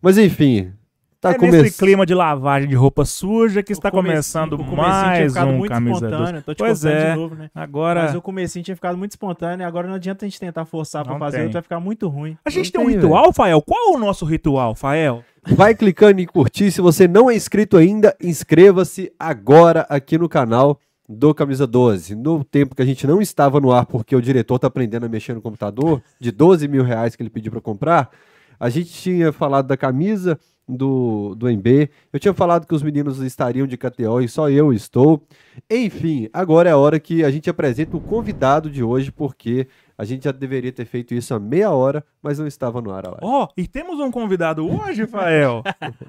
Mas enfim, tá é começando. nesse clima de lavagem de roupa suja que está O comecinho- começando o comecinho tinha mais ficado um muito camisa espontâneo, 12. Tô te Pois contando é. de novo, né? Agora Mas o comecinho tinha ficado muito espontâneo e agora não adianta a gente tentar forçar pra Não fazer, tem. outro vai ficar muito ruim. a gente Não tem um tem, ritual, Fael? Qual é o nosso ritual, Fael? Vai clicando em curtir. Se você não é inscrito ainda, inscreva-se agora aqui no canal do Camisa 12. No tempo que a gente não estava no ar porque o diretor tá aprendendo a mexer no computador, de 12 mil reais que ele pediu para comprar, a gente tinha falado da camisa do, do MB, eu tinha falado que os meninos estariam de KTO e só eu estou. Enfim, agora é a hora que a gente apresenta o convidado de hoje, porque a gente já deveria ter feito isso há meia hora, mas não estava no ar a hora. Ó, e temos um convidado hoje, Fael.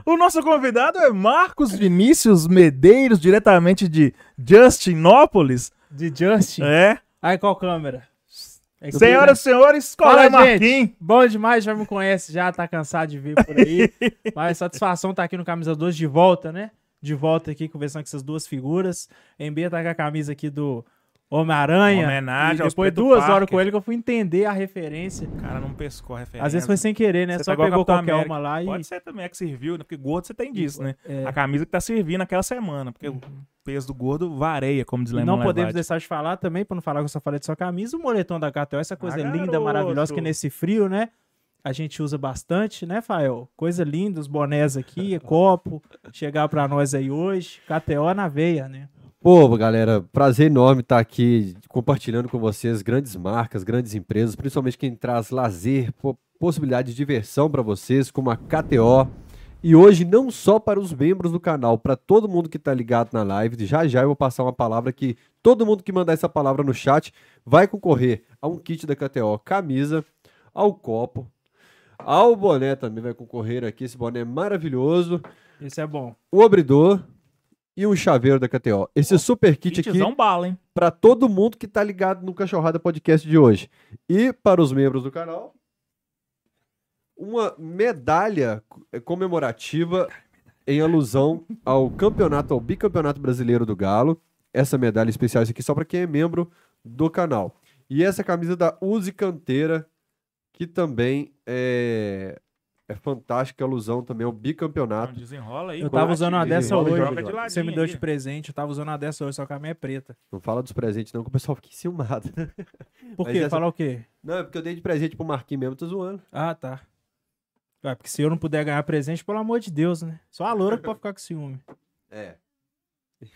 o nosso convidado é Marcos Vinícius Medeiros, diretamente de Justinópolis. De Justin. É. Aí qual câmera? É Senhoras e senhores, é gente. Marquinhos? Bom demais, já me conhece, já tá cansado de ver por aí. Mas satisfação tá aqui no Camisa 12 de volta, né? De volta aqui, conversando com essas duas figuras. MB tá com a camisa aqui do Homem-Aranha. Homenagem E depois duas Parker. horas com ele que eu fui entender a referência. O cara não pescou a referência. Às vezes foi sem querer, né? Você Só tá pegou qualquer América. uma lá e. Pode ser também, é que serviu, né? Porque gordo você tem disso, né? É. A camisa que tá servindo naquela semana. Porque o peso do gordo vareia, como diz Lemon não podemos deixar de falar também, pra não falar que eu só falei de sua camisa, o moletom da KTO, essa coisa Ah, linda, garoto. maravilhosa, que nesse frio, né? A gente usa bastante, né, Fael? Coisa linda, os bonés aqui, copo, chegar pra nós aí hoje, KTO na veia, né? Pô, galera, prazer enorme estar aqui compartilhando com vocês grandes marcas, grandes empresas, principalmente quem traz lazer, po- possibilidade de diversão para vocês, como a KTO. E hoje, não só para os membros do canal, para todo mundo que está ligado na live, já já eu vou passar uma palavra que todo mundo que mandar essa palavra no chat vai concorrer a um kit da KTO, camisa, ao copo, ao boné também vai concorrer aqui, esse boné é maravilhoso, Isso é bom. o abridor e um chaveiro da KTO. Esse super kit aqui bala, hein? para todo mundo que tá ligado no Cachorrada Podcast de hoje. E para os membros do canal, uma medalha comemorativa em alusão ao campeonato, ao bicampeonato brasileiro do Galo. Essa medalha especial isso aqui só para quem é membro do canal. E essa camisa da Use Canteira, que também é, é fantástica, alusão também ao Não, bicampeonato. desenrola aí. Eu tava usando uma dessa hoje. de Você me deu de presente, eu tava usando uma dessa hoje, só que a minha é preta. Não fala dos presentes não, que o pessoal fica enciumado. Por quê? essa- Falar o quê? Não, é porque eu dei de presente pro Marquinhos mesmo, tô zoando. Ah, tá. Ué, porque se eu não puder ganhar presente, pelo amor de Deus, né? Só a loura que pode ficar com ciúme. É.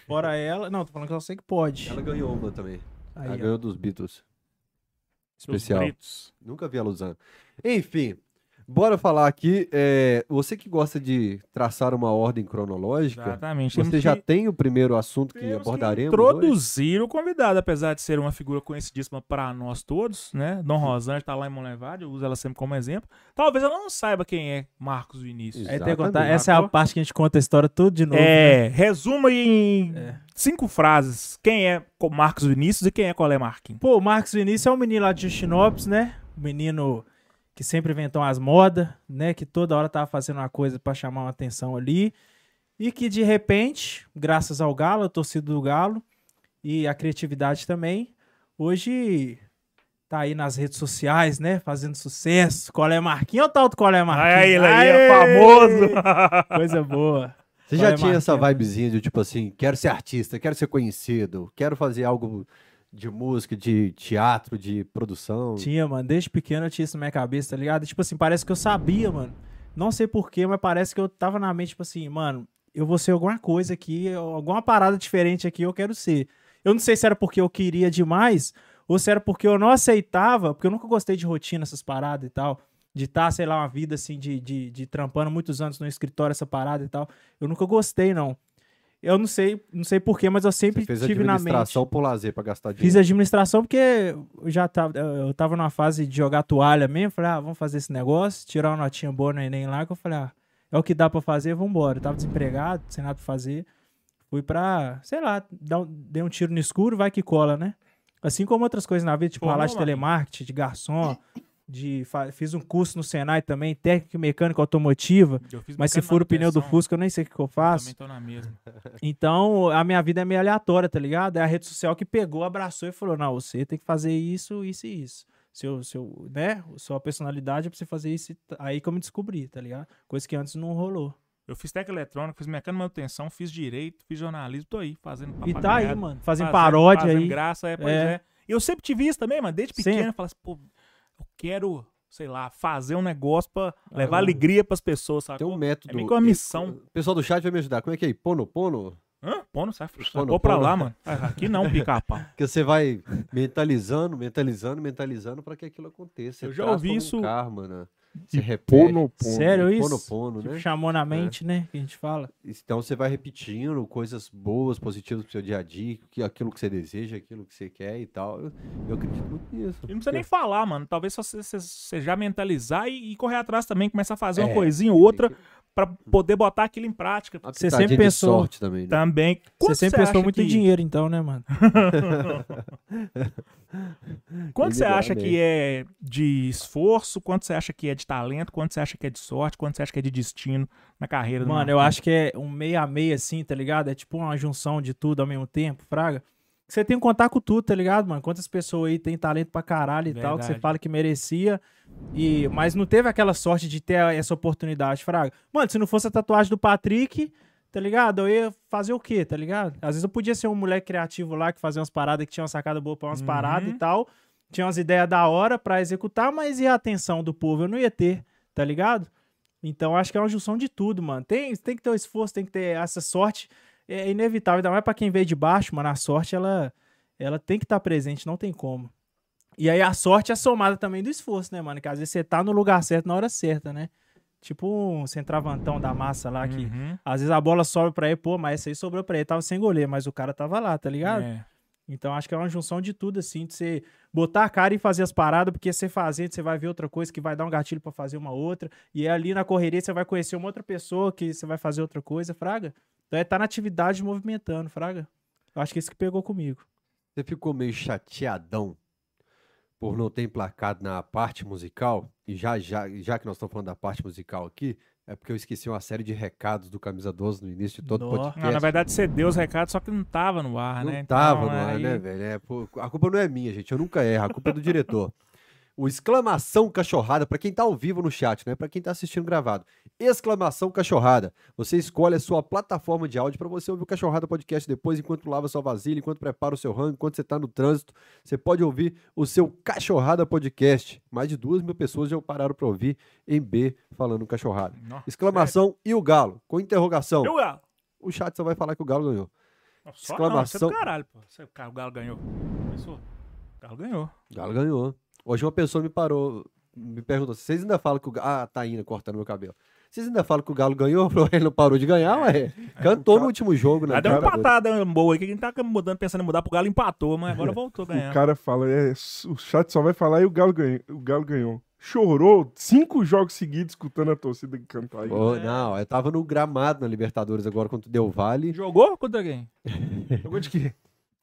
Fora ela. Não, tô falando que eu sei que pode. Ela ganhou uma também. Aí, Ela ó. ganhou dos Beatles. Especial. Nunca vi ela usando. Enfim, bora falar aqui. é, você que gosta de traçar uma ordem cronológica, Exatamente. você Temos já que- tem o primeiro assunto que temos abordaremos. Que hoje? introduzir o convidado, apesar de ser uma figura conhecidíssima para nós todos, né? Dom Rosângela tá lá em Monlevade, eu uso ela sempre como exemplo. Talvez ela não saiba quem é Marcos Vinícius. Tem que contar. Essa é a parte que a gente conta a história tudo de novo. né? É, resuma aí em É. cinco frases. Quem é co- Marcos Vinícius e quem é Colé Marquinhos? Pô, o Marcos Vinícius é um menino lá de Justinópolis, né? Um menino que sempre inventou as modas, né? Que toda hora tava fazendo uma coisa pra chamar uma atenção ali. E que de repente, graças ao Galo, a torcida do Galo e a criatividade também, hoje tá aí nas redes sociais, né? Fazendo sucesso. Colé Marquinhos, olha o tal do Colé Marquinhos. Aí, ele aí, é famoso. Coisa boa. Você já tinha essa Marquinhos. vibezinha de tipo assim, quero ser artista, quero ser conhecido, quero fazer algo de música, de teatro, de produção. Tinha, mano. Desde pequeno eu tinha isso na minha cabeça, tá ligado? Tipo assim, parece que eu sabia, mano. Não sei porquê, mas parece que eu tava na mente, tipo assim, mano, eu vou ser alguma coisa aqui, alguma parada diferente aqui, eu quero ser. Eu não sei se era porque eu queria demais, ou se era porque eu não aceitava, porque eu nunca gostei de rotina, essas paradas e tal. De estar, sei lá, uma vida assim, de, de, de trampando muitos anos no escritório, essa parada e tal. Eu nunca gostei, não. Eu não sei, não sei porquê, mas eu sempre Você fez tive na mente. administração por lazer pra gastar Fiz dinheiro. administração porque eu já tava, eu tava numa fase de jogar toalha mesmo. Falei, ah, vamos fazer esse negócio, tirar uma notinha boa no Enem lá. Que eu falei, ah, é o que dá pra fazer, vambora. Eu tava desempregado, sem nada pra fazer. Fui pra, sei lá, dar um- dei um tiro no escuro, vai que cola, né? Assim como outras coisas na vida, tipo, falar de telemarketing, de garçom, de fiz um curso no Senai também, técnica mecânica automotiva. Eu Mas se fura o pneu do Fusca, eu nem sei o que, que eu faço. Também tô na mesma. Então, a minha vida é meio aleatória, tá ligado? É a rede social que pegou, abraçou e falou: não, você tem que fazer isso, isso e isso. seu, seu, né, sua personalidade é pra você fazer isso. e Aí que eu me descobri, tá ligado? Coisa que antes não rolou. Eu fiz técnica eletrônica, fiz mecânica manutenção, fiz direito, fiz jornalismo, tô aí fazendo E tá aí, mano, fazendo fazendo- paródia fazendo aí. graça, é, pois É. é. Eu sempre tive isso também, mano, desde pequeno, Sempre. eu falava assim, pô, eu quero, sei lá, fazer um negócio pra levar Ah, alegria pras pessoas, sabe? Tem um método. É meio que uma missão. O pessoal do chat vai me ajudar. Como é que é? aí? Pono, pono? Hã? Pô, não sai, Pô, pra lá, mano. Ah, Aqui não, pica-pau. Que você vai mentalizando, mentalizando, mentalizando pra que aquilo aconteça. Você Eu já traz ouvi como um isso- karma, né? Você repete. Pono, pono. Sério isso? Pono, pono, Tipo, né? chamou na mente, né? Que a gente fala. Então você vai repetindo coisas boas, positivas pro seu dia a dia, que- aquilo que você deseja, aquilo que você quer e tal. Eu, eu acredito muito nisso. E não precisa nem falar, mano. Talvez só você, você- já mentalizar e, e correr atrás também, começar a fazer uma É, coisinha ou outra pra poder botar aquilo em prática. Uma Você sempre pensou- sorte também, né? Também. Quanto você sempre acha prestou muito que- dinheiro, então, né, mano? Quanto você acha que é de esforço? Quanto você acha que é de talento? Quanto você acha que é de sorte? Quanto você acha que é de destino na carreira do Mano, eu acho que é um meia a meia, assim, tá ligado? É tipo uma junção de tudo ao mesmo tempo, fraga. Você tem que contar com tudo, tá ligado, mano? Quantas pessoas aí tem talento pra caralho e tal, que você Verdade. fala que merecia, e mas não teve aquela sorte de ter essa oportunidade, fraga. Mano, se não fosse a tatuagem do Patrick, tá ligado? Eu ia fazer o quê, tá ligado? Às vezes eu podia ser um moleque criativo lá que fazia umas paradas que tinha uma sacada boa pra umas Uhum. paradas e tal, tinha umas ideias da hora pra executar, mas e a atenção do povo? Eu não ia ter, tá ligado? Então acho que é uma junção de tudo, mano. Tem, tem que ter o esforço, tem que ter essa sorte. É inevitável, ainda mais pra quem veio de baixo, mano. A sorte, ela, ela tem que estar presente, não tem como. E aí a sorte é somada também do esforço, né, mano? Que às vezes você tá no lugar certo na hora certa, né? Tipo um centravantão da massa lá que Uhum. às vezes a bola sobe pra ele, pô, mas essa aí sobrou pra ele, tava sem goleiro, mas o cara tava lá, tá ligado? É. Então acho que é uma junção de tudo, assim, de você botar a cara e fazer as paradas, porque você fazendo, você vai ver outra coisa que vai dar um gatilho pra fazer uma outra, e ali na correria você vai conhecer uma outra pessoa que você vai fazer outra coisa, fraga. Então é tá na atividade movimentando, fraga. Eu acho que isso que pegou comigo. Você ficou meio chateadão por não ter emplacado na parte musical? E já, já, já que nós estamos falando da parte musical aqui, é porque eu esqueci uma série de recados do Camisa 12 no início de todo o podcast. Não, na verdade, você deu os recados, só que não tava no ar, Não né? tava Então, no ar, aí- né, velho? É, pô, a culpa não é minha, gente. Eu nunca erro. A culpa é do diretor. O exclamação cachorrada, pra quem tá ao vivo no chat, né? Pra quem tá assistindo gravado. Exclamação cachorrada. Você escolhe a sua plataforma de áudio pra você ouvir o Cachorrada Podcast depois, enquanto lava sua vasilha, enquanto prepara o seu rango, enquanto você tá no trânsito. Você pode ouvir o seu Cachorrada Podcast. Mais de duas mil pessoas já pararam pra ouvir em B falando cachorrada. Nossa, Exclamação e o galo, com interrogação. sério? E o Galo? O chat só vai falar que o galo ganhou. Só Exclamação. Não, é caralho, pô. O Galo ganhou. Pensou? O Galo ganhou. O Galo ganhou. Hoje uma pessoa me parou, me perguntou: vocês ainda falam que o Galo. Ah, tá indo cortando meu cabelo. Vocês ainda falam que o Galo ganhou? Ele não parou de ganhar, ué. Cantou no último jogo, né? Aí deu uma empatada boa aí, que a gente tá mudando, pensando em mudar pro Galo, empatou, mas agora voltou a ganhar. O cara fala, é, o chat só vai falar e o Galo ganhou. O Galo ganhou. Chorou cinco jogos seguidos escutando a torcida cantar. Pô, não, eu tava no gramado na Libertadores agora contra o Del Valle. Jogou contra quem? Jogou de quê?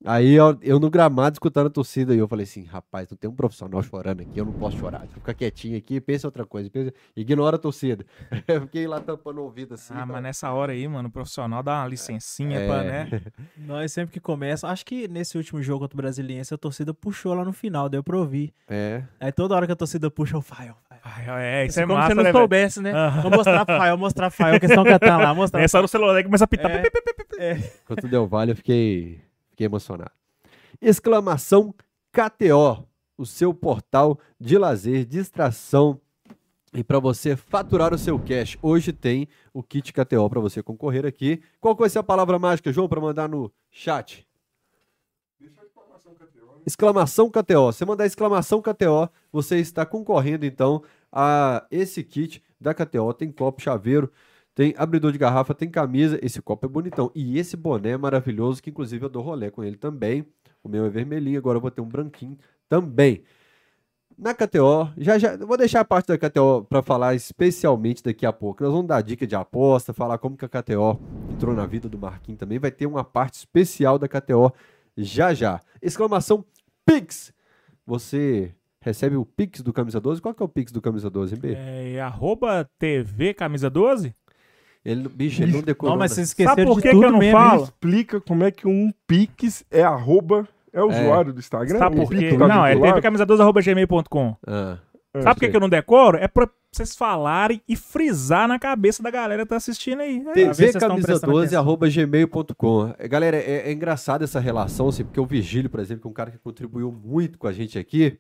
Aí eu, eu no gramado escutando a torcida e eu falei assim: rapaz, não tem um profissional chorando aqui, eu não posso chorar. Deixa eu ficar quietinho aqui e pensa outra coisa. Pensa, ignora a torcida. Eu fiquei lá tampando o ouvido assim. Ah, tal. mas nessa hora aí, mano, o profissional dá uma licencinha É. pra, né? Nós sempre que começa, acho que nesse último jogo contra o Brasiliense, a torcida puxou lá no final, deu pra ouvir. É. Aí toda hora que a torcida puxa, eu faio. Ai, é, isso é como massa, se não né, soubesse, né? Aham. Vou mostrar Fael, mostrar pro Fael, que cantando lá, mostrar. Nessa hora o celular aí começa a pitar. É. pi. Quanto Del Valle, eu fiquei, fiquei emocionado. Exclamação KTO, o seu portal de lazer, distração e para você faturar o seu cash. Hoje tem o kit KTO para você concorrer aqui. Qual vai ser a palavra mágica, João, para mandar no chat? Exclamação KTO. Você mandar exclamação KTO, você está concorrendo então a esse kit da KTO. Tem copo, chaveiro, tem abridor de garrafa, tem camisa. Esse copo é bonitão. E esse boné é maravilhoso, que inclusive eu dou rolê com ele também. O meu é vermelhinho, agora eu vou ter um branquinho também. Na KTO, já já, vou deixar a parte da KTO para falar especialmente daqui a pouco. Nós vamos dar dica de aposta, falar como que a KTO entrou na vida do Marquinhos também. Vai ter uma parte especial da KTO já já. Exclamação Pix. Você recebe o Pix do Camisa 12? Qual que é o Pix do Camisa 12, B? É, arroba TV Camisa 12? Ele, bicho, ele não decorou. Não, mas vocês esqueceram Sabe por de que que tudo eu não mesmo. falo? Explica como é que um Pix é arroba É o usuário do Instagram? Sabe por quê? Tá Não, é vinculado? tvcamisa12.gmail.com. Ah, É, Sabe por que, eu não decoro? É pra vocês falarem e frisar na cabeça da galera que tá assistindo aí. É, ver se vocês estão prestando tvcamisa12 atenção. arroba gmail.com. É, Galera, é, é engraçado essa relação, assim, porque o Vigílio, por exemplo, que é um cara que contribuiu muito com a gente aqui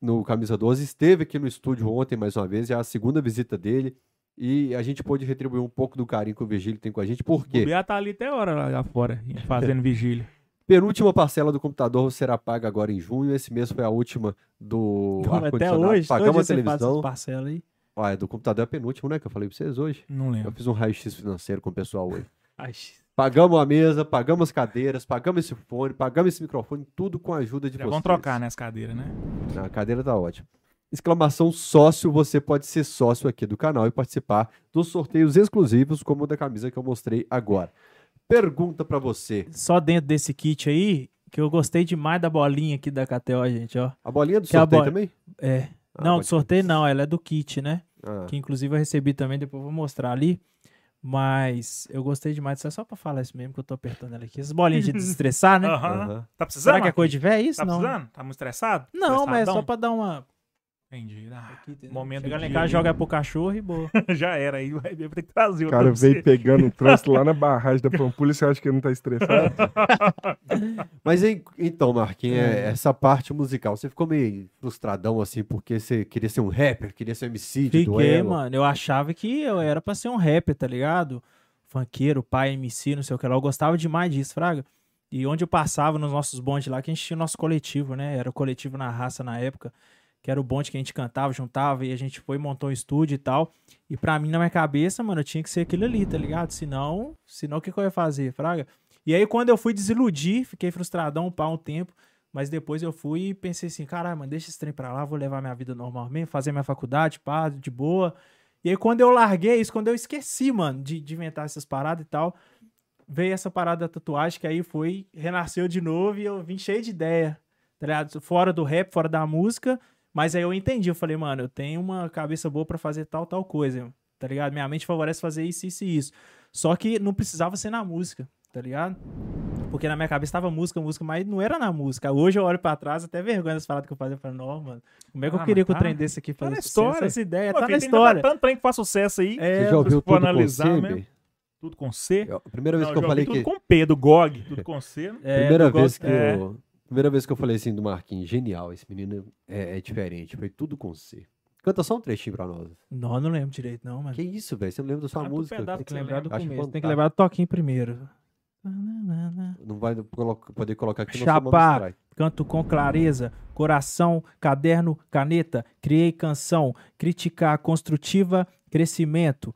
no Camisa 12, esteve aqui no estúdio ontem mais uma vez, é a segunda visita dele. E a gente pôde retribuir um pouco do carinho que o Vigílio tem com a gente, por O? Bia tá ali até hora lá, lá fora, fazendo vigília. Penúltima parcela do computador será paga agora em junho. Esse mês foi a última do Até ar-condicionado. hoje, todo Pagamos a televisão. essas parcelas aí. Ah, é do computador é a penúltima, né? Que eu falei pra vocês hoje. Não Eu lembro. fiz um raio-x financeiro com o pessoal hoje. Pagamos a mesa, pagamos as cadeiras, pagamos esse fone, pagamos esse microfone, tudo com a ajuda de Já vocês. vamos trocar, né, as cadeiras, né? A cadeira tá ótima. Exclamação sócio, você pode ser sócio aqui do canal e participar dos sorteios exclusivos, como o da camisa que eu mostrei agora. Pergunta pra você. Só dentro desse kit aí, que eu gostei demais da bolinha aqui da KTO, gente, ó. A bolinha do Que a sorteio bola- também? É. Ah, não, do sorteio não, ela é do kit, né? Ah, Que inclusive eu recebi também, depois eu vou mostrar ali. Mas eu gostei demais. É só pra falar isso mesmo que eu tô apertando ela aqui. Essas bolinhas de desestressar, né? Aham. aham. Tá precisando? Será que é coisa de véia isso? Tá não. precisando? Tá muito estressado? Não, mas é só pra dar uma. Entendi. Ah, Momento Momento Chega lá em casa, joga pro cachorro e boa. Já era, aí vai ter que trazer O cara veio pegando o trânsito lá na barragem da Pampulha, você acha que ele não tá estressado? Mas en- então, Marquinhos, é, É. essa parte musical, você ficou meio frustradão assim, porque você queria ser um rapper, queria ser MC de Fiquei, duelo. mano. Eu achava que eu era pra ser um rapper, tá ligado? Funkeiro, pai, MC, não sei o que lá. Eu gostava demais disso, Fraga. E onde eu passava nos nossos bondes lá, que a gente tinha o nosso coletivo, né? Era o coletivo na raça na época, que era o bonde que a gente cantava, juntava e a gente foi, montou um estúdio e tal. E pra mim, na minha cabeça, mano, tinha que ser aquilo ali, tá ligado? Senão, senão o que, que eu ia fazer, Fraga? E aí, quando eu fui desiludir, fiquei frustradão pá, um tempo. Mas depois eu fui e pensei assim, caralho, mano, deixa esse trem pra lá, vou levar minha vida normal mesmo, fazer minha faculdade, pá, de boa. E aí quando eu larguei isso, quando eu esqueci, mano, de, de inventar essas paradas e tal, veio essa parada da tatuagem, que aí foi, renasceu de novo e eu vim cheio de ideia, tá ligado? Fora do rap, fora da música, mas aí eu entendi, eu falei, mano, eu tenho uma cabeça boa pra fazer tal, tal coisa, tá ligado? Minha mente favorece fazer isso, isso e isso. Só que não precisava ser na música, tá ligado? Porque na minha cabeça tava música, música, mas não era na música. Hoje eu olho pra trás, até vergonha das paradas que eu fazia. Eu falo, não, mano, como é que Ah, eu queria que o tá- trem desse aqui tá fazer na sucesso? história. Essa ideia, Pô, tá na história. Tanto trem que faz sucesso aí. É, Você já ouviu tudo com analisar C, mesmo. Bey? Tudo com C. Eu- A primeira vez Não, que eu já falei ouvi que... tudo com P, do GOG, tudo com C. né? É, primeira eu vez gosto- que é. eu... Primeira vez que eu falei assim do Marquinhos, genial, esse menino é, é diferente, foi tudo com C. Canta só um trechinho pra nós. Não, eu não lembro direito, não, mano. Que isso, velho? Você não lembra da sua música? pedaço Tem que lembrar do começo. Tem que lembrar do toquinho primeiro. Não vai poder colocar aqui Chapar. Canto com clareza, coração, caderno, caneta, criei canção, criticar construtiva, crescimento,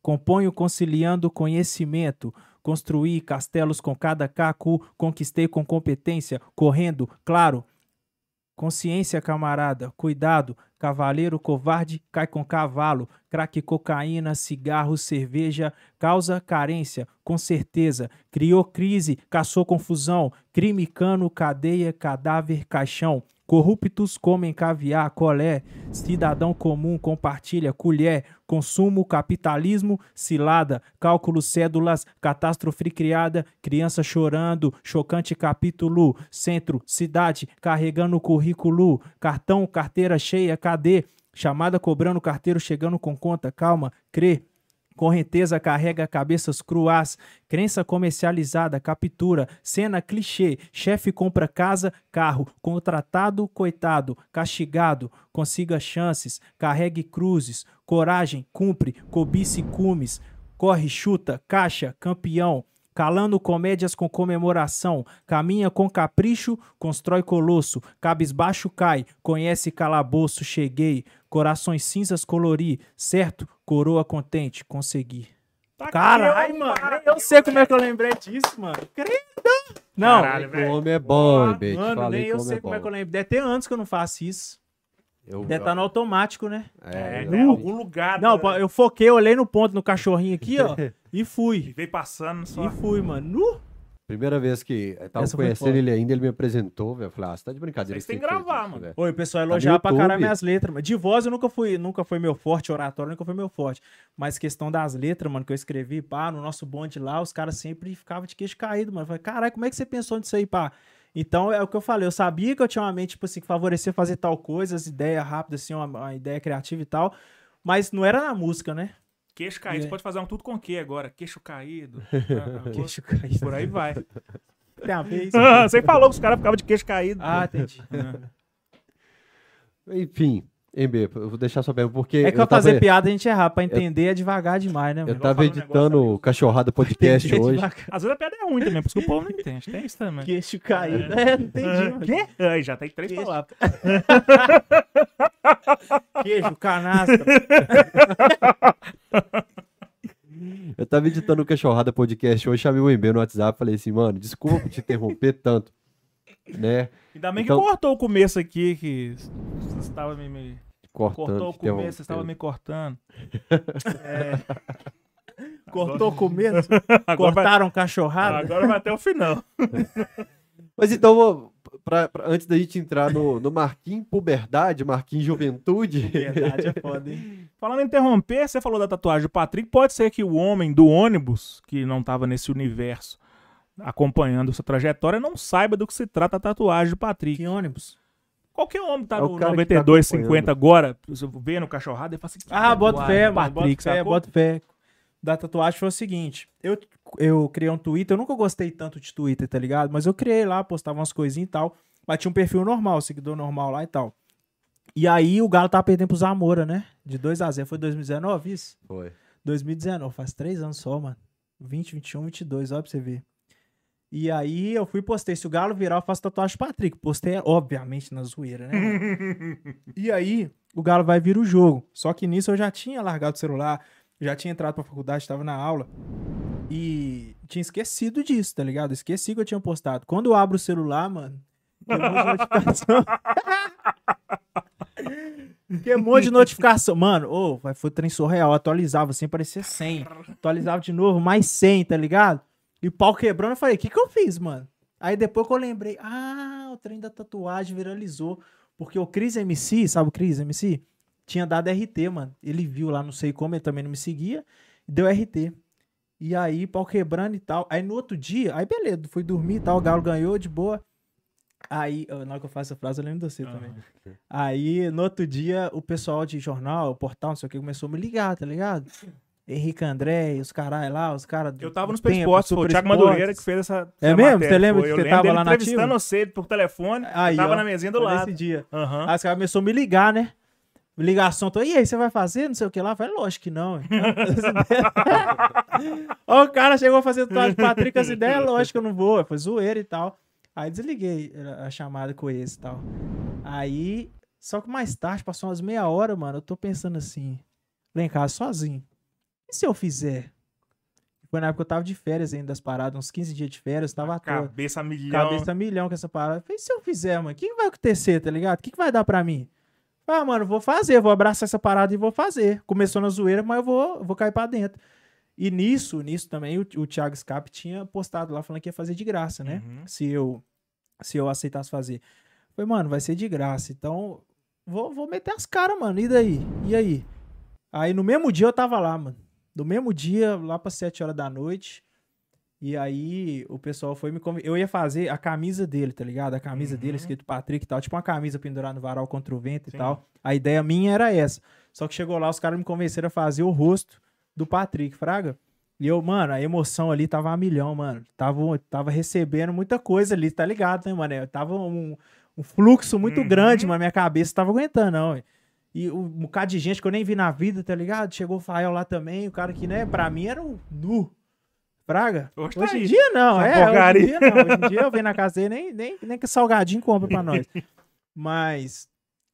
componho conciliando conhecimento, construí castelos com cada caco, conquistei com competência, correndo, claro, consciência camarada, cuidado, cavaleiro covarde cai com cavalo, crack cocaína, cigarro, cerveja, causa carência, com certeza, criou crise, caçou confusão, crime, cano, cadeia, cadáver, caixão. Corruptos comem caviar, colé, cidadão comum compartilha colher, consumo, capitalismo, cilada, cálculo, cédulas, catástrofe criada, criança chorando, chocante capítulo, centro, cidade, carregando currículo, cartão, carteira cheia, cadê? Chamada cobrando carteiro chegando com conta, calma, crê. Correnteza carrega cabeças cruas, crença comercializada, captura, cena clichê, chefe compra casa, carro, contratado, coitado, castigado, consiga chances, carregue cruzes, coragem, cumpre, cobice cumes, corre, chuta, caixa, campeão, calando comédias com comemoração, caminha com capricho, constrói colosso, cabisbaixo cai, conhece calabouço, cheguei, corações cinzas colori, certo, coroa contente, consegui. Tá Caralho, mano, eu sei como é que eu lembrei disso, mano. Credo! Não, Caralho, O homem é bom, Bete. mano, Falei nem eu sei é como é que eu bom. lembro. Deve ter anos que eu não faço isso. Eu- Deve estar no automático, né? É, eu- né, algum lugar. Não, né, eu foquei, olhei no ponto no cachorrinho aqui, ó, e fui. Veio passando só. E fui, mano. Nu. Primeira vez que eu tava Essa conhecendo ele ainda, ele me apresentou, velho. Eu falei, ah, você tá de brincadeira. Vocês têm você que fez gravar, mano. Oi, o pessoal Tá elogiava pra caralho minhas letras, mano. De voz eu nunca fui, nunca foi meu forte, oratório nunca foi meu forte. Mas questão das letras, mano, que eu escrevi, pá, no nosso bonde lá, os caras sempre ficavam de queixo caído, mano. Eu falei, caralho, como é que você pensou nisso aí, pá? Então é o que eu falei, eu sabia que eu tinha uma mente, tipo assim, que favorecia fazer tal coisa, as ideias rápidas, assim, uma, uma ideia criativa e tal. Mas não era na música, né? Queixo caído. É. Você pode fazer um tudo com o quê agora? Queixo caído. Ah, Queixo caído. Por aí vai. Tem a? Ah, Você falou que os caras ficavam de queixo caído. Ah, entendi. Enfim, MB, eu vou deixar sua pergunta, porque. É que eu eu fazer tava, piada a gente errar, pra entender é devagar demais, né, eu mano? tava um editando o. Cachorrada Podcast hoje. Às vezes a piada é ruim também, porque o povo não entende. Tem isso também. Queixo caído. É, não entendi, mano. Quê? Aí já tem três Queixo. palavras. Queijo, canastra. Eu tava editando o Cachorrada Podcast hoje, chamei o MB no WhatsApp falei assim, mano, desculpa por te interromper tanto. Né? Ainda bem Então- que cortou o começo aqui, que você estava me, me- Cortando. cortou o começo, você estava me cortando. Cortou o começo. Agora vai, Cortaram cachorrada. agora vai até o final. Mas então, vou- pra- pra- antes da gente entrar no, no Marquinhos Puberdade, Marquinhos Juventude, Verdade é foda, hein? Falando em interromper, você falou da tatuagem do Patrick. Pode ser que o homem do ônibus, que não estava nesse universo acompanhando sua trajetória, não saiba do que se trata a tatuagem do Patrick. Que ônibus. Qualquer homem que tá É o no cara que tá 92, acompanhando. 50 agora, você vê no cachorrado e fala assim: que Ah, bota fé, mano. Patrick, Bota fé, bota fé. Da tatuagem foi o seguinte: eu, eu criei um Twitter, eu nunca gostei tanto de Twitter, tá ligado? Mas eu criei lá, postava umas coisinhas e tal. Mas tinha um perfil normal, seguidor normal lá e tal. E aí o Galo tava perdendo pro Zamora, né? De 2x0. Foi 2019 isso? Foi. 2019, faz três anos só, mano. 20, 21, 22, olha pra você ver. E aí eu fui e postei, se o Galo virar, eu faço tatuagem Patrick. Postei, obviamente, na zoeira, né? e aí, o Galo vai vir o jogo. Só que nisso eu já tinha largado o celular, já tinha entrado pra faculdade, tava na aula. E tinha esquecido disso, tá ligado? Esqueci que eu tinha postado. Quando eu abro o celular, mano, tem um monte de notificação. Tem um monte de notificação. Mano, ô, vai foi trem surreal. Atualizava assim, parecia 100. Atualizava de novo, mais 100, tá ligado? E o pau quebrando, eu falei, o que que eu fiz, mano? Aí depois que eu lembrei, ah, o trem da tatuagem viralizou. Porque o Cris MC, sabe o Cris MC? Tinha dado RT, mano. Ele viu lá, não sei como, ele também não me seguia. Deu RT. E aí, pau quebrando e tal. Aí no outro dia, aí beleza, fui dormir e tal, o Galo ganhou de boa. Aí, na hora que eu faço essa frase, eu lembro de você também. Aí, no outro dia, o pessoal de jornal, portal, não sei o que, começou a me ligar, tá ligado? Henrique André, os caras lá, os caras. Eu tava no Super foi o Thiago Madureira que fez essa. É essa mesmo? matéria, Você lembra que Eu você tava lá na entrevistando você por telefone. Aí, tava ó, na mesinha do lado. Nesse dia. Aham. Aí os caras começaram a me ligar, né? Ligação, tô, e aí, você vai fazer? Não sei o que lá. Eu falei, lógico que não. Ó, o cara chegou a fazer tatuagem do Patrick, as ideias, lógico que eu não vou. Foi zoeira e tal. Aí desliguei a chamada com esse e tal. Aí, só que mais tarde, passou umas meia hora, mano, eu tô pensando assim, lá em casa sozinho. E se eu fizer? Foi na época que eu tava de férias ainda das paradas, uns 15 dias de férias, tava à toa. Cabeça a milhão. Cabeça a milhão com essa parada. Falei, e se eu fizer, mano, o que, que vai acontecer, tá ligado? O que, que vai dar pra mim? Ah, mano, vou fazer, vou abraçar essa parada e vou fazer. Começou na zoeira, mas eu vou, vou cair pra dentro. E nisso, nisso também, o, o Thiago Scap tinha postado lá falando que ia fazer de graça, né? Uhum. Se eu se eu aceitasse fazer. Falei, mano, vai ser de graça. Então, vou, vou meter as caras, mano. E daí? E aí? Aí no mesmo dia eu tava lá, mano. No mesmo dia, lá pra 7 horas da noite. E aí o pessoal foi me convidar. Eu ia fazer a camisa dele, tá ligado? A camisa Uhum. dele, escrito Patrick e tal. Tipo uma camisa pendurada no varal contra o vento Sim. e tal. A ideia minha era essa. Só que chegou lá, os caras me convenceram a fazer o rosto do Patrick, Fraga. E eu, mano, a emoção ali tava a milhão, mano. Tava, tava recebendo muita coisa ali, tá ligado, né, mano? Eu Tava um, um fluxo muito Uhum. grande, mas minha cabeça tava aguentando, não. ué. E um bocado de gente que eu nem vi na vida, tá ligado? Chegou o Fael lá também, o cara que, né, pra mim era o nu. Praga? Hoje Hoje, tá em aí. dia não, Essa é. Hoje em dia não. Hoje em dia eu venho na casa dele, nem, nem, nem que salgadinho compra pra nós. Mas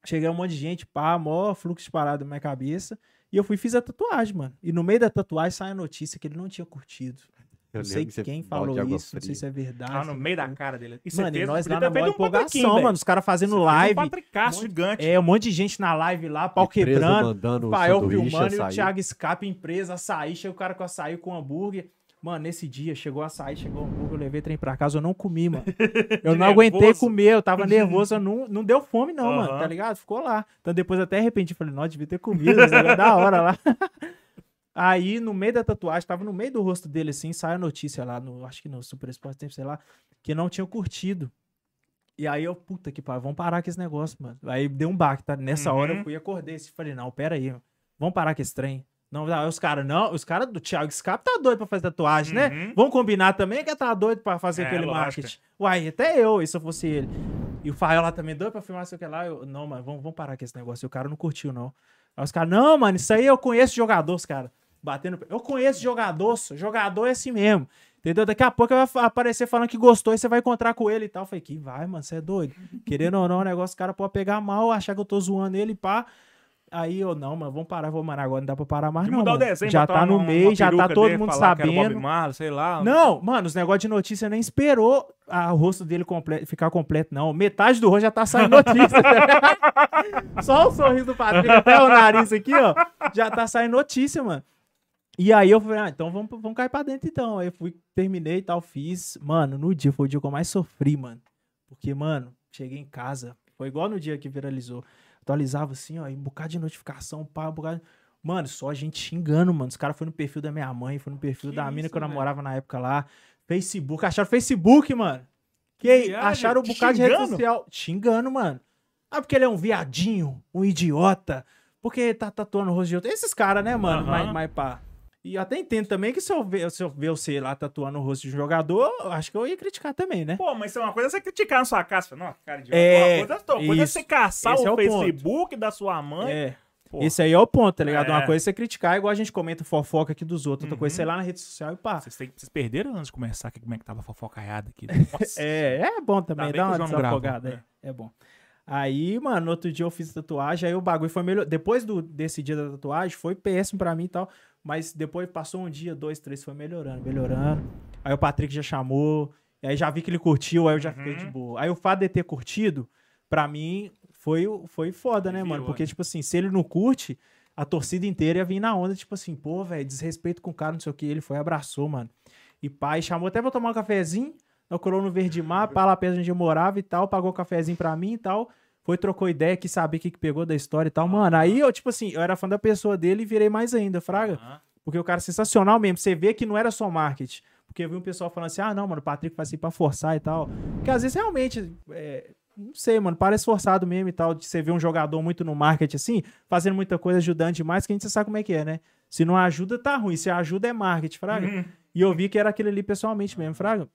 cheguei um monte de gente, pá, maior fluxo de parada na minha cabeça. E eu fui e fiz a tatuagem, mano. E no meio da tatuagem sai a notícia que ele não tinha curtido. Eu não sei que quem falou isso, não sei se é verdade. Ah, no meio da cara dele. E Mano, e nós lá na maior um empolgação, velho. mano. Os caras fazendo Você live. Um patricaço um gigante. É, um monte de gente na live lá, pau Empresa quebrando. mandando O um Fael sanduíche, filmando e o. Thiago Escape, empresa, açaí. Chega o cara com açaí com hambúrguer. Mano, nesse dia chegou açaí, chegou o hambúrguer, eu levei trem pra casa, eu não comi, mano. Eu não aguentei comer, eu tava nervoso, eu não, não deu fome, não, mano, Aham. tá ligado? Ficou lá. Então depois até arrependi, falei, não, devia ter comido, isso era da hora lá. Aí, no meio da tatuagem, tava no meio do rosto dele, assim, saiu a notícia lá, no, acho que no Super Esporte Tempo, sei lá, que não tinha curtido. E aí eu, puta que pariu, vamos parar com esse negócio, mano. Aí deu um baque, tá? Nessa Uhum. hora eu fui e acordei. assim, Falei, não, pera aí, vamos parar com esse trem. Não, aí os caras, não, os caras do Thiago Scap tá doido pra fazer tatuagem, né? Uhum. Vamos combinar também que tá doido pra fazer É, aquele lógico. marketing. Uai, até eu, e se eu fosse ele. E o Fael lá também doido pra filmar sei o que lá. Eu, não, mano, vamos, vamos parar com esse negócio. E o cara não curtiu, não. Aí os caras, não, mano, isso aí eu conheço jogador, os caras. Batendo. Eu conheço jogador, só. jogador é assim mesmo. Entendeu? Daqui a pouco vai aparecer falando que gostou e você vai encontrar com ele e tal. Eu falei, que vai, mano, você é doido. Querendo ou não, o negócio, o cara pode pegar mal, achar que eu tô zoando ele, pá. Aí eu, não, mano, vamos parar, vamos parar agora, não dá pra parar mais, De não. desenho, já botar tá no uma- uma meio, já tá todo dele, mundo sabendo. Marley, sei lá. Não, mano, os negócios de notícia nem esperou a- o rosto dele comple- ficar completo, não. Metade do rosto já tá saindo notícia. Só o sorriso do Patrick, até o nariz aqui, ó. Já tá saindo notícia, mano. E aí eu falei, ah, então vamos, vamos cair pra dentro então. Aí eu fui, terminei e tal, fiz. Mano, no dia foi o dia que eu mais sofri, mano. Porque, mano, cheguei em casa. Foi igual no dia que viralizou. Atualizava assim, ó, e um bocado de notificação, pá, um bocado. Mano, só gente xingando, mano. Os caras foram no perfil da minha mãe, foi no perfil Que da mina isso, que eu velho? namorava na época lá. Facebook, acharam Facebook, mano. Que viagem, acharam um bocado de rede xingando? social. Xingando, mano. Ah, porque ele é um viadinho, um idiota. Porque tá tatuando o rosto de outro. Esses caras, né, mano? Aham. Mas, mas pá. E eu até entendo também que se eu ver, se eu ver você lá tatuando o rosto de um jogador, acho que eu ia criticar também, né? Pô, mas é uma coisa é você criticar na sua casa. Nossa, cara, idiota. É, uma coisa, uma coisa é você caçar Esse o, é o ponto. Facebook da sua mãe. É. Esse aí é o ponto, tá ligado? É. Uma coisa é você criticar, igual a gente comenta fofoca aqui dos outros. Outra Uhum. coisa é ir lá na rede social e pá. Vocês, têm- vocês perderam antes de começar aqui como é que tava a fofocaiada aqui. né? É, é bom também, bem dá uma não desafogada. É, é bom. Aí, mano, no outro dia eu fiz tatuagem, aí o bagulho foi melhor. Depois do, desse dia da tatuagem, foi péssimo pra mim e tal. Mas depois passou um dia, dois, três, foi melhorando, melhorando. Aí o Patrick já chamou, e aí já vi que ele curtiu, aí eu já Uhum. fiquei de boa. Aí o fato de ter curtido, pra mim, foi, foi foda, né, Aliviou, mano? Porque, né? tipo assim, se ele não curte, a torcida inteira ia vir na onda, tipo assim, pô, velho, desrespeito com o cara, não sei o que. Ele foi abraçou, mano. E pai chamou até pra tomar um cafezinho. Colou no Verde Mar, pá lá perto onde eu morava e tal, pagou o cafezinho pra mim e tal. Foi, trocou ideia, quis saber o que, que pegou da história e tal. Mano, aí eu, tipo assim, eu era fã da pessoa dele e virei mais ainda, Fraga. Porque o cara é sensacional mesmo. Você vê que não era só marketing. Porque eu vi um pessoal falando assim, ah, não, mano, o Patrick faz assim pra forçar e tal. Porque às vezes realmente, é, não sei, mano, parece forçado mesmo e tal. De você ver um jogador muito no marketing assim, fazendo muita coisa, ajudando demais, que a gente sabe como é que é, né? Se não ajuda, tá ruim. Se ajuda, é marketing, Fraga. Uhum. E eu vi que era aquele ali pessoalmente mesmo, Fraga.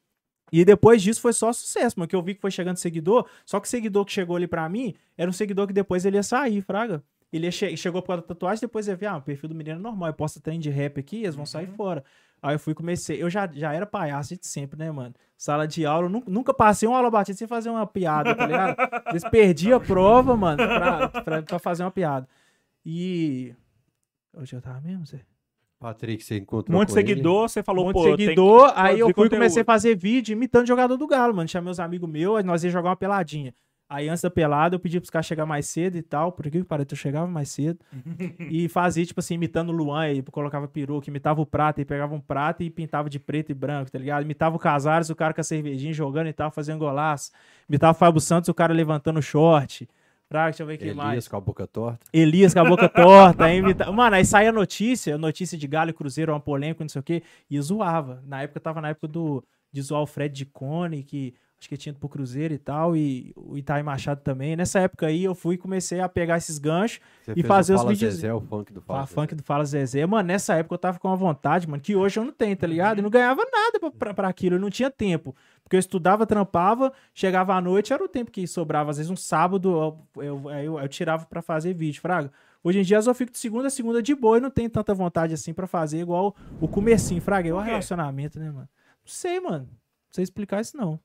E depois disso foi só sucesso, mano. Que eu vi que foi chegando seguidor. Só que o seguidor que chegou ali pra mim era um seguidor que depois ele ia sair, Fraga. Ele ia che- chegou por causa da tatuagem, depois ia ver, ah, o perfil do menino é normal. Eu posto trem de rap aqui, eles vão sair fora. Aí eu fui comecei. Eu já, já era palhaço de sempre, né, mano? Sala de aula, eu nu- nunca passei uma aula batida sem fazer uma piada, tá ligado? Eles perdiam a prova, mano, pra, pra, pra fazer uma piada. E. Hoje eu tava mesmo, Zé? Patrick, você Um encontrou monte de com ele? seguidor, você falou, um monte pô, de tem que- seguidor, aí eu fui comecei a fazer vídeo imitando jogador do Galo, mano. Chamei os amigos meus, nós ia jogar uma peladinha. Aí antes da pelada eu pedi pros caras chegar mais cedo e tal, por que que parece? Eu chegava mais cedo e fazia, tipo assim, imitando o Luan, aí colocava peruca, imitava o prato, e pegava um prato e pintava de preto e branco, tá ligado? Imitava o Casares, o cara com a cervejinha jogando e tal, fazendo golaço. Imitava o Fábio Santos, o cara levantando o short. Pra, deixa eu ver o que mais. Elias com a boca torta. Elias com a boca torta. aí imita- Mano, aí saía notícia, notícia de Galo e Cruzeiro, uma polêmica, não sei o quê, e zoava. Na época, tava na época do, de zoar o Fred de Cone, que acho que tinha ido pro Cruzeiro e tal, e o Itaí Machado também. Nessa época aí, eu fui e comecei a pegar esses ganchos, Você E fazer o os Fala vídeos- Zezé, o funk do Fala a Zezé. funk do Fala Zezé. Mano, nessa época eu tava com uma vontade, mano, que hoje eu não tenho, tá ligado? E não ganhava nada pra, pra, pra aquilo, eu não tinha tempo. Porque eu estudava, trampava, chegava à noite, era o tempo que sobrava. Às vezes um sábado eu, eu, eu, eu tirava pra fazer vídeo, fraga. Hoje em dia eu só fico de segunda a segunda de boa e não tenho tanta vontade assim pra fazer igual o comecinho, fraga. É o relacionamento, né, mano? Não sei, mano. Não sei explicar isso não.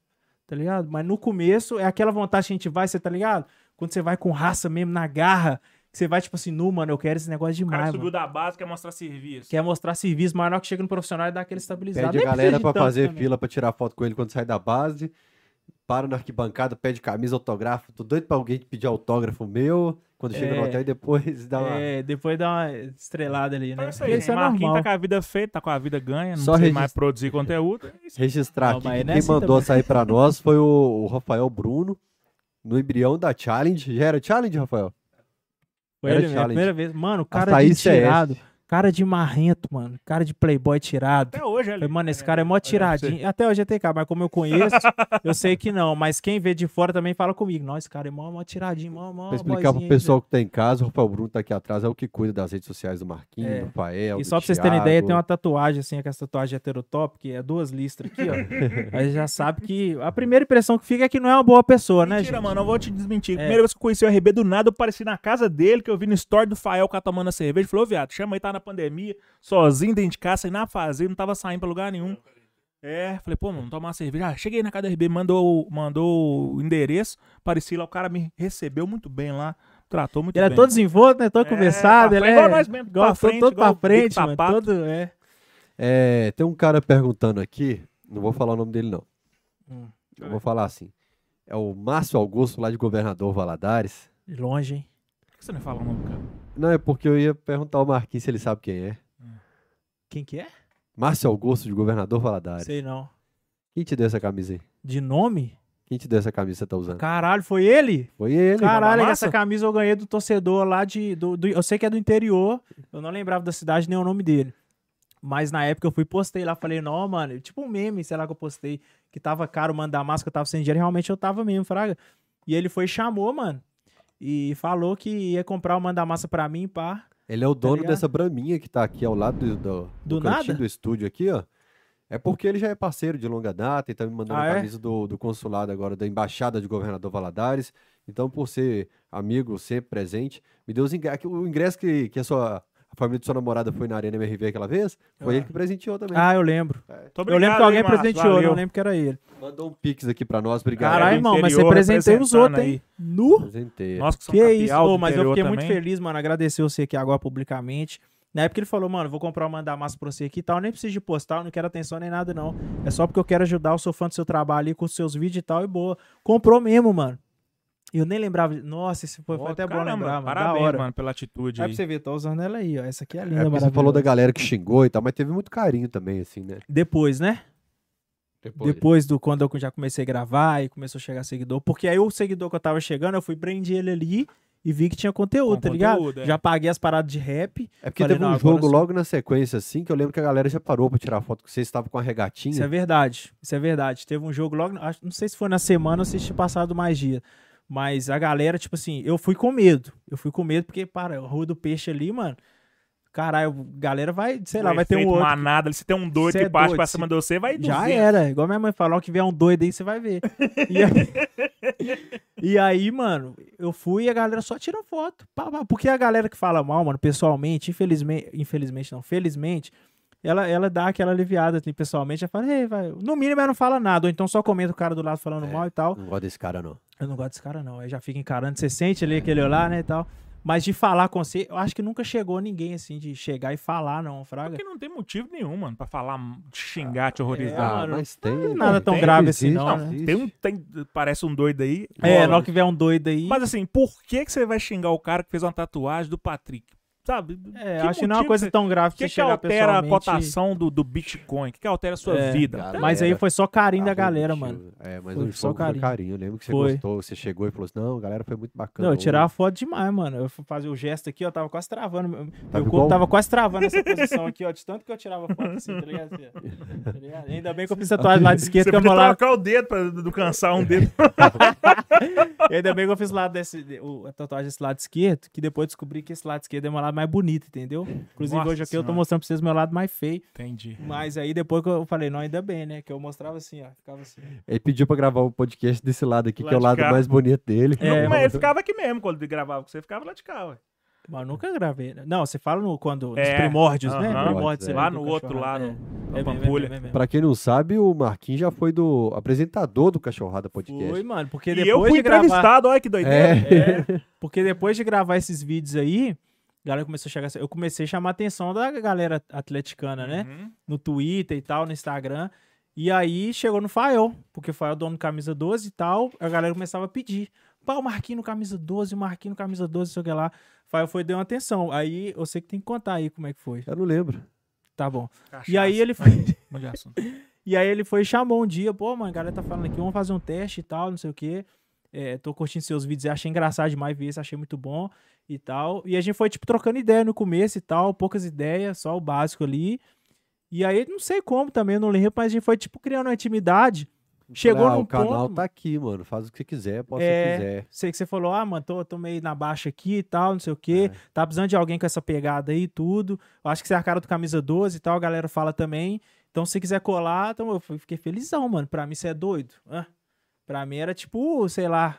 Tá ligado? Mas no começo é aquela vontade que a gente vai, você tá ligado? Quando você vai com raça mesmo, na garra, que você vai tipo assim, nu, mano, eu quero esse negócio O cara demais, que mano. subiu da base, quer mostrar serviço. Quer mostrar serviço, mas na hora que chega no profissional e dá aquele estabilizado. Pede a galera pra tanto fazer também. fila pra tirar foto com ele quando sai da base. Para na arquibancada, pede camisa, autógrafo. Tô doido pra alguém pedir autógrafo meu. Quando chega no É. hotel e depois dá uma. É, depois dá uma estrelada ali, né? É isso aí, isso é Marquinhos tá com a vida feita, tá com a vida ganha, não Só sei mais produzir conteúdo. é. Registrar Não, aqui é quem assim mandou também. sair pra nós foi o, o Rafael Bruno, no embrião da Challenge. Já era Challenge, Rafael? Foi Era ele challenge. primeira vez. Mano, o A cara de tirado. Cara de marrento, mano. Cara de playboy tirado. Até hoje, ali. Falei, mano, esse cara é mó tiradinho. Até hoje é TK, mas como eu conheço, eu sei que não. Mas quem vê de fora também fala comigo. Não, esse cara é mó, mó tiradinho, mó, mó Pra explicar pro boyzinho aí, pessoal que tá em casa, o Rafael Bruno tá aqui atrás, é o que cuida das redes sociais do Marquinhos, É. do Fael, E do só pra vocês terem ideia, tem uma tatuagem, assim, aquela tatuagem heterotop, que é duas listras aqui, ó. Aí já sabe que a primeira impressão que fica é que não é uma boa pessoa, né, Mentira, gente? mano, eu vou te desmentir. É. Primeira vez que eu conheci o RB do nada, eu pareci na casa dele, que eu vi no story do Fael, o cara tomando a cerveja. Falou, ô, viado, chama aí, tá na pandemia, sozinho dentro de casa, sem nada fazer, não tava saindo pra lugar nenhum. É, falei, pô, mano, tomar uma cerveja. Ah, cheguei na casa do RB, mandou, mandou o endereço, pareci lá, o cara me recebeu muito bem lá, tratou muito Ele é bem. todo desenvolto, né? Todo É, conversado, ele é... igual nós mesmo, igual pra todo- frente, todo igual pra frente, mano. Todo, é. É, tem um cara perguntando aqui, não vou falar o nome dele não. Hum. Eu vou falar assim. É o Márcio Augusto, lá de Governador Valadares. De longe, hein? Por que você não fala o nome, cara? Não, é porque eu ia perguntar ao Marquinhos se ele sabe quem é. Quem que é? Márcio Augusto, de Governador Valadares. Sei não. Quem te deu essa camisa aí? De nome? Quem te deu essa camisa que você tá usando? Caralho, foi ele? Foi ele. Caralho, essa camisa eu ganhei do torcedor lá de. Do, do- eu sei que é do interior. Eu não lembrava da cidade nem o nome dele. Mas na época eu fui postei lá, falei, não, mano, tipo um meme, sei lá que eu postei, que tava caro mandar máscara, eu tava sem dinheiro, realmente eu tava mesmo, fraga. E ele foi e chamou, mano. E falou que ia comprar o mandar massa pra mim, pá. Ele é o dono ligado? dessa braminha que tá aqui ao lado do, do, Do cantinho nada? do estúdio aqui, ó. É porque ele já é parceiro de longa data e tá me mandando Ah, a é? camisa do, do consulado agora, da Embaixada de Governador Valadares. Então, por ser amigo, sempre presente, me deu os ingressos. O ingresso que, que a sua a família de sua namorada foi na Arena MRV aquela vez, foi Ah. ele que presenteou também. Ah, eu lembro. Tô eu lembro obrigado, que alguém hein, presenteou, Valeu. não lembro que era ele. Mandou um pix aqui pra nós, obrigado. Caralho, do irmão, mas você presentei os outros, hein? Nu! Presentei. Nós que somos Que capial isso, do Ô, mas eu fiquei muito também. feliz, mano. Agradecer você aqui agora publicamente. Na época ele falou, mano, vou comprar um mandar massa pra você aqui e tal. Eu nem preciso de postar, eu não quero atenção nem nada, não. É só porque eu quero ajudar, eu sou fã do seu trabalho aí com os seus vídeos e tal, e boa. Comprou mesmo, mano. Eu nem lembrava. de- Nossa, esse foi, foi Ó, até bom caramba, lembrar, mano. Parabéns, da hora. mano, pela atitude Aí aí. pra você ver, tô usando ela aí, ó. Essa aqui é linda, É você falou da galera que xingou e tal, mas teve muito carinho também, assim, né? Depois, né? Depois. Depois do quando eu já comecei a gravar e começou a chegar seguidor. Porque aí o seguidor que eu tava chegando, eu fui prender ele ali e vi que tinha conteúdo, Com tá ligado? conteúdo, é. Já paguei as paradas de rap. É porque Falei, teve um jogo logo na sequência, assim, que eu lembro que a galera já parou pra tirar foto, que vocês estavam com a regatinha. Isso é verdade. Isso é verdade. Teve um jogo logo. acho- Não sei se foi na semana ou se tinha passado mais dia. Mas a galera, tipo assim, eu fui com medo. Eu fui com medo porque, para, a Rua do Peixe ali, mano. Caralho, galera vai, sei lá, O vai ter um outro. manada, se tem um doido que é parte pra cima de você, vai Já 200. era. Igual minha mãe falou, que vier um doido aí, você vai ver. E aí, e aí, mano, eu fui e a galera só tira foto. Porque a galera que fala mal, mano, pessoalmente, infelizmente, infelizmente não, felizmente, ela, ela dá aquela aliviada assim, pessoalmente. Ela fala, Ei, vai. no mínimo ela não fala nada, ou então só comenta o cara do lado falando É. mal e tal. Não gosto desse cara, não. Eu não gosto desse cara, não. Aí já fica encarando, você sente ali aquele olhar, né, e tal. Mas de falar com você, eu acho que nunca chegou ninguém, assim, de chegar e falar, não, Fraga. Porque não tem motivo nenhum, mano, pra falar, te xingar, te horrorizar. É, mano, mas tem. não é nada tão tem, grave assim, existe, não, não, né? Tem um, tem, parece um doido aí. É, hora que vier um doido aí. Mas assim, por que, que você vai xingar o cara que fez uma tatuagem do Patrick? Sabe? É, Que acho que não é uma coisa tão grave O que que, você que altera a cotação do, do Bitcoin? O que, que altera a sua É, vida? cara. Mas aí Galera, foi só carinho da Arroba galera, mano. É, mas Foi só carinho. carinho. Eu lembro que você Foi. gostou, você chegou e falou assim, não, a galera foi muito bacana. Não, eu hoje." tirava foto demais, mano. Eu fui fazer o gesto aqui, ó, tava quase travando. Meu, meu igual- corpo tava quase travando essa posição aqui, ó, de tanto que eu tirava foto assim, tá ligado? Assim. Tá ligado? Ainda bem que eu fiz tatuagem lá de esquerda, Você que eu podia lá. o dedo pra não cansar um dedo. Ainda bem que eu fiz o lado desse, o, a tatuagem desse lado esquerdo, que depois descobri que esse lado esquerdo é meu lado mais bonito, entendeu? Inclusive Nossa hoje aqui eu tô Senhora. mostrando pra vocês meu lado mais feio. Entendi. Mas aí depois que eu falei, não, ainda bem, né? Que eu mostrava assim, ó. Ficava assim. Ele pediu pra gravar o podcast desse lado aqui, Lá que é o lado cá. mais bonito dele. É, Não, mas ele ficava aqui mesmo quando ele gravava com você, ficava lá de cá, ué. Mas eu nunca gravei. né? Não, você fala no, quando, nos É, primórdios, né? aham. Primórdios, É. Lá no outro, lá no- é. na É Pampulha. bem, bem, bem. Pra quem não sabe, o Marquinhos já foi do apresentador do Cachorrada Podcast. Foi, mano, porque E depois eu fui de gravar... entrevistado, olha que doideira. É. Porque depois de gravar esses vídeos aí, a galera começou a chegar... Eu comecei a chamar a atenção da galera atleticana, né? Uhum. No Twitter e tal, no Instagram. E aí chegou no Fael, porque o Fael é dono do camisa 12 e tal, a galera começava a pedir. Pá, o Marquinhos no camisa 12, o Marquinhos no camisa 12, sei o que lá. Fael foi deu uma atenção. Aí eu sei que tem que contar aí como é que foi. Eu não lembro. Tá bom. Cachaça. E aí ele foi. E aí ele foi e chamou um dia, pô, mano, a galera tá falando aqui, vamos fazer um teste e tal, não sei o quê. É, tô curtindo seus vídeos e achei engraçado demais ver isso, achei muito bom e tal. E a gente foi, tipo, trocando ideia no começo e tal, poucas ideias, só o básico ali. E aí, não sei como também, não lembro, mas a gente foi, tipo, criando uma intimidade. Chegou ah, num O canal ponto- tá aqui, mano. Faz o que você quiser, pode É, se quiser. Sei que você falou, ah, mano, tô, tô meio na baixa aqui e tal, não sei o quê. É. Tá precisando de alguém com essa pegada aí e tudo. Eu acho que você é a cara do camisa 12 e tal, a galera fala também. Então, se quiser colar, então eu fiquei felizão, mano. Pra mim, você é doido. Hã? Pra mim era tipo, sei lá,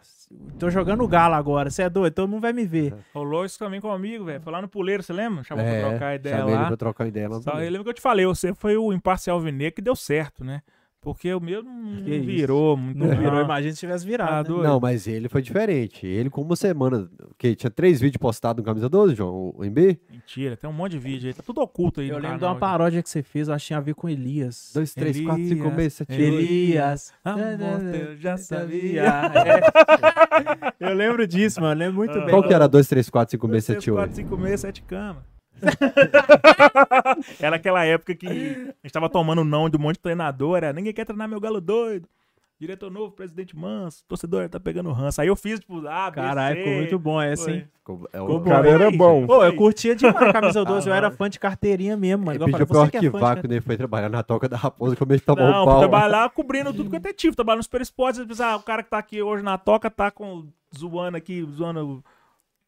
tô jogando galo agora, você é doido, todo mundo vai me ver. Rolou isso também comigo, velho. Foi lá no Puleiro, você lembra? Chamou É, pra trocar ideia chamei lá. pra trocar ideia lá. Só, eu lembro que eu te falei, você foi o imparcial vinegro que deu certo, né? Porque o meu não Que isso. virou muito. Não virou, não. imagina se tivesse Ah, virado. né? doido. Não, mas ele foi diferente. Ele, com uma semana, que tinha três vídeos postados no Camisa 12, João, o MB. Mentira, tem um monte de vídeo aí. Tá tudo oculto aí Eu no lembro de canal, uma paródia que você fez, eu acho que tinha a ver com Elias. Dois, três, quatro, cinco, Elias, meses, sete, oito. Elias. Amor, eu já sabia. É. Eu lembro disso, mano. Lembro muito bem. Qual que era dois, três, quatro, cinco, meses, 6, sete, 4, oito? 5 meses, 7 camas. era aquela época que a gente tava tomando não de um monte de treinador. Era, ninguém quer treinar meu galo doido. Diretor novo, presidente manso, torcedor tá pegando ranço. Aí eu fiz, tipo, ah, Caralho, ficou muito bom essa, hein? Ficou- é Ficou o bom. O cara era bom. Pô, eu curtia demais a camisa 12, eu Ah, era mano. fã de carteirinha mesmo, mano. Ele eu pediu pra eu que é arquivar quando ele foi trabalhar na toca da raposa, como ele tomou Não, um pau. trabalhar cobrindo tudo quanto é tipo. Trabalhar no Super Esportes, ah, o cara que tá aqui hoje na toca tá com, zoando aqui, zoando o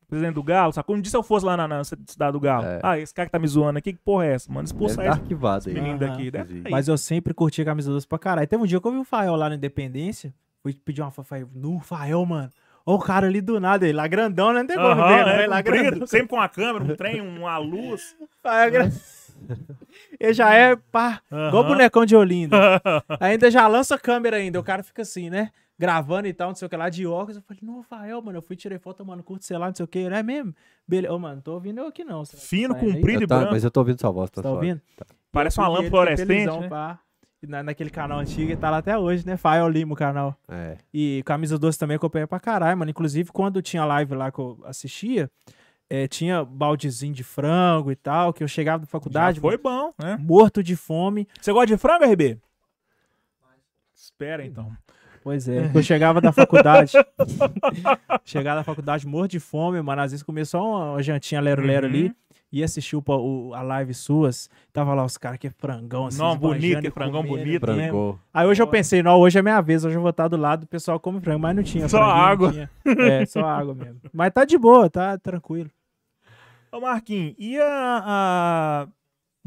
presidente do Galo. Sacou? Um dia se eu fosse lá na, na cidade do Galo. É. Ah, esse cara que tá me zoando aqui, que porra é essa? Mano, Deve expulsa tá esse arquivado aí. menino daqui. Aí. Mas eu sempre curti a camisa 12 pra caralho. Teve um dia que eu vi o Fael lá na Independência. Fui pedir uma. Falei, no Fael, mano. Ó o cara ali do nada, ele lá grandão, né? Não tem como Aham, ver, né? é, Ele lá comprido, grandão. sempre com a câmera, um trem, uma luz. Fael gra- Ele já é, pá, igual Aham. bonecão de Olinda. ainda já lança a câmera ainda. O cara fica assim, né? Gravando e tal, não sei o que lá, de óculos. Eu falei, não, Fael, mano. Eu fui, tirei foto, mano, curto, sei lá, não sei o que. Ele é mesmo? Beleza. Ô, mano, tô ouvindo eu aqui não. Fino, tá comprido e Eu tá- branco. mas eu tô ouvindo sua voz, tá, Tá ouvindo? Parece Eu uma lâmpada fluorescente, né? pá. Na, naquele canal antigo, e tá lá até hoje, né? Fael Lima, o canal. É. E camisa doce também acompanha pra caralho, mano. Inclusive, quando tinha live lá que eu assistia, eh, tinha baldezinho de frango e tal, que eu chegava da faculdade, Já foi mano, bom, né? morto de fome. Você gosta de frango, RB? Espera, então. Pois é, que eu chegava da faculdade. chegava da faculdade morto de fome, mano. Às vezes comia só uma, uma jantinha lero-lero Uhum. ali. Ia assistir o, o- a live suas. Tava lá os caras que é frangão, assim. Não, bonito, e que frangão comendo bonito. Frangou. Aí hoje eu pensei, não, hoje é minha vez, hoje eu vou estar do lado do pessoal come frango, mas não tinha. Só água. tinha. É, só água mesmo. Mas tá de boa, tá tranquilo. Ô, Marquinhos, e a, a-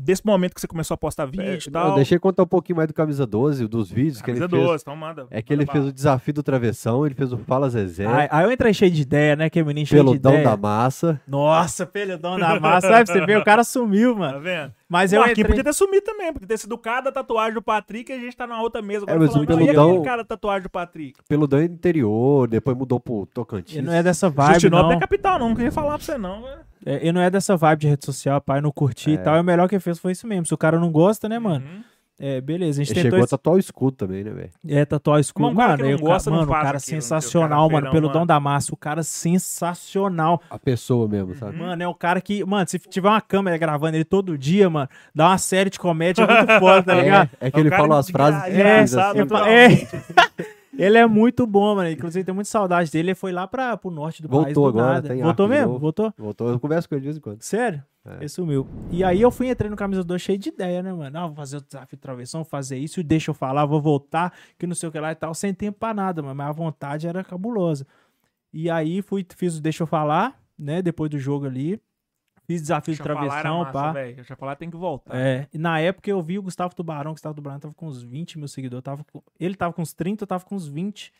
Desse momento que você começou a postar vídeo e Não, tal. deixei contar um pouquinho mais do Camisa 12, dos vídeos que ele Camisa fez. 12, então manda. É que ele manda fez o desafio do travessão, ele fez o Fala Zezé, Aí, aí eu entrei cheio de ideia, né? Que menino cheio de peludão ideia. da massa. Nossa, peludão da massa. Sabe, você vê, o cara sumiu, Tá mano. vendo? Mas eu Marquinhos entrei... podia ter sumido também, podia ter sido cada tatuagem do Patrick e a gente tá na outra mesa. É, Agora mas o falando, "Não, e peludão- aquele cara da tatuagem do Patrick? Peludão interior, depois mudou pro Tocantins. Ele não é dessa vibe, Justinópolis não. é capital, não. Não queria falar pra você, não. né? É, ele não é dessa vibe de rede social, pai, não curti e tal. E o melhor que ele fez foi isso mesmo. Se o cara não gosta, né, mano? Uhum. É, beleza. A gente Ele tentou chegou a tatuar o escudo também, né, velho? É, tatuar. Mas um cara Mano, que não o cara- gosta não mano, o cara não sei, o sensacional, cara mano. feirão, Peludão mano. da massa. O cara sensacional. A pessoa mesmo, sabe? Mano, é um cara que, mano, se tiver uma câmera gravando ele todo dia, mano, dá uma série de comédia muito foda, tá ligado? É, é que É ele cara fala as de frases né? É. Ele é muito bom, mano. Inclusive, tem muita saudade dele. Ele foi lá pra, pro norte do país Voltou do agora, nada. Voltou mesmo? novo. Voltou? Voltou, eu converso com ele de vez em quando. Sério? É. Ele sumiu. E aí eu fui entrei no camisa 2 cheio de ideia, né, mano? Ah, vou fazer o desafio de travessão, fazer isso, deixa eu falar, vou voltar, que não sei o que lá e tal, sem tempo pra nada, mano. Mas a vontade era cabulosa. E aí fui, fiz o deixa eu falar, né? Depois do jogo ali. Fiz desafio de travessão, massa, pá. eu falar, tem que voltar. É, e na época eu vi o Gustavo Tubarão, que o Gustavo Tubarão tava com uns 20 mil seguidores. Tava com- ele tava com uns 30, eu tava com uns 20.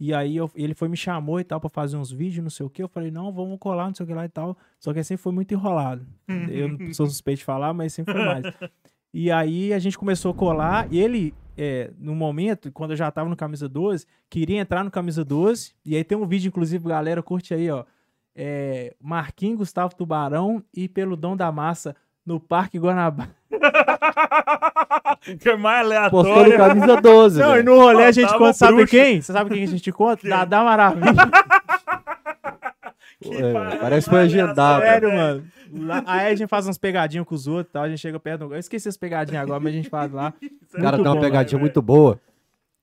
E aí eu- ele foi me chamou e tal pra fazer uns vídeos, não sei o que. Eu falei, não, vamos colar, não sei o que lá e tal. Só que sempre foi muito enrolado. eu não sou suspeito de falar, mas sempre foi mais. E aí a gente começou a colar. E ele, é, no momento, quando eu já tava no Camisa 12, queria entrar no Camisa 12. E aí tem um vídeo, inclusive, galera, curte aí, ó. É, Marquinhos, Gustavo Tubarão e Peludão da Massa no Parque Guanabara. que é mais Postando aleatório. camisa 12, Não, e no rolê a gente conta, sabe bruxo. quem? Você sabe quem a gente conta? Dadá Maravilha. É, parece que foi agendado. Sério, mano. Lá- aí a gente faz umas pegadinhas com os outros e tal. A gente chega perto do. Eu esqueci as pegadinhas agora, mas a gente faz lá. O cara Muito tem uma bom, pegadinha velho. muito boa.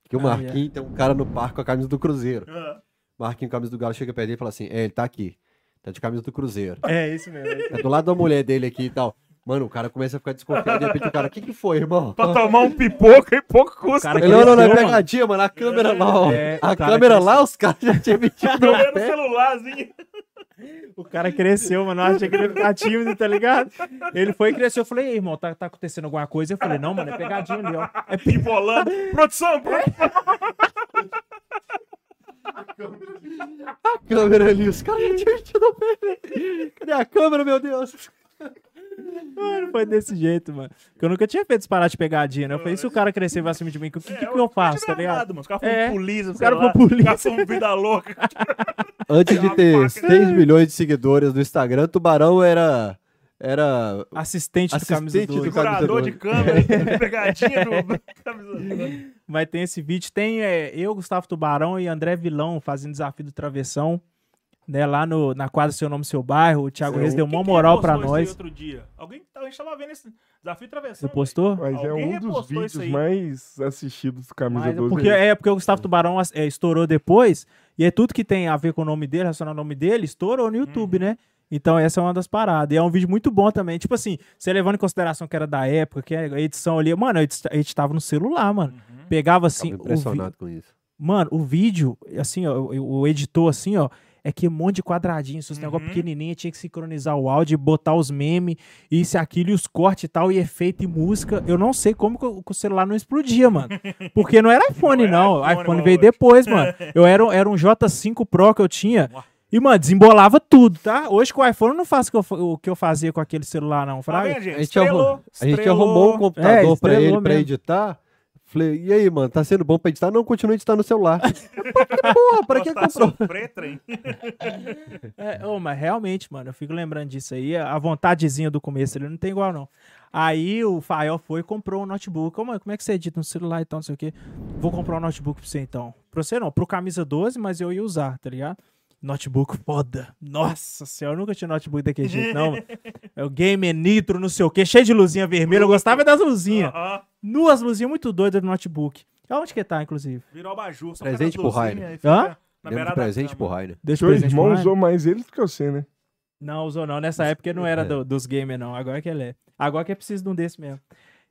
Que o Ah, Marquinhos tem um cara no parque com a camisa do Cruzeiro. Ah, Marquinhos, camisa do Galo, chega perto dele e fala assim: É, ele tá aqui. Tá de camisa do Cruzeiro. É isso mesmo. Tá do lado da mulher dele aqui e tal. Mano, o cara começa a ficar desconfiado. De repente o cara, o que que foi, irmão? Pra tomar um pipoca e pouco custa. Cara, Ele, não, não, não, é pegadinha, mano. A câmera lá, ó. É, a câmera cresceu. lá, os caras já tinham metido no Jogando no celularzinho. O cara cresceu, mano. Eu achei que ele ia ficar tímido, tá ligado? Ele foi e cresceu. Eu falei, ei, irmão, tá, tá acontecendo alguma coisa? Eu falei, não, mano, é pegadinha ali, ó. É pi- Embolando. Produção, produção. A câmera ali, os caras já tinham metido no pé. Cadê a câmera, meu Deus? Mano, foi desse jeito, mano. Porque eu nunca tinha feito esse parar de pegadinha, né? Eu falei, se o cara crescer e vai cima de mim, o que, que, que eu faço, tá ligado? Mano. Os caras foram É, polícia, os caras foram polícia. Os caras foram vida louca. Antes de ter faca. 6 milhões de seguidores no Instagram, Tubarão era. Era. Assistente, Assistente do camisa do 12. Camisa 12. de câmera, pegadinha do camisa 12. Mas tem esse vídeo. Tem é, eu, Gustavo Tubarão e André Vilão fazendo desafio do travessão. Né, lá no, na quadra Seu Nome Seu Bairro. O Thiago Sim. Reis deu Quem uma moral aí nós. outro dia? Alguém, a gente tava vendo esse desafio de travessão. Você postou? Mas é Alguém um dos vídeos mais assistidos do Camisa Mas, 12. porque, aí. é porque o Gustavo Tubarão é, estourou depois. E é tudo que tem a ver com o nome dele, relacionado ao nome dele, estourou no YouTube, Uhum. né? Então essa é uma das paradas. E é um vídeo muito bom também. Tipo assim, você levando em consideração que era da época, que a edição ali. Mano, a gente tava no celular, mano. Uhum. Pegava assim. Tava o vi- impressionado com isso. Mano, o vídeo, assim, ó, o, editor, assim, ó, é que um monte de quadradinhos, esses negócio Uhum. pequenininho, tinha que sincronizar o áudio, botar os memes, isso e aquilo, e os cortes e tal, e efeito e música. Eu não sei como que o, que o celular não explodia, mano. Porque não era iPhone, era não. iPhone, iPhone veio hoje. depois, mano. Eu era, um- era um J5 Pro que eu tinha. E, mano, desembolava tudo, tá? Hoje com o iPhone eu não faço o que eu fa- o que eu fazia com aquele celular, não. Fraga. gente? A gente, Estrelou, arrumou, a gente estrelou. arrumou um computador É, pra estrelou ele, pra mesmo. editar. Falei, e aí, mano, tá sendo bom pra editar? Não, continua editando no celular. Porra, pra que comprou? sofrer, trem. É, ô, mas realmente, mano, eu fico lembrando disso aí. A vontadezinha do começo ele não tem igual, não. Aí o Fael foi e comprou um notebook. Ô, mano, como é que você edita no celular e tal, não sei o quê? Vou comprar um notebook pra você então. Pra você não, pro camisa 12, mas eu ia usar, tá ligado? Notebook foda. Nossa senhora, eu nunca tinha notebook daquele jeito, não. É o Game Nitro, não sei o quê, cheio de luzinha vermelha. Eu gostava das luzinhas. Aham. Duas luzinhas muito doidas no notebook. Onde que tá, inclusive? Virou abajur. só Presente pro Rainer. Hã? na Demos de beirada da presente pro. Rainer. Deixa Seu presente irmão usou mais eles do que você, né? Não, usou não. Nessa época ele não era É. do- dos gamers, não. Agora que ele é. Agora que é preciso de um desse mesmo.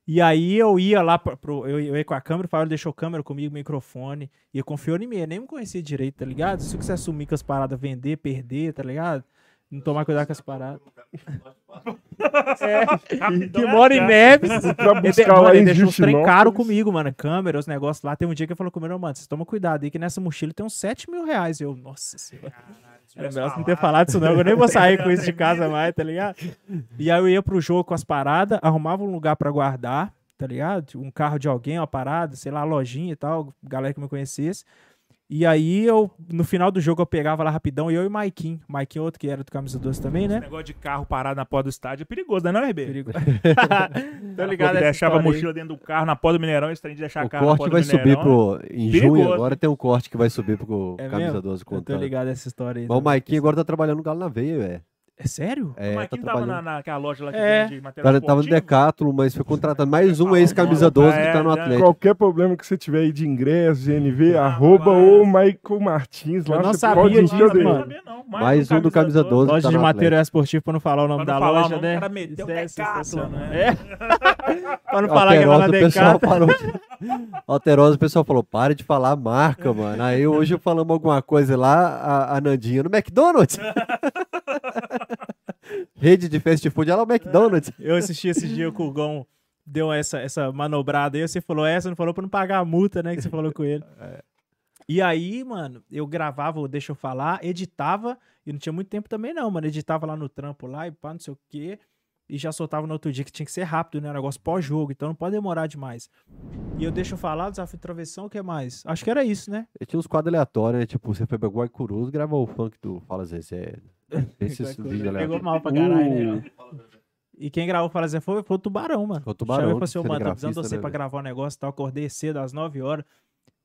E aí eu ia lá pro. pro- eu, eu ia com a câmera, o Fábio deixou a câmera comigo, microfone. E eu confiou em mim, eu nem me conhecia direito, tá ligado? Se eu quiser assumir com as paradas, vender, perder, tá ligado? Não tomar cuidado com as paradas. é, que é mora em. Neves. Pra Ele, buscar mano, lá ele deixou trem caro comigo, mano. Câmera, os negócios lá. Tem um dia que ele falou comigo, mano, vocês tomam cuidado aí, que nessa mochila tem uns 7 mil reais. Eu, nossa senhora. Era melhor você não ter falado isso, não. Eu nem vou sair com isso de casa mais, tá ligado? E aí eu ia pro jogo com as paradas, arrumava um lugar pra guardar, tá ligado? Um carro de alguém, uma parada, sei lá, lojinha e tal, galera que me conhecesse. E aí eu, no final do jogo, eu pegava lá rapidão, eu e o Maikin. Maikin, outro que era do Camisa 12 também, Esse né? negócio de carro parado na porta do estádio é perigoso, né, não, RB? Perigo. Tá Tô ligado? essa Deixava a história aí. mochila dentro do carro, na porta do Mineirão, esse trem de deixar O carro na corte porta vai do subir pro. Em Perigoso. junho, agora tem um corte que vai subir pro É Camisa mesmo? 12 Eu tô ligado essa história aí. Mas o também. Maiquinho agora tá trabalhando no Galo na veia, velho. É sério? É, o tá Marquinhos tava na, naquela loja lá que É. vende O material cara tava no. Decathlon, mas foi contratado mais um ex-camisa não, 12 que é, tá no já- Atlético. Qualquer problema que você tiver aí de ingresso, GNV, Ah, arroba mas- ou Michael Martins lá, Eu não você sabia pode disso, Não, mano. sabia não. Mais um do camisa 12. Loja tá de no material esportivo, pra não falar o nome Pra da falar loja, né? o cara meteu Isso é Decathlon, sensacional. né? É. pra não falar que é lá na Alterosa, o pessoal Decathlon. Alterosa, o pessoal falou, para de falar marca, mano. Aí hoje falamos alguma coisa lá, a, a Nandinha no McDonald's. Rede de fast food, ela é o McDonald's. Eu assisti esse dia com o Gão, deu essa, essa manobrada aí, você falou essa, não falou pra não pagar a multa, né, que você falou com ele. E aí, mano, eu gravava, o deixa eu falar, editava, e não tinha muito tempo também não, mano, editava lá no trampo lá e pá, não sei o quê, e já soltava no outro dia, que tinha que ser rápido, né, um negócio pós-jogo, então não pode demorar demais. E eu deixa eu falar, desafio de travessão, o que mais? Acho que era isso, né? E tinha uns quadros aleatórios, né? Tipo, você foi pra Guaicuruzo, gravou o funk do Fala Zezé. Esses vídeos Pegou aleatórios. mal pra caralho, né? Uh, E quem gravou o Fala Zé foi, foi o Tubarão, mano. Foi o Tubarão, Chamei assim, ô, mano, tô precisando de você né, pra gravar um negócio e tal. Acordei cedo, às 9 horas.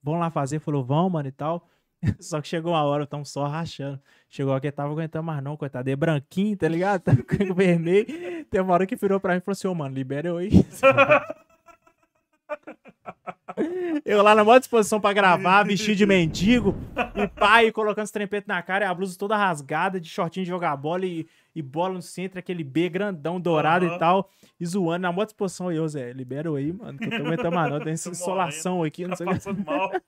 Vamos lá fazer. Falou, vão, mano, e tal. Só que chegou uma hora, tão só rachando. Chegou aqui, tava aguentando mais não, coitado. É branquinho, tá ligado? Tá com vermelho. Tem uma hora que virou pra mim e falou assim, ô, mano, libera eu aí. Eu lá na maior disposição pra gravar, vestido de mendigo, e pai colocando os trempetos na cara, e a blusa toda rasgada, de shortinho de jogar bola e, e bola no centro, aquele B grandão, dourado Aham. e tal, e zoando na maior disposição. E eu, Zé, libera aí, mano, que eu tô aguentando mais não, tem essa insolação aqui, não sei o que. Passando mal.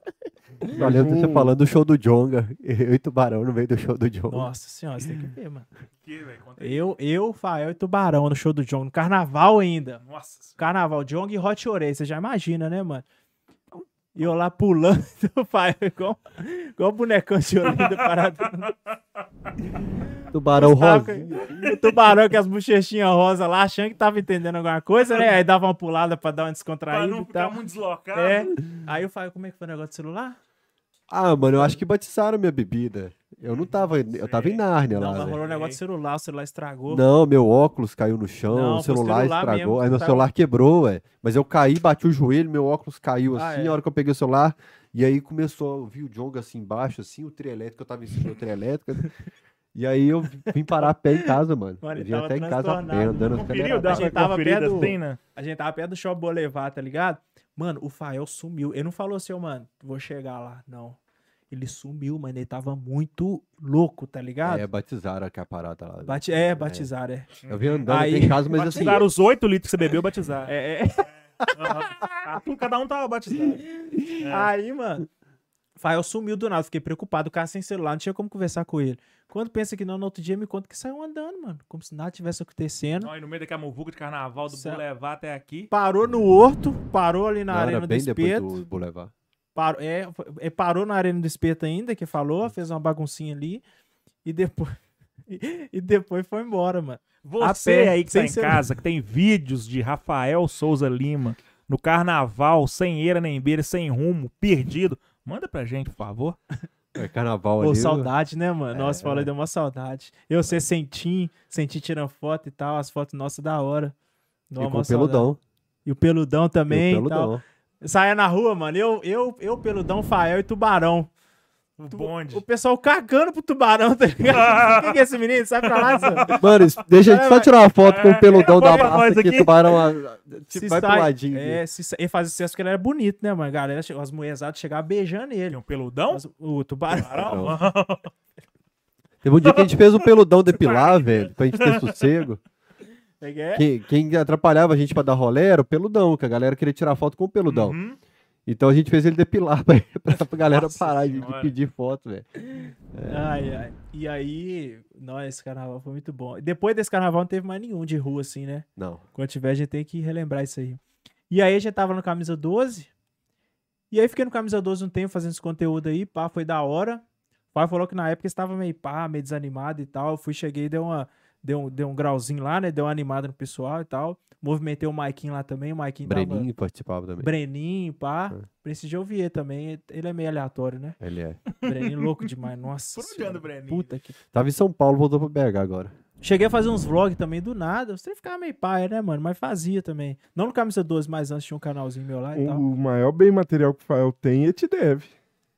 Você falando do show do Jonga. Eu e Tubarão no meio do show do Jonga. Nossa senhora, você tem que ver, mano. Que. Eu, eu, Fael e Tubarão no show do Jong, no carnaval ainda. Nossa. Carnaval, Jong e Hot Orei, você já imagina, né, mano? E eu lá pulando, o pai, igual, igual bonecão de Olinda parado. Tubarão rosinha. O tubarão com as bochechinhas rosa lá, achando que tava entendendo alguma coisa, né? Aí dava uma pulada pra dar uma Pra descontraída não e ficar tal. muito deslocado. É. Aí eu falei, como é que foi o negócio do celular? Ah, mano, eu acho que batizaram minha bebida. Eu não tava. Eu tava em Nárnia Não, lá, mas velho. rolou um negócio do celular, o celular estragou. Não, meu óculos caiu no chão, Não, o celular, celular estragou. mesmo, aí meu tá- celular quebrou, ué. Mas eu caí, bati o joelho, meu óculos caiu Ah, assim, é. a hora que eu peguei o celular. E aí começou, eu vi o Jonga assim embaixo, assim, o trio elétrico, eu tava em cima do trio elétrico. e aí eu vim parar a pé em casa, mano. Mano, eu ele vim até em casa a pé, andando Conferiu, acelerado. dá A gente tava perto do- assim, né? A gente tava perto do Shopping Boulevard, tá ligado? Mano, o Fael sumiu. Ele não falou assim, ô, mano, vou chegar lá. Não. Ele sumiu, mano. Ele tava muito louco, tá ligado? É, batizaram aqui a parada lá. Bati- é, batizaram, é. Eu vim andando Aí- em casa, mas assim. Batizaram os 8 litros que você bebeu, batizaram. É, é. Cada um tava batizado. Aí, mano, Fael sumiu do nada. Fiquei preocupado. O cara sem celular, não tinha como conversar com ele. Quando pensa que não, no outro dia me conta que saiu andando, mano. Como se nada tivesse acontecendo. Não, e no meio daquela muvuca de carnaval do Certo. Boulevard até aqui. Parou no Horto, parou ali na Não, era Arena do Espeto. do Boulevard. Parou, é, é, parou na Arena do Espeto ainda, que falou, fez uma baguncinha ali. E depois. E, e depois foi embora, mano. Você pé, aí que tá em celular. casa, que tem vídeos de Rafael Souza Lima no carnaval, sem eira nem beira, sem rumo, perdido. Manda pra gente, por favor. É carnaval Pô, ali. saudade, né, mano? Nossa, É. falou, deu uma saudade. Eu ser sentim, sentir tirando foto e tal, as fotos nossas da hora. Dá E com o saudade. peludão. E o peludão também. E o tal. peludão. Saia na rua, mano. Eu, eu, eu, peludão, Fael e tubarão. O bonde. O pessoal cagando pro tubarão, tá ligado? Quem que é esse menino? Sai pra lá, senhor. Mano, deixa a gente só tirar uma foto com o peludão da nós aqui, aqui. tubarão. a- Se Tipo, vai pro sai- ladinho. É, se ele fazia sucesso porque ele era bonito, né, mano? Galera, as mulherzadas chegavam beijando ele. Tem um peludão? Mas o tubarão. Teve um dia que a gente fez o peludão depilar, velho, pra gente ter sossego. É que é? Quem, quem atrapalhava a gente pra dar rolê era o peludão, que a galera queria tirar foto com o peludão. Uhum. Então a gente fez ele depilar pra, pra, galera Nossa parar de, de Senhora. pedir foto, velho. Ai, ai. E aí, nossa, esse carnaval foi muito bom. Depois desse carnaval não teve mais nenhum de rua, assim, né? Não. Quando tiver, a gente tem que relembrar isso aí. E aí a gente tava no camisa 12. E aí fiquei no camisa 12 um tempo fazendo esse conteúdo aí, pá, foi da hora. O pai falou que na época estava meio pá, meio desanimado e tal. Eu fui, cheguei, deu uma. Deu um, deu um grauzinho lá, né? Deu uma animada no pessoal e tal. Movimentei o Maikinho lá também. O Maikinho tava. Breninho participava também. Breninho, pá. É. Preciso de ouvir ele também. Ele é meio aleatório, né? Ele é. Breninho louco demais. Nossa. Por onde Senhora. anda o Breninho? Puta que Tava em São Paulo, voltou pro BH agora. Cheguei a fazer uns vlogs também do nada. Você ficava meio paia, né, mano? Mas fazia também. Não no Camisa 12, mas antes tinha um canalzinho meu lá e tal. O maior bem material que o Fael tem, ele te deve.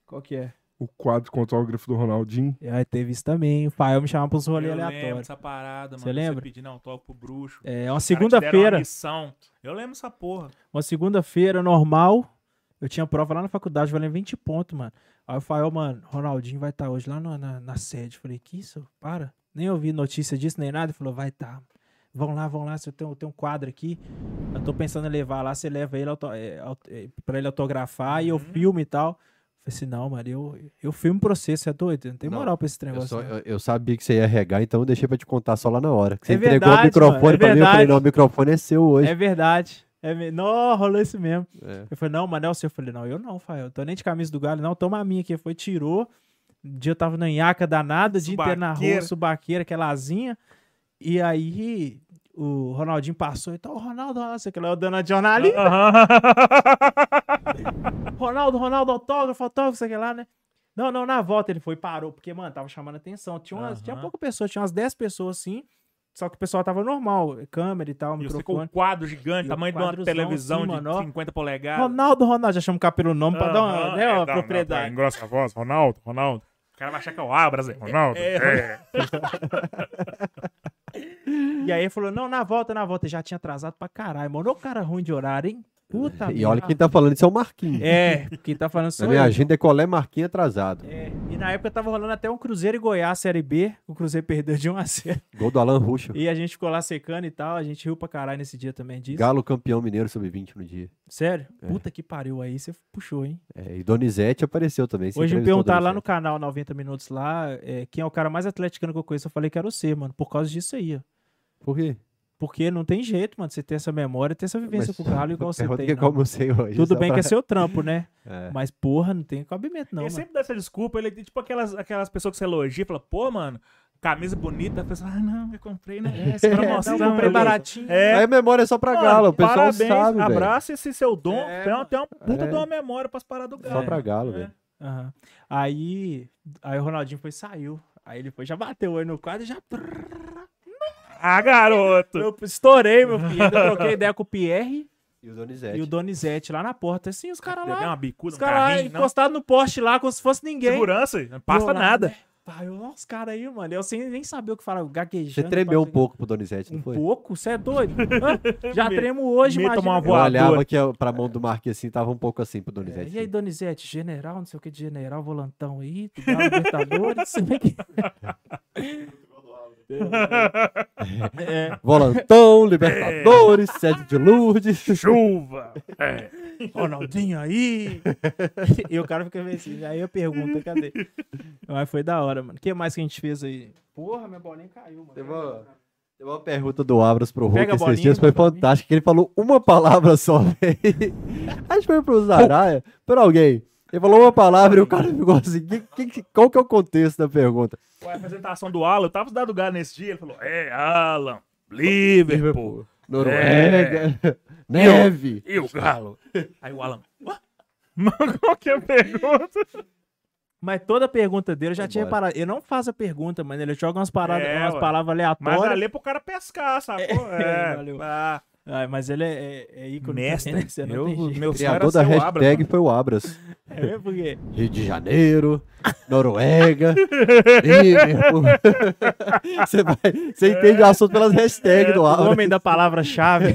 Qual que é? O quadro com autógrafo do Ronaldinho. Aí teve isso também. O Fael me chamava pros rolês Eu lembro aleatórios. dessa parada, mano. Você lembra? Você pedindo autógrafo pro bruxo. É, uma segunda-feira. Eu lembro essa porra. Uma segunda-feira normal. Eu tinha prova lá na faculdade, valendo 20 pontos, mano. Aí o Fael, mano, Ronaldinho vai estar hoje lá na, na, na sede. Falei, que isso? Para. Nem ouvi notícia disso, nem nada. Ele falou, vai tá. Vão lá, vão lá. Eu tenho, eu tenho um quadro aqui. Eu tô pensando em levar lá. Você leva ele auto, é, auto- é, pra ele autografar e eu filme e tal. Falei assim, não, mano, eu, eu filmo pra você, você é doido? Não tem Não, moral pra esse Eu, negócio. só- não. eu- eu sabia que você ia regar, então eu deixei pra te contar só lá na hora. Que Você É entregou verdade, o microfone mano, é pra mim, eu falei, verdade. não, o microfone é seu hoje. É verdade. É me... Não, rolou isso mesmo. É. Eu falei, não, mas não é o seu. Eu falei, não, eu não, Fael. Eu tô nem de camisa do galho, não. Toma a minha aqui. Foi, tirou. Um dia eu tava na nhaca danada, o dia inteiro na rua, Subaqueira. aquela asinha. E aí o Ronaldinho passou e tal. Ronaldo, Ronaldo, sei que lá, eu dando a jornalista. Ronaldo, Ronaldo, autógrafo, autógrafo, sei lá, né? Não, não, na volta ele foi e parou, porque, mano, tava chamando atenção. Tinha, umas, tinha Aham. pouca pessoa, tinha umas 10 pessoas assim. Só que o pessoal tava normal, câmera e tal, E com microfone. um quadro gigante, E o tamanho de uma televisão assim, de mano, ó. 50 polegadas. Ronaldo, Ronaldo, já chama o cara pelo nome pra dar uma, né, é, uma dá- dá- propriedade. Engrossa a voz, Ronaldo, Ronaldo. O cara vai achar que é o Abras, hein? Ronaldo. É, É. E aí ele falou, não, na volta, na volta. Já tinha atrasado pra caralho, mano. Ô cara ruim de horário, hein? Puta E olha quem tá falando isso é o Marquinhos. É, quem tá falando Na sou minha eu. agenda é colé Marquinhos atrasado. É, e na época tava rolando até um Cruzeiro e Goiás Série B. O Cruzeiro perdeu de 1 a 0 Gol do Alan Ruschel. E a gente ficou lá secando e tal. A gente riu pra caralho nesse dia também disso. Galo campeão mineiro sub-20 no dia. Sério? É. Puta que pariu aí. Você puxou, hein? É, e Donizete apareceu também. Hoje me o perguntaram lá no canal 90 Minutos lá é, quem é o cara mais atleticano que eu conheço. Eu falei que era você, mano. Por causa disso aí, ó. Por quê? Porque não tem jeito, mano. Você ter essa memória, ter essa vivência Mas com o Galo igual você pergunta tem. que não. como eu sei hoje. Tudo só bem pra- que é seu trampo, né? É. Mas, porra, não tem cabimento, não. ele mano. sempre dá essa desculpa, ele é tipo aquelas, aquelas pessoas que você elogia, fala, pô, mano, camisa bonita, a pessoa, ah, não, eu comprei, né? É, você quer- mostrar, não, comprei baratinho. É, Aí a memória é só pra Mano, Galo, o pessoal parabéns, sabe, abraça esse seu dom. É, tem, uma, tem uma puta É. de uma memória pras paradas do Só Galo. pra Galo, É. velho. Aham. Aí, aí o Ronaldinho foi e saiu. Aí ele foi, já bateu aí no quadro e já. Ah, garoto! Eu estourei, meu filho. Ainda troquei ideia com o Pierre E o Donizete. e o Donizete lá na porta. Assim, os caras Deu lá. uma bicuda, Os um caras encostados no poste lá, como se fosse ninguém. Segurança, não passa Eu lá, nada. né? Pai, eu, os caras aí, mano. Eu sem nem saber o que falar, gaguejando. Você tremeu um pá, pouco pro Donizete, não Um foi? pouco? Você é doido? Já Me- tremo hoje, me imagina. tomar uma Eu olhava que pra mão do Marquinhos assim, tava um pouco assim pro É, Donizete. e aí, Donizete, general, não sei o que de general, volantão aí, tu dá Libertadores, sei que- É, Volantão, Libertadores, Sede de Lourdes. Chuva! É. Ronaldinho aí. e o cara fica meio assim. Aí eu pergunto, cadê? Mas foi da hora, mano. O que mais que a gente fez aí? Porra, minha bolinha caiu, mano. Teve uma, teve uma pergunta do Abras pro Hulk esses dias, foi fantástico. que Ele falou uma palavra só, velho. Acho que foi pro Zaraia, por alguém. Ele falou uma palavra e o cara ficou assim, que- que- qual que é o contexto da pergunta? A apresentação do Alan, eu tava dando lugar nesse dia, ele falou, é, Alan, Liverpool, Noruega, neve. e o Galo? Aí o Alan, "Ué? Mano, qual que é a pergunta? Mas toda pergunta dele eu já tinha Vambora. reparado. Ele não faz a pergunta, mano. Ele joga umas paradas, É, umas ué. palavras Mas aleatórias. ali é pro cara pescar, sacou? É, É, valeu. Ah, Ai, mas ele é, é, é ícone. mestre. também, né? Você não Eu, meu Criador da o Abra, hashtag mano. foi o Abras. É mesmo porque Rio de Janeiro, Noruega. Você, vai, você entende o assunto pelas hashtags do o Abras. homem da palavra-chave.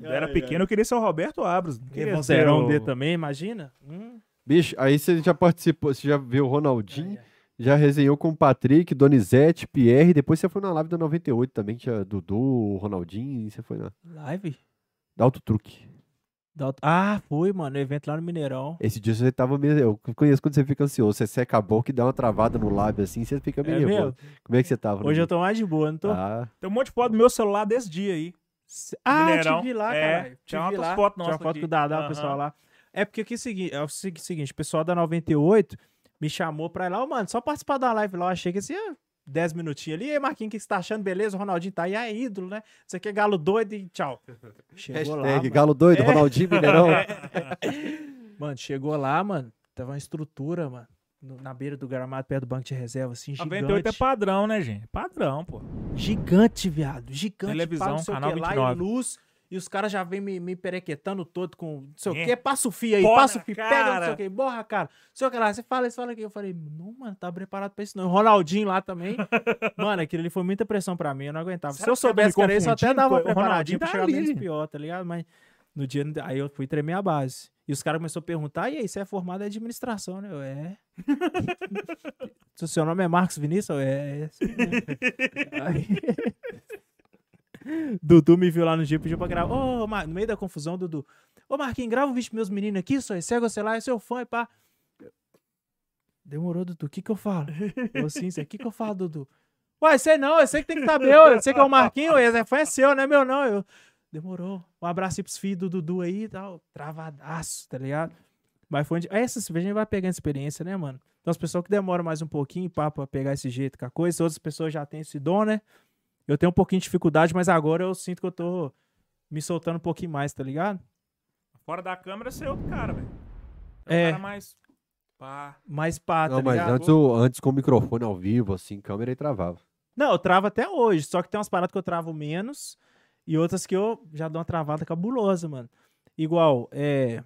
Eu era pequeno, eu queria ser o Roberto Abras. não queria ser o- dele também, imagina. Hum. Bicho, aí você já participou, você já viu o Ronaldinho, já resenhou com o Patrick, Donizete, Pierre, depois você foi na live da 98 também, tinha Dudu, Ronaldinho, e você foi na Live? da Auto Truque. Da auto- Ah, foi, mano. No evento lá no Mineirão. Esse dia você tava meio. Eu conheço quando você fica ansioso. Você seca a boca e dá uma travada no lábio assim, você fica meio É nervoso. mesmo? Como é que você tava? Hoje eu dia? tô mais de boa, não tô? Ah, Tem um monte de foto do meu celular desse dia aí. Ah, Mineirão. te vi lá, É. Te tinha outras lá. fotos Tinha uma nossas foto aqui. com o Dadá, o Aham. pessoal lá. É porque que é o seguinte, é o segui- seguinte, o pessoal da 98 me chamou pra ir lá, ô, mano, só participar da live lá, eu achei que assim, ah, 10 minutinhos ali, e aí, Marquinhos, o que você tá achando? Beleza, o Ronaldinho tá aí, é ídolo, né? Você aqui é galo doido e tchau. Chegou lá, hashtag mano. Galo Doido, É. Ronaldinho Mineirão. Mano, chegou lá, mano, tava uma estrutura, mano, no- na beira do gramado, perto do banco de reserva, assim, 98 é gigante. padrão, né, gente? Padrão, pô. Gigante, viado. Gigante. Televisão, pá, canal que lá, 29. e luz. E os caras já vêm me, me perequetando todo com não sei o É. que. Passa o fio aí, Pó passa o fio, pega não sei cara. o que. Borra, cara. Não sei o que lá. Você fala isso, fala aqui. Eu falei, não, mano, tá preparado pra isso não. Ronaldinho lá também. mano, aquilo ali foi muita pressão pra mim. Eu não aguentava. Será Se eu soubesse que era isso, eu até dava o Ronaldinho pra tá chegar menos pior, tá ligado? Mas no dia, aí eu fui tremer a base. E os caras começaram a perguntar, e aí, você é formado em administração, né? Eu, é. Se o seu nome é Marcos Vinícius? Eu, é. é né?" Aí- Dudu me viu lá no dia pediu pra gravar. Ô, Mar- no meio da confusão, Dudu. Ô, Marquinhos, grava um vídeo pros meus meninos aqui, só cego, sei lá, é seu fã e pá. Demorou, Dudu. O que que eu falo? Eu sim, o que que eu falo, Dudu? Ué, sei não, eu sei que tem que saber, eu sei que é o Marquinhos, esse fã é seu, não é meu não. Eu, demorou. Um abraço aí pros filhos do Dudu aí e tal. Travadaço, tá ligado? Mas foi onde... Essa a gente vai pegando experiência, né, mano? Então as pessoas que demoram mais um pouquinho pá, pra pegar esse jeito com a coisa, outras pessoas já têm esse dom, né? Eu tenho um pouquinho de dificuldade, mas agora eu sinto que eu tô me soltando um pouquinho mais, tá ligado? Fora da câmera, você é outro cara, velho. É. Um cara mais... Pá. Mais pá, tá Não, mas ligado? antes, antes com o microfone ao vivo, assim, câmera e travava. Não, eu travo até hoje, só que tem umas paradas que eu travo menos e outras que eu já dou uma travada cabulosa, mano. Igual, é.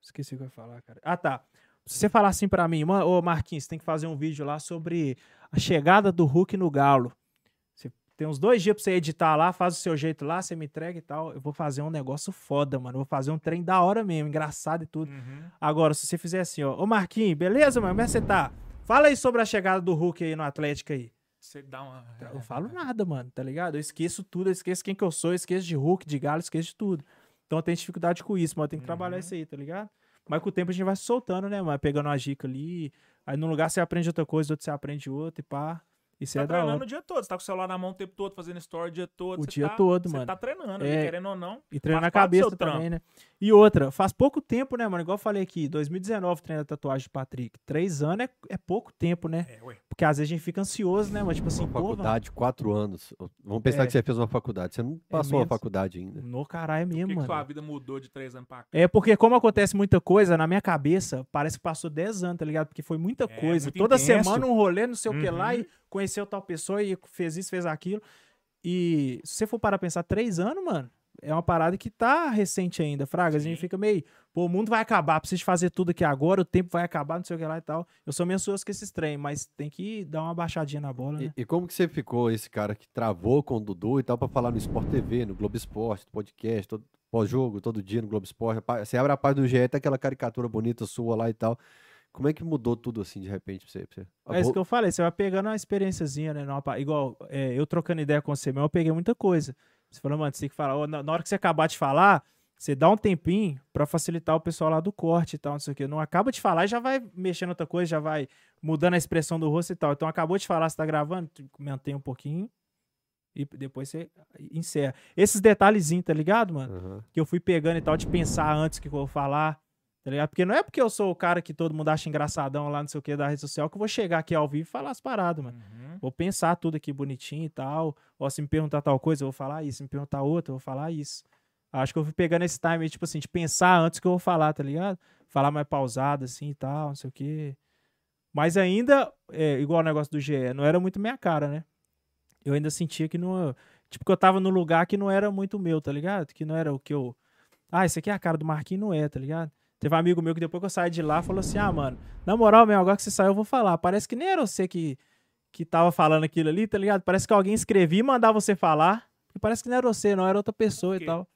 Esqueci o que eu ia falar, cara. Ah, tá. Se você falar assim pra mim, "Mano, ô Marquinhos, você tem que fazer um vídeo lá sobre a chegada do Hulk no Galo. Tem uns dois dias pra você editar lá, faz o seu jeito lá, você me entrega e tal. Eu vou fazer um negócio foda, mano. Eu vou fazer um trem da hora mesmo, engraçado e tudo. Uhum. Agora, se você fizer assim, ó. Ô Marquinhos, beleza, mano? Como é que você tá? Fala aí sobre a chegada do Hulk aí no Atlético aí. Você dá uma. Eu não falo nada, mano, tá ligado? Eu esqueço tudo, eu esqueço quem que eu sou, eu esqueço de Hulk, de Galo, eu esqueço de tudo. Então eu tenho dificuldade com isso, mas eu tenho que trabalhar Uhum. isso aí, tá ligado? Mas com o tempo a gente vai se soltando, né, mano? Pegando uma dica ali. Aí num lugar você aprende outra coisa, outro você aprende outra e pá. Isso Você é tá da hora. treinando o dia todo, você tá com o celular na mão o tempo todo, fazendo story o dia todo. O você dia tá- todo, Você mano. tá treinando, É. querendo ou não. E treina Faz na parte do seu cabeça também, né? E outra, faz pouco tempo, né, mano? Igual eu falei aqui, 2019 treina tatuagem do Patrick. Três anos é, é pouco tempo, né? É, ué. Porque às vezes a gente fica ansioso, né, mano? Tipo assim, Uma pô, mano, faculdade, quatro anos. Vamos pensar É. que você fez uma faculdade. Você não passou uma mesmo. faculdade ainda. no caralho Por mesmo, que, que mano. sua vida mudou de três anos pra cá? É porque, como acontece muita coisa, na minha cabeça, parece que passou 10 anos, tá ligado? Porque foi muita É, coisa. Toda intenso. semana um rolê, não sei o que lá, Uhum. e conheceu tal pessoa e fez isso, fez aquilo. E se você for parar pra pensar, três anos, mano, é uma parada que tá recente ainda, Fraga. A gente Sim. fica meio, pô, o mundo vai acabar, preciso fazer tudo aqui agora, o tempo vai acabar, não sei o que lá e tal. Eu sou meio ansioso com esses trem, mas tem que dar uma baixadinha na bola, né? E, e como que você ficou esse cara que travou com o Dudu e tal pra falar no Sport TV, no Globo Esporte, no podcast, todo, pós-jogo, todo dia no Globo Esporte. Você abre a página do GE, tem aquela caricatura bonita sua lá e tal. Como é que mudou tudo assim de repente pra você? Pra você? É isso que eu falei, você vai pegando uma experiênciazinha, né? numa igual, é, eu trocando ideia com você mesmo, eu peguei muita coisa. Você falou, mano, você tem que falar, na, hora que você acabar de falar, você dá um tempinho pra facilitar o pessoal lá do corte e tal, não sei o quê. Não acaba de falar e já vai mexendo outra coisa, já vai mudando a expressão do rosto e tal. Então acabou de falar, você tá gravando, mantém um pouquinho e depois você encerra. Esses detalhezinhos, tá ligado, mano? Aham. que eu fui pegando e tal, de pensar antes o que eu vou falar, tá ligado? Porque não é porque eu sou o cara que todo mundo acha engraçadão lá, não sei o que, da rede social, que eu vou chegar aqui ao vivo e falar as paradas, mano. Uhum. Vou pensar tudo aqui bonitinho e tal. Ó, se me perguntar tal coisa, eu vou falar isso. Se me perguntar outra, eu vou falar isso. Acho que eu fui pegando esse time, tipo assim, de pensar antes que eu vou falar, tá ligado? Falar mais pausado, assim e tal, não sei o quê. Mas ainda, é, igual o negócio do GE, não era muito minha cara, né? Eu ainda sentia que não. Tipo, que eu tava no lugar que não era muito meu, tá ligado? Que não era o que eu. Ah, isso aqui é a cara do Marquinhos, não é, tá ligado? Teve um amigo meu que depois que eu saí de lá falou assim: Ah, mano, na moral, mesmo, agora que você saiu, eu vou falar. Parece que nem era você que, que tava falando aquilo ali, tá ligado? Parece que alguém escrevia e mandava você falar. E parece que não era você, não, era outra pessoa e tal.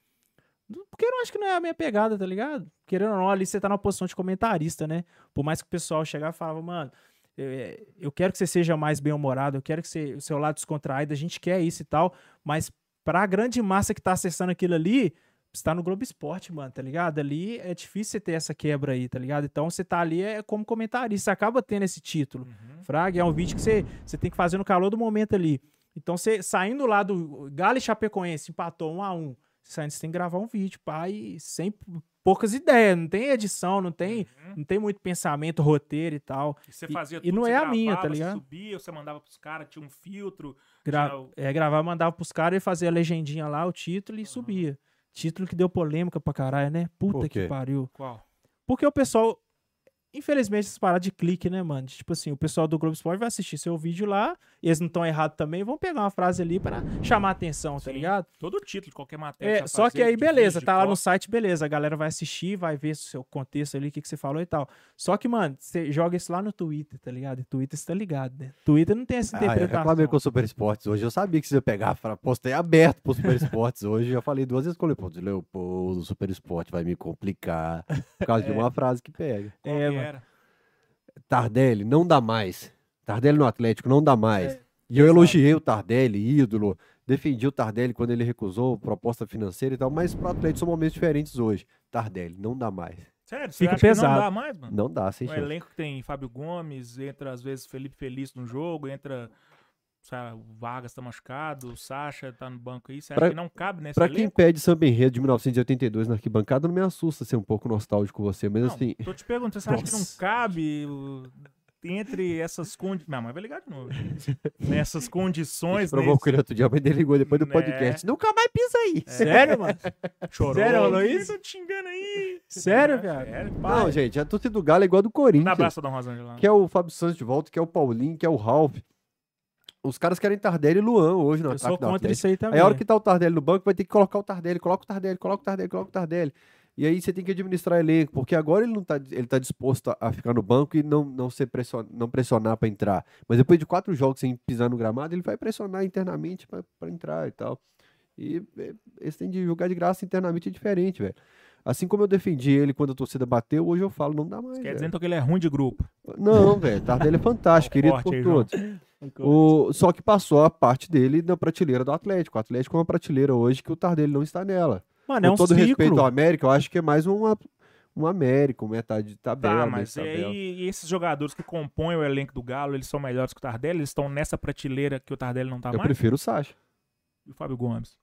Porque eu não acho que não é a minha pegada, tá ligado? Querendo ou não, ali você tá numa posição de comentarista, né? Por mais que o pessoal chegava e falava, mano, é, eu quero que você seja mais bem-humorado, eu quero que você, o seu lado descontraído, a gente quer isso e tal, mas pra grande massa que tá acessando aquilo ali, você tá no Globo Esporte, mano, tá ligado? Ali é difícil você ter essa quebra aí, tá ligado? Então você tá ali é como comentarista, você acaba tendo esse título. Uhum. Fraga, é um vídeo que você, você tem que fazer no calor do momento ali. Então, você saindo lá do Galo e Chapecoense, empatou um a um. Saindo, você tem que gravar um vídeo, e sem poucas ideias, não tem edição, não tem, Uhum. não tem muito pensamento, roteiro e tal. E você E- fazia e tudo, não você é a minha, tá gravava, você ligado? subia, você mandava pros caras, tinha um filtro. Gra tinha é, gravar, mandava pros caras e fazia a legendinha lá, o título e subia. Título que deu polêmica pra caralho, né? Puta que pariu. Qual? Porque o pessoal. Infelizmente, essas paradas de clique, né, mano? Tipo assim, o pessoal do Globo Esporte vai assistir seu vídeo lá, e eles não estão errados também, vão pegar uma frase ali pra chamar atenção, tá Sim. ligado? Todo título, de qualquer matéria. É, vai só que aí, beleza, vídeo, tá lá no site, beleza, a galera vai assistir, vai ver o seu contexto ali, o que, que você falou e tal. Só que, mano, você joga isso lá no Twitter, tá ligado? E Twitter você tá ligado, né? Twitter não tem essa Ah, eu interpretação. reclamei com o Super Esportes hoje. Eu sabia que você ia pegar. Postei aberto pro Super Esportes hoje. Já falei duas vezes com o Leopoldo. Leopoldo, o Super Esporte vai me complicar. Por causa de uma frase que pega. É, que mano. Era? Tardelli, não dá mais. Tardelli no Atlético, não dá mais. É, e eu exato. elogiei o Tardelli, ídolo. Defendi o Tardelli quando ele recusou proposta financeira e tal. Mas pro Atlético são momentos diferentes hoje. Tardelli, não dá mais. Sério, você Fica acha que não pesado. dá mais, mano? Não dá, sem O chance. elenco que tem Fábio Gomes, entra às vezes Felipe Feliz no jogo, entra sabe, o Vargas tá machucado, o Sacha tá no banco aí. Você acha Pra- que não cabe nesse Pra quem elenco? pede samba enredo de 1982 na arquibancada, não me assusta ser um pouco nostálgico com você, mas Não, assim. tô te perguntando, você acha que não Nossa. cabe entre essas condições... Minha mãe vai ligar de novo. Nessas condições... Provocou ele outro dia, a mãe dele ligou depois do Né? podcast. Nunca mais pisa aí. Sério, mano? Chorou. Sério, Quem isso? tá te xingando aí? Sério, É? Sério. Não, gente, a torcida do Galo é igual a do Um Corinthians. abraço, Dona Rosângela. Que é o Fábio Santos de volta, que é o Paulinho, que é o Ralf. Os caras querem Tardelli e Luan hoje no Eu ataque sou contra Atlético. isso aí também. Aí a hora que tá o Tardelli no banco, vai ter que colocar o Tardelli, coloca o Tardelli, coloca o Tardelli, coloca o Tardelli. E aí você tem que administrar elenco, porque agora ele não tá, ele tá disposto a, a ficar no banco e não, não, ser pression, não pressionar para entrar. Mas depois de quatro jogos sem pisar no gramado, ele vai pressionar internamente para entrar e tal. E é, esse tem de jogar de graça internamente é diferente, velho. Assim como eu defendi ele quando a torcida bateu, hoje eu falo, não dá mais. Quer velho. dizer então que ele é ruim de grupo. Não, velho. Tardelli é fantástico, querido por aí, todos. O, só que passou a parte dele na prateleira do Atlético. O Atlético é uma prateleira hoje que o Tardelli não está nela. Mano, é Com um todo ciclo. respeito ao América, eu acho que é mais uma, um América, uma metade de tabela. Tá, mas e tabela. aí e esses jogadores que compõem o elenco do Galo, eles são melhores que o Tardelli? Eles estão nessa prateleira que o Tardelli não tá Eu mais? prefiro o Sacha. E o Fábio Gomes?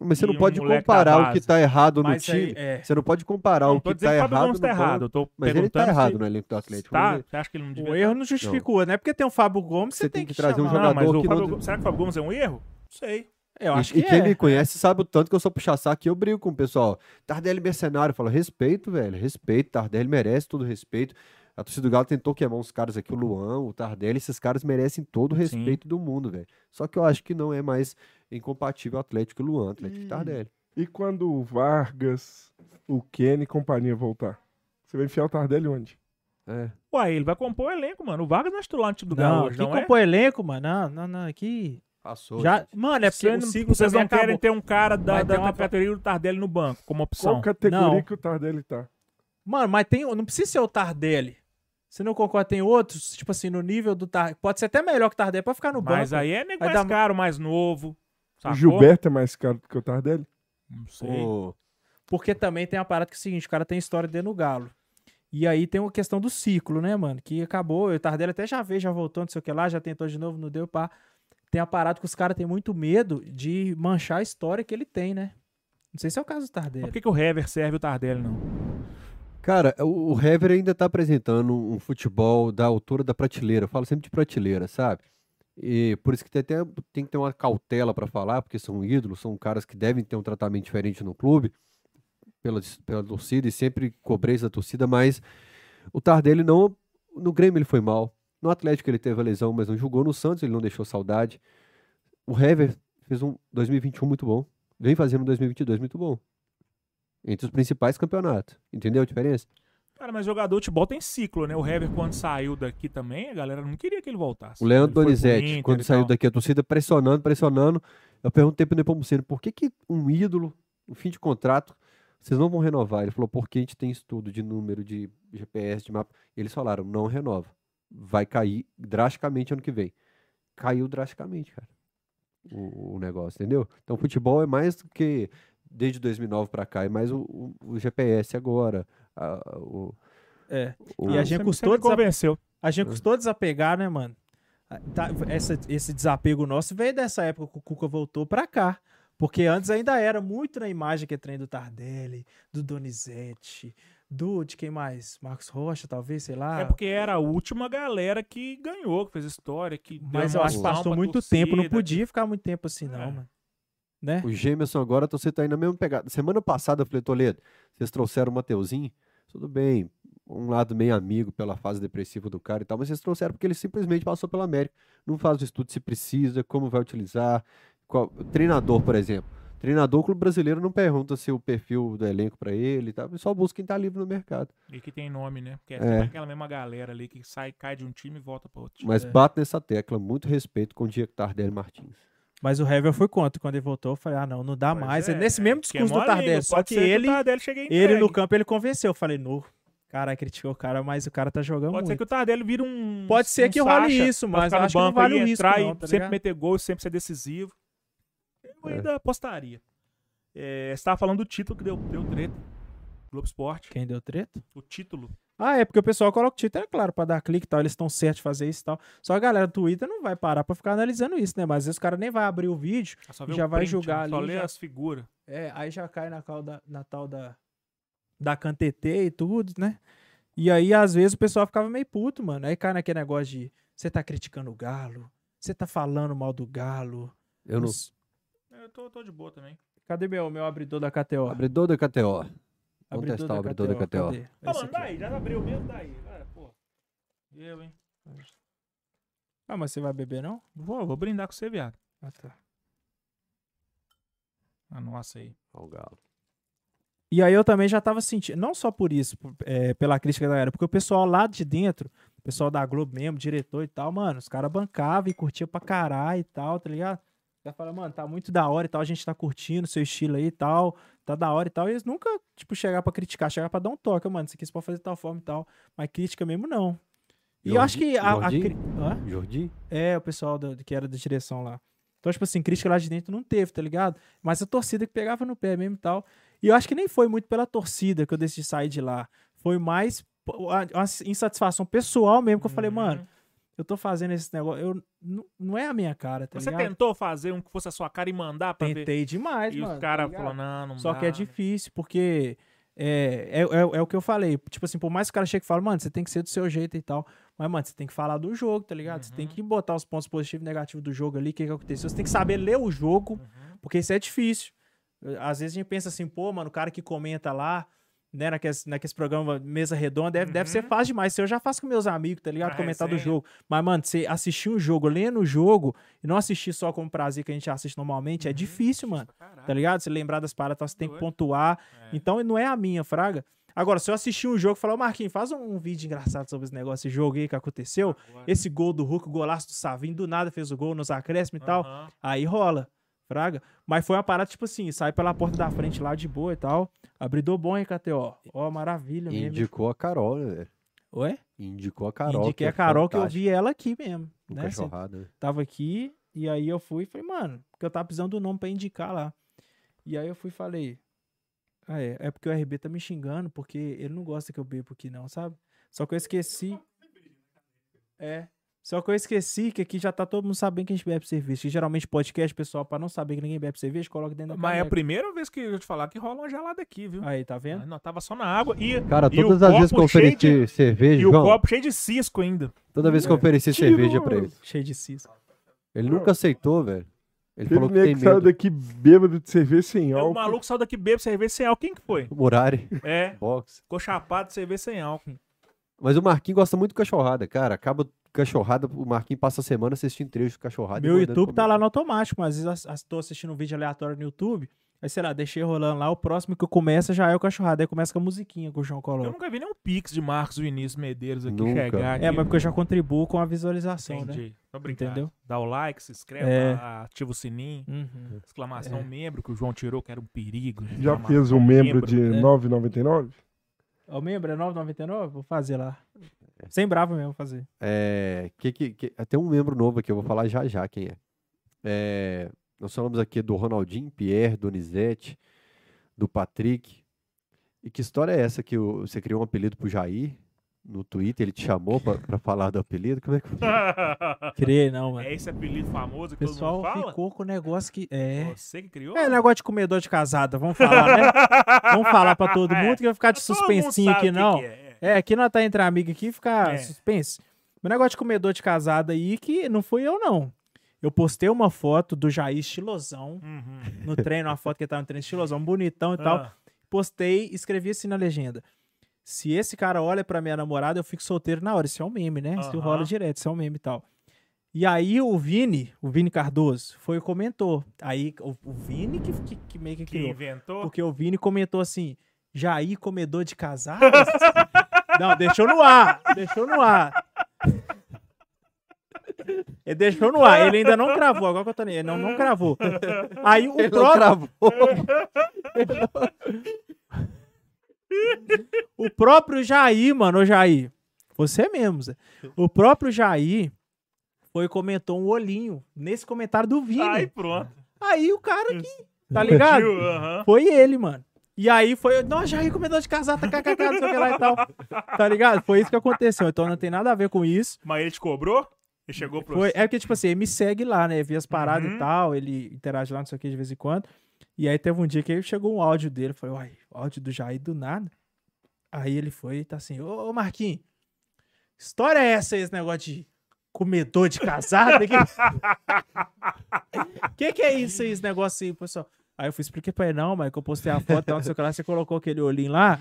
Mas você E não um pode moleque comparar o que base. tá errado no Mas aí, time. é. Você não pode comparar não o que tá o Fábio errado tá errado. Eu tô Mas ele tá perguntando errado se- no elenco do Atlético. Tá, você acha que ele não devia O tá? erro não justificou, não é porque tem um Fábio Gomes, Você você, tem tem que trazer um chamar. Não, mas jogador o que Fábio, não- Será que o Fábio Gomes é um erro? Não sei. Eu E- acho e que quem é. me conhece sabe o tanto que eu sou puxa-saco e eu brigo com o pessoal. Tardelli mercenário, eu falo, respeito, velho, respeito. Tardelli merece todo respeito. A torcida do Galo tentou queimar uns caras aqui, o Luan, o Tardelli, esses caras merecem todo o Sim. respeito do mundo, velho. Só que eu acho que não é mais incompatível Atlético e Luan, Atlético e Ih. Tardelli. E quando o Vargas, o Kenny e companhia voltar? Você vai enfiar o Tardelli onde? É. Ué, ele vai compor o elenco, mano. O Vargas não é titular no time do Galo Não, hoje, quem não é? compõe elenco, mano? Não, não, não. Aqui. Passou. Já, gente. mano, é porque Vocês o não- ciclo Vocês não querem acabou. ter um cara da, Vai da, uma- categoria do Tardelli no banco, como opção. Qual categoria Não. que o Tardelli tá? Mano, mas tem, não precisa ser o Tardelli. Você não concorda? Tem outros, tipo assim, no nível do Tardelli. Pode ser até melhor que o Tardelli pra ficar no banco. Mas aí é nego Vai mais dar- caro, mais novo. Sacou? O Gilberto é mais caro do que o Tardelli? Não sei. Ô, Porque também tem a parada que é o seguinte, o cara tem história dentro do Galo. E aí tem uma questão do ciclo, né, mano? Que acabou, o Tardelli até já veio, já voltou, não sei o que lá, já tentou de novo, não deu, pá. Tem a parada que os caras têm muito medo de manchar a história que ele tem, né? Não sei se é o caso do Mas Tardelli. por que, que o Hever serve o Tardelli, não? Cara, o, o Hever ainda tá apresentando um futebol da altura da prateleira. Eu falo sempre de prateleira, sabe? E por isso que tem, até, tem que ter uma cautela para falar, porque são ídolos, são caras que devem ter um tratamento diferente no clube, pela, pela torcida, e sempre cobrei da torcida, mas o Tardelli não. No Grêmio ele foi mal. No Atlético ele teve a lesão, mas não jogou. No Santos ele não deixou saudade. O Hever fez um 2021 muito bom. Vem fazendo um 2022 muito bom. Entre os principais campeonatos. Entendeu a diferença? Cara, mas jogador de futebol tem ciclo, né? O Hever, quando saiu daqui também, a galera não queria que ele voltasse. O Leandro Ele Donizete, Inter quando saiu daqui, a torcida pressionando, pressionando. Eu perguntei pro Nepomuceno, por que, que um ídolo, no fim de contrato, vocês não vão renovar? Ele falou, porque a gente tem estudo de número de GPS, de mapa. Eles falaram, não renova. Vai cair drasticamente ano que vem. Caiu drasticamente, cara, o, o negócio, entendeu? Então, futebol é mais do que, desde 2009 pra cá, é mais o, o- o GPS agora. A- o, É. o- E a gente você- custou convenceu. A gente custou desapegar, né, mano? Ah, tá, essa- esse desapego nosso veio dessa época que o Cuca voltou pra cá. Porque antes ainda era muito na imagem que é trem do Tardelli, do Donizete, do. de quem mais? Marcos Rocha, talvez, sei lá. É porque era a última galera que ganhou, que fez história, que deu Mas eu acho que passou muito torcida, tempo, não podia ficar muito tempo assim, não, É. mano. Né? O Gemerson agora, você tá aí na mesma pegada. Semana passada eu falei, Toledo, vocês trouxeram o Mateuzinho, tudo bem, um lado meio amigo pela fase depressiva do cara e tal, mas vocês trouxeram porque ele simplesmente passou pela América. Não faz o estudo se precisa, como vai utilizar. qual- Treinador, por exemplo. Treinador, o clube brasileiro não pergunta se o perfil do elenco pra ele e tal, só busca quem tá livre no mercado. E que tem nome, né? Porque é, É. aquela mesma galera ali que sai, cai de um time e volta pra outro time. Mas É. bato nessa tecla, muito respeito com o Diego Tardelli Martins. Mas o Hever foi contra. Quando ele voltou, eu falei, ah, não, não dá Pois mais. é, Nesse é, mesmo que é discurso do Tardelli. Só que ser ele, chegue ele no campo, ele convenceu. Eu falei, no. Cara, criticou o cara, mas o cara tá jogando Pode ser muito. que o Tardelli vire um. Pode ser um que role Sacha isso, pra mas acho que não banco vale aí, o risco, entrar não, e tá sempre meter gol, sempre ser decisivo. Eu É. ainda apostaria. É, você tava falando do título que deu, deu treta. Globo Esporte. Quem deu treta? O título. Ah, é porque o pessoal coloca o título, é claro, pra dar clique e tal, eles estão certos de fazer isso e tal. Só a galera do Twitter não vai parar pra ficar analisando isso, né? Mas às vezes o cara nem vai abrir o vídeo, Só E já o vai print, julgar? Só ali, lê já- as figuras. é, aí já cai na, cal da, na tal da, da cantetê e tudo, né? E aí, às vezes, o pessoal ficava meio puto, mano. Aí cai naquele negócio de você tá criticando o Galo, você tá falando mal do Galo. Eu não. Os- Eu tô, tô de boa também. Cadê meu, meu abridor da KTO? Abridor da KTO. Vamos Abridor testar o abridor da KTO. Cadê? Ah, mano, daí, já abriu mesmo, daí. Ah, pô. Eu, hein? Ah, mas você vai beber, não? Vou, vou brindar com você, viado. Ah, tá. Ah, nossa aí. Ó o Galo. E aí eu também já tava sentindo, não só por isso, é, pela crítica da galera, porque o pessoal lá de dentro, o pessoal da Globo mesmo, diretor e tal, mano, os caras bancavam e curtiam pra caralho e tal, tá ligado? Já fala, mano, tá muito da hora e tal, a gente tá curtindo o seu estilo aí e tal, tá da hora e tal. E eles nunca, tipo, chegar pra criticar, chegar pra dar um toque, mano, isso aqui você pode fazer de tal forma e tal. Mas crítica mesmo, não. E eu acho que a. a Jordi? cri- Hã? Jordi? É, o pessoal do- que era da direção lá. Então, tipo assim, crítica lá de dentro não teve, tá ligado? Mas a torcida que pegava no pé mesmo e tal. E eu acho que nem foi muito pela torcida que eu decidi sair de lá. Foi mais a- uma insatisfação pessoal mesmo, que eu falei, Uhum. mano, eu tô fazendo esse negócio, eu, não- não é a minha cara, tá Você ligado? tentou fazer um que fosse a sua cara e mandar pra ver? Tentei demais, E mano. os tá caras ligado? falaram, não, não Só dá. que é difícil, porque é, é, é, é o que eu falei. Tipo assim, por mais que o cara chegue e fale, mano, você tem que ser do seu jeito e tal. Mas, mano, você tem que falar do jogo, tá ligado? Você tem Uhum. que botar os pontos positivos e negativos do jogo ali, o que, que aconteceu. Você tem que saber ler o jogo, Uhum. porque isso é difícil. Às vezes a gente pensa assim, pô, mano, o cara que comenta lá, né, naqueles, naqueles programas mesa redonda, deve, deve ser Uhum. fácil demais. Eu já faço com meus amigos, tá ligado? A Comentar do jogo. Mas, mano, você assistir um jogo, lendo o jogo, e não assistir só como prazer que a gente assiste normalmente, é Uhum. difícil, mano. Caralho. Tá ligado? Você lembrar das paradas, então você tem que pontuar. É. Então não é a minha, Fraga. Agora, se eu assistir um jogo e falar, Marquinhos, faz um, um vídeo engraçado sobre esse negócio, esse jogo aí que aconteceu. Agora. Esse gol do Hulk, o golaço do Savinho, do nada fez o gol nos acréscimos e tal. Aí rola, Fraga. Mas foi uma parada, tipo assim, sai pela porta da frente lá de boa e tal. Abridor bom, hein, KTO? Ó, maravilha mesmo. Indicou a Carol, né? velho? Oi? Indicou a Carol. Indiquei que é a Carol que eu vi ela aqui mesmo. no Né? Cachorrada, né? tava aqui, e aí eu fui e falei, mano, porque eu tava precisando do nome pra indicar lá. E aí eu fui e falei, ah, é, é porque o RB tá me xingando, porque ele não gosta que eu bebo aqui não, sabe? Só que eu esqueci. É. Só que eu esqueci que aqui já tá todo mundo sabendo que a gente bebe cerveja. Que geralmente podcast, pessoal, pra não saber que ninguém bebe cerveja, coloca dentro da Mas é a caneca. primeira vez que eu te falar que rola uma gelada aqui, viu? Aí, tá vendo? Ah, Não, tava só na água e, Cara, E todas as vezes que eu ofereci cerveja, e o João, copo cheio de cisco ainda. toda vez que eu ofereci cerveja pra ele, Cheio de cisco. ele nunca aceitou, velho. Ele Teve falou que tem que saiu daqui bêbado de cerveja sem E o álcool. maluco saiu daqui bebo cerveja sem álcool. Quem que foi? O Murari, É, box. ficou chapado de cerveja sem álcool. Mas o Marquinhos gosta muito de cachorrada, cara. Acaba cachorrada, o Marquinhos passa a semana assistindo trecho de cachorrada. Meu YouTube tá lá no automático, mas às vezes eu tô assistindo um vídeo aleatório no YouTube, aí sei lá, deixei rolando lá, o próximo que começa já é o cachorrado, aí começa com a musiquinha que o João Eu coloca. nunca vi nenhum pix de Marcos Vinícius Medeiros aqui Nunca. chegar aqui. É, mas porque eu já contribuo com a visualização, né? Entendi. Obrigado. Entendeu? Dá o like, se inscreve, É. ativa o sininho. Uhum. Exclamação É. membro que o João tirou, que era um perigo. Já fez um membro de É. 9,99? O membro é 9,99? Vou fazer lá. Sem bravo mesmo, fazer. É, que, que, que- tem um membro novo aqui, eu vou falar já já quem é. É, Nós falamos aqui do Ronaldinho, Pierre, Donizete, do Patrick. E que história é essa que o- você criou um apelido pro Jair no Twitter? Ele te chamou pra, pra falar do apelido? Como é que foi? Criei não, mano. é esse apelido famoso O que todo pessoal mundo fala? ficou com o negócio que. É. Você que criou? É negócio de comedor de casada, vamos falar, né? vamos falar pra todo mundo que vai ficar de suspensinho aqui, o que não. que é. É, aqui nós tá entre amigos aqui, fica É. suspense. O negócio de comedor de casada aí, que não fui eu, não. Eu postei uma foto do Jair estilosão Uhum. no treino, uma foto que ele tava no treino estilosão, bonitão e tal. Ah, Postei, escrevi assim na legenda. Se esse cara olha pra minha namorada, eu fico solteiro na hora. Isso é um meme, né? Isso Aham. rola direto, isso é um meme e tal. E aí o Vini, o Vini Cardoso, foi e comentou. Aí o, o Vini que, que, que meio que que criou. inventou? Porque o Vini comentou assim: Jair comedor de casadas? Não, deixou no ar. Deixou no ar. Ele deixou no ar. Ele ainda não cravou. Agora que eu tô nele. Ele não, não cravou. Aí o Ele não próprio, cravou. o próprio Jair, mano, ô Jair. Você mesmo, Zé. O próprio Jair foi comentou um olhinho nesse comentário do Vini. Aí Aí, pronto. o cara que. Tá ligado? Foi ele, mano. E aí foi, nossa, Jair comedor de kkk, não sei o que lá e tal. Tá ligado? Foi isso que aconteceu. Então não tem nada a ver com isso. Mas ele te cobrou? Ele chegou pro... Foi, é porque, tipo assim, ele me segue lá, né? Vê as paradas Uhum. e tal, ele interage lá, não sei o que, de vez em quando. E aí teve um dia que chegou um áudio dele, falei, uai, áudio do Jair do nada. Aí ele foi e tá assim, ô, ô Marquinhos, história é essa esse negócio de comedor de casada? Que que, que é isso aí, esse negócio aí, pessoal? Aí eu fui expliquei pra ele, não, mas que eu postei a foto tal, não sei o que lá, você colocou aquele olhinho lá,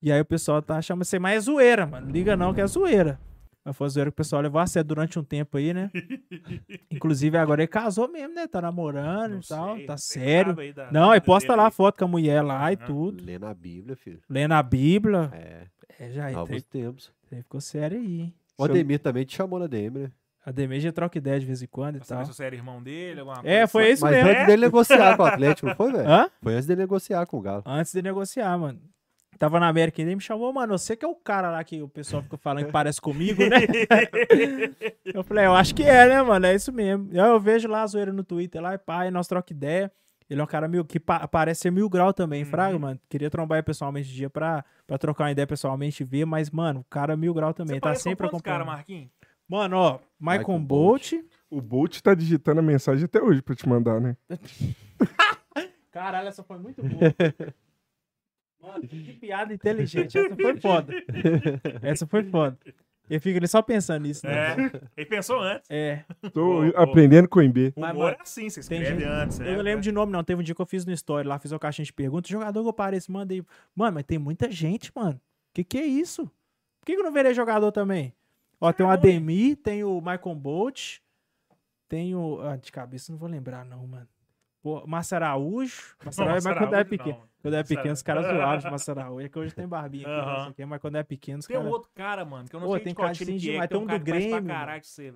e aí o pessoal tá achando você, mas é zoeira, mano, liga não que é zoeira. Mas foi zoeira que o pessoal levou a sério durante um tempo aí, né? Inclusive agora ele casou mesmo, né? Tá namorando Não e tal. sei, tá sério. aí da- Não, aí posta lá a aí. foto com a mulher lá e tudo. Lendo a Bíblia, filho. Lendo a Bíblia. É, É, já novos entrei, tempos. ficou sério aí, hein? O Ademir também te chamou na DM, né? A Demir já troca ideia de vez em quando e tal. se você era irmão dele, alguma É, coisa foi assim. isso Mas mesmo. antes dele negociar com o Atlético, não foi, velho? Hã? Foi antes dele negociar com o Galo. Antes de negociar, mano. Tava na América e ele me chamou, mano. Você que é o cara lá que o pessoal fica falando que parece comigo, né? eu falei, eu acho que é, né, mano? É isso mesmo. Eu, eu vejo lá a zoeira no Twitter lá, e pá, e nós troca ideia. Ele é um cara mil, que pa- parece ser mil grau também, Fraga, Uhum. mano. Queria trombar ele pessoalmente de dia pra, pra trocar uma ideia pessoalmente e ver, mas, mano, o cara é mil grau também. Você tá sempre quantos cara, acompanhando. Marquinhos? Mano, ó, Michael Michael Bolt. O Bolt tá digitando a mensagem até hoje pra te mandar, né? Caralho, essa foi muito boa. Mano, que piada inteligente. Essa foi foda. Essa foi foda. Eu fico ali só pensando nisso, né? É, ele pensou antes. É. Tô Ô, ô. aprendendo com o MB. Mas, humor mano, é assim, você escreve gente- antes. Eu né? não lembro de nome, não. Teve um dia que eu fiz no story lá, fiz uma caixinha de perguntas. Jogador que eu pareço, mandei. Mano, mas tem muita gente, mano. Que que é isso? Por que, que eu não virei jogador também? Ó, tem o? Ademir, tem o Michael Bolt, tem o. Ah, de cabeça não vou lembrar, não, mano. Pô, Márcio Araújo. Márcio Araújo, mas quando Araújo, pequeno. não. Quando Márcio pequeno, os caras zoavam de Márcio Araújo. É que hoje tem barbinha aqui, Aham. não sei o quê, mas quando era pequeno, os Tem um caras. outro cara, mano, que eu não Pô, sei tem de cara de time que Cindy, é, mas tem tem um cara do Grêmio, de você.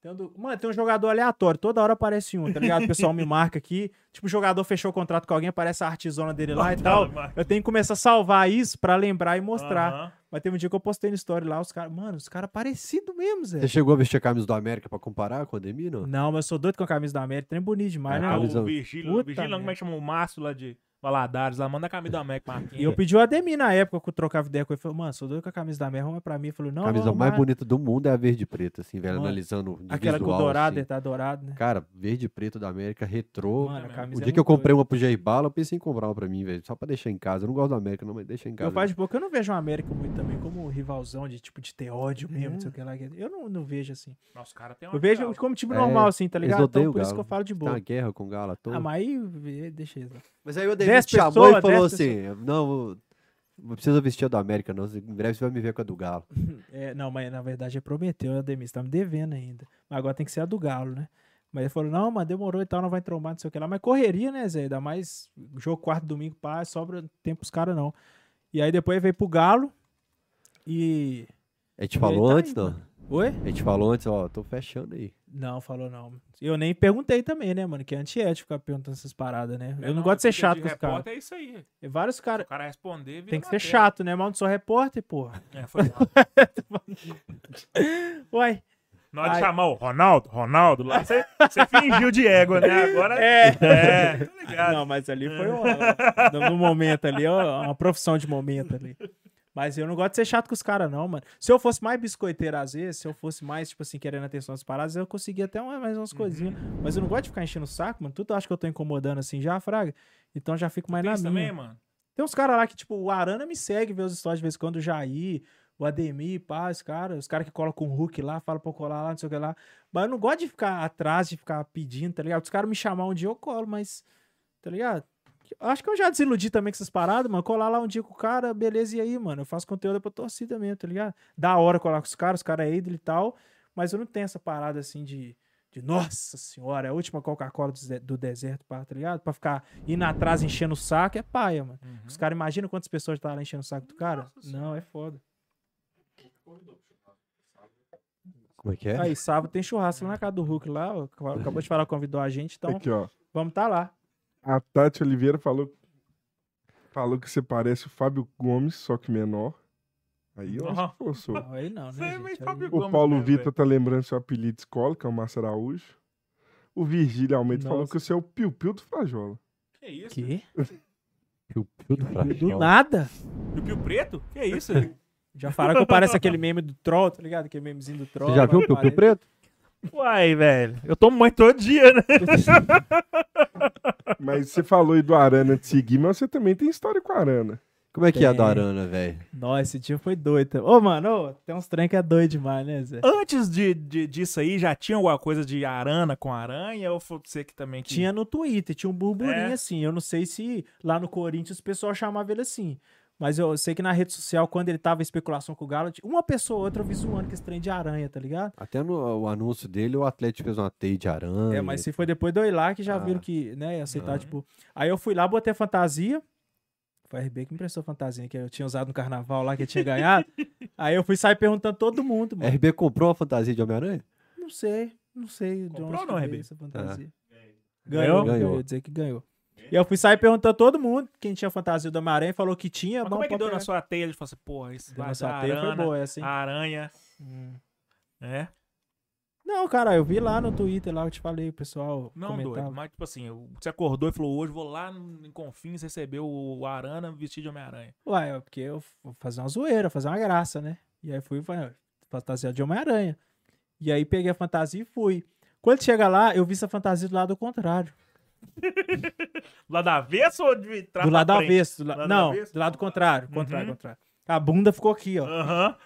Tem um do- Mano, tem um jogador aleatório, toda hora aparece um, tá ligado? O pessoal me marca aqui. Tipo, o jogador fechou o contrato com alguém, aparece a artesona dele lá e tal. Eu tenho que começar a salvar isso pra lembrar e mostrar. Aham. Mas teve um dia que eu postei no story lá, os caras. Mano, os caras parecidos mesmo, Zé. Você chegou a vestir a camisa do América pra comparar com o Ademir, não? Não, mas eu sou doido com a camisa da América, trem bonito demais, É, né? Ah, camisa- o Virgílio, Puta Virgílio como é que chama? O Márcio lá de Valadares, lá, manda a camisa da América, Marquinhos. E eu pedi o Ademir na época que eu trocava ideia com ele. Falei, mano, sou doido com a camisa da América, arruma pra mim. Ele falou, não, A camisa não, mais mas- bonita do mundo é a verde e preta, assim, velho, Mano, analisando de Aquela com o visual, dourado, assim. ele tá dourado, né? Cara, verde e preto da América, retrô. Mano, a O camisa o é dia que eu comprei uma pro Jair Bala, eu pensei em comprar uma pra mim, velho. Só pra deixar em casa. Eu não gosto da América, não, mas deixa em casa. Eu faz de pouco, eu não vejo o América muito também como um rivalzão de tipo de ter ódio mesmo, É. não sei o que lá. Eu não, não vejo assim. Nossa, cara tem uma Eu vejo como time É, normal, assim, tá ligado? Então por isso que eu falo de Tá boa. uma guerra com o Galo. Ah, mas aí, deixa isso. Mas aí o Ademir te chamou pessoas, e falou assim: não, não precisa vestir a do América, não. Em breve você vai me ver com a do Galo. É, não, mas na verdade é prometeu, né, Ademir? Você tá me devendo ainda. Mas agora tem que ser a do Galo, né? Mas ele falou, não, mas demorou e tal, não vai trombar, não sei o que lá. Mas correria, né, Zé? Ainda mais jogo quarto, domingo, pá, sobra tempo pros caras, não. E aí depois veio pro Galo e... A gente falou tá antes, aí, não? mano. Oi? A gente falou antes, ó, tô fechando aí. Não, falou não. Eu nem perguntei também, né, mano? Que é antiético ficar perguntando essas paradas, né? É, Eu não, gosto de ser chato com os caras. É isso aí. E Vários caras... O cara responder, Tem que ser matéria. chato, né? Mas eu não sou repórter, porra. É, foi mal. Uai. Na hora de chamar o Ronaldo, Ronaldo lá, você você fingiu de égua, né? Agora É. é, ligado. Não, mas ali foi uma, no momento ali, ó, uma profissão de momento ali. Mas eu não gosto de ser chato com os caras, não, mano. Se eu fosse mais biscoiteiro às vezes, se eu fosse mais, tipo assim, querendo atenção às paradas, eu conseguia até mais umas coisinhas. Mas eu não gosto de ficar enchendo o saco, mano. Tudo acho que eu tô incomodando assim já, Fraga. Então já fico mais Tem na isso minha. também, mano? Tem uns caras lá que, tipo, o Arana me segue, vê os stories de vez em quando, o Jair, o Ademir, pá, os caras, os caras que colocam um Hulk lá, falam pra eu colar lá, não sei o que lá. Mas eu não gosto de ficar atrás, de ficar pedindo, tá ligado? Os caras me chamar um dia, eu colo, mas, tá ligado? Acho que eu já desiludi também com essas paradas, mano. Colar lá um dia com o cara, beleza, e aí, mano? Eu faço conteúdo pra torcida mesmo, tá ligado? Da hora colar com os caras, os caras é ídolo e tal, mas eu não tenho essa parada assim de. De, nossa senhora, é a última Coca-Cola do, do deserto, pá, tá ligado? Pra ficar indo atrás enchendo o saco é paia, mano. Uhum. Os caras imaginam quantas pessoas tá lá enchendo o saco do cara? Nossa Não, é foda. Como é que é? Aí, sábado tem churrasco lá na casa do Hulk lá. ó, Acabou de falar, convidou a gente, então Aqui, ó. vamos tá lá. A Tati Oliveira falou, falou que você parece o Fábio Gomes, só que menor. Aí eu acho que forçou. Não, aí não, né? é gente? Aí- O Paulo Vitor tá lembrando seu apelido de escola, que é o Márcio Araújo. O Virgílio Almeida falou Nossa. que você é o Piu-Piu do Frajola. Que isso? Que? Piu, piu do Do Frajola. nada. E o Pio Preto? Que isso? Já falaram que eu pareço aquele meme do Troll, tá ligado? Aquele memezinho do Troll. Você já viu o Piu Piu Preto? Uai, velho. Eu tomo banho todo dia, né? Mas você falou aí do Arana de seguir, mas você também tem história com a Arana. Como é que é a da Arana, velho? Nossa, esse dia foi doido. Ô, mano, ô, tem uns trem que é doido demais, né, Zé? Antes de, de- disso aí, já tinha alguma coisa de arana com aranha? Ou foi você que também que... Tinha no Twitter, tinha um burburinho É. assim. Eu não sei se lá no Corinthians o pessoal chamava ele assim. Mas eu sei que na rede social, quando ele tava em especulação com o Galo, uma pessoa ou outra eu vi zoando com esse trem de aranha, tá ligado? Até no o anúncio dele, o Atlético fez uma teia de aranha. É, mas se foi depois do lá que já Ah. viram que, né, ia aceitar, Ah. tipo. Aí eu fui lá, botei a fantasia. Foi a RB que me emprestou a fantasia que eu tinha usado no carnaval lá, que eu tinha ganhado. Aí eu fui sair perguntando todo mundo, mano. RB comprou uma fantasia de Homem-Aranha? Não sei, não sei de Comprou onde ou que não, RB? essa fantasia. Ganhou? Ganhou, Ganhou. Eu ia dizer que ganhou. E eu fui sair perguntando a todo mundo quem tinha fantasia do Homem-Aranha, falou que tinha. Mas como é que deu na sua teia? Ele falou assim, porra, esse Deu vai na sua dar teia foi arana, boa essa, hein? aranha, Hum. é? Não, cara, eu vi lá no Twitter, lá eu te falei, o pessoal Não, comentava. doido, mas tipo assim, você acordou e falou, hoje vou lá no- em Confins receber o, Arana vestido de Homem-Aranha. Ué, é porque eu vou fazer uma zoeira, fazer uma graça, né? E aí fui falei, fantasia de Homem-Aranha. E aí peguei a fantasia e fui. Quando chega lá, eu vi essa fantasia do lado contrário. Do lado avesso ou de trás do lado avesso. Do la- Lado Não, avesso? do lado contrário. Contrário, Uhum. contrário. A bunda ficou aqui, ó. Aham.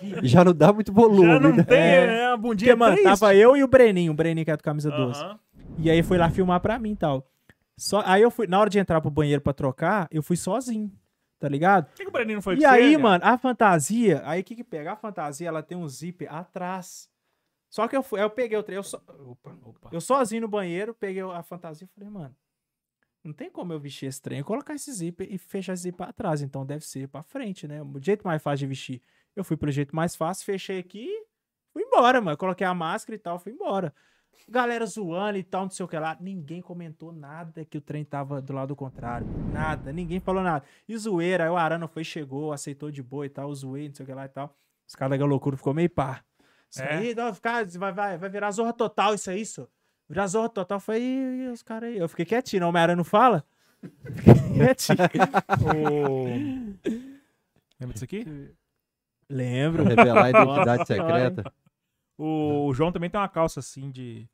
E já não dá muito volume, Já não né? tem, É. né? A bundinha Porque, mano, triste. tava eu e o Breninho, o Breninho que é do camisa 12. Aham. E aí foi lá filmar pra mim e tal. Só, aí eu fui, na hora de entrar pro banheiro pra trocar, eu fui sozinho, tá ligado? Por que, que o Breninho não foi E aí, você, mano, a fantasia, aí o que que pega? A fantasia, ela tem um zíper atrás. Só que eu fui, eu peguei o trem, eu, so- opa, Opa. eu sozinho no banheiro, peguei a fantasia e falei, mano, não tem como eu vestir esse trem, colocar esse zíper e fechar esse zíper pra trás, então deve ser pra frente, né? O jeito mais fácil de vestir. Eu fui pelo jeito mais fácil, fechei aqui, fui embora, mano. Coloquei a máscara e tal, fui embora. Galera zoando e tal, não sei o que lá. Ninguém comentou nada que o trem tava do lado contrário. Nada, ninguém falou nada. E zoeira, aí o Arana foi, chegou, aceitou de boa e tal, zoei, não sei o que lá e tal. Os caras da loucura ficou meio pá. Isso É? aí, não, ficar, vai, vai, vai virar zorra total isso aí, isso. Virar zorra total. Foi e os caras aí. Eu fiquei quietinho, não, o Homem-Aranha não fala? Fiquei quietinho. Lembra disso aqui? Lembro. Revelar a identidade secreta. O, o João também tem uma calça assim de.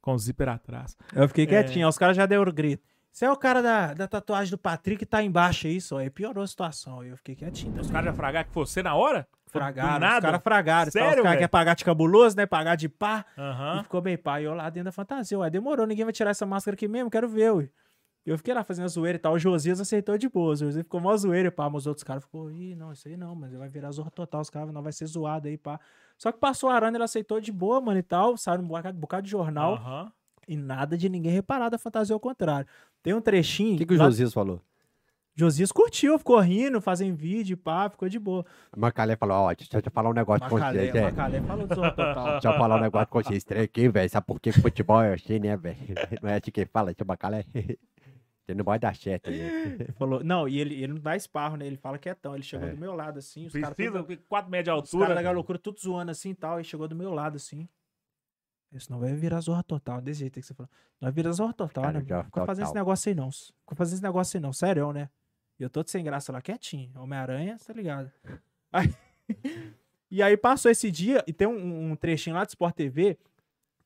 com zíper atrás. Eu fiquei É. quietinho, os caras já deram grito. Você é o cara da, da tatuagem do Patrick tá embaixo aí, só. Aí piorou a situação. Eu fiquei quietinho. Os também. caras já fragaram que fosse na hora? fragaram, nada? os caras fragaram. Sério, Os caras querem pagar de cabuloso, né? Pagar de pá. Aham. E ficou bem pá. E eu lá dentro da fantasia. Ué, demorou, ninguém vai tirar essa máscara aqui mesmo, quero ver, ué. Eu fiquei lá fazendo a zoeira e tal. O Josias aceitou de boa. O Josias ficou mó zoeira e pá. Mas os outros caras ficou, ih, não, isso aí não, mas vai virar zorra total. Os caras não vai ser zoado aí, pá. Só que passou a Arana, ele aceitou de boa, mano, e tal. Saiu um bocado, bocado de jornal. Aham. E nada de ninguém reparar da fantasia ao contrário. Tem um trechinho. O que, que o lá- Josias falou? Josias curtiu, ficou rindo, fazendo vídeo, pá, ficou de boa. Macalé falou, ó, deixa eu te falar um negócio com Macalé, vocês, é. Macalé falou do Total. Deixa eu falar um negócio com vocês três aqui, velho. Sabe por que futebol é assim, né, velho? Não é assim que fala, seu Macalé? Você não pode dar certo aí. Ele falou, não, e ele, ele não dá esparro, né? Ele fala quietão. Ele chegou É. do meu lado, assim. Os caras Precisa, tudo- 4 metros de os caras da altura. galocura tudo zoando assim e tal. E chegou do meu lado, assim. Isso não vai virar zorra total, desse jeito que você falou. Não vai virar zorra total, Cara, né? zorra Fica fazendo esse negócio aí, não. Fica fazendo esse negócio aí, não. Sério, né? E eu tô sem graça lá, quietinho. Homem-Aranha, tá ligado? Aí- e aí passou esse dia, e tem um, um trechinho lá do Sport TV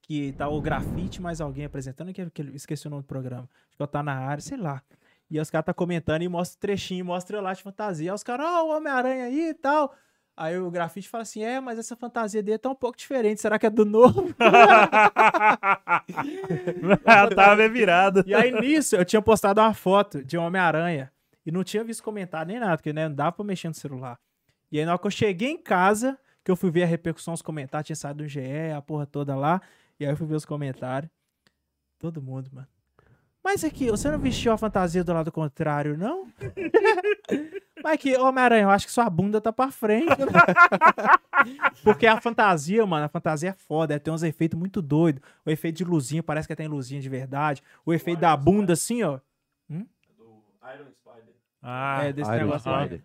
que tá o grafite mais alguém apresentando, que, que eu esqueci o nome do programa. Acho que eu tá na área, sei lá. E os caras tá comentando e mostra o trechinho, mostra eu lá de fantasia. Aí os caras, ó, o Homem-Aranha aí e tal. Aí o grafite fala assim: é, mas essa fantasia dele tá um pouco diferente. Será que é do novo? Tava virada. E aí nisso eu tinha postado uma foto de um Homem-Aranha e não tinha visto comentário nem nada, porque né, não dava pra mexer no celular. E aí na hora que eu cheguei em casa, que eu fui ver a repercussão, os comentários, tinha saído do GE, a porra toda lá. E aí eu fui ver os comentários. Todo mundo, mano. Mas aqui, você não vestiu a fantasia do lado contrário, não? Mas aqui, Homem-Aranha, eu acho que sua bunda tá pra frente. né? Porque a fantasia, mano, a fantasia é foda, é, tem uns efeitos muito doidos. O efeito de luzinha, parece que tem luzinha de verdade. O efeito da bunda, assim, ó. Ah, é, desse Iron negócio. Spider.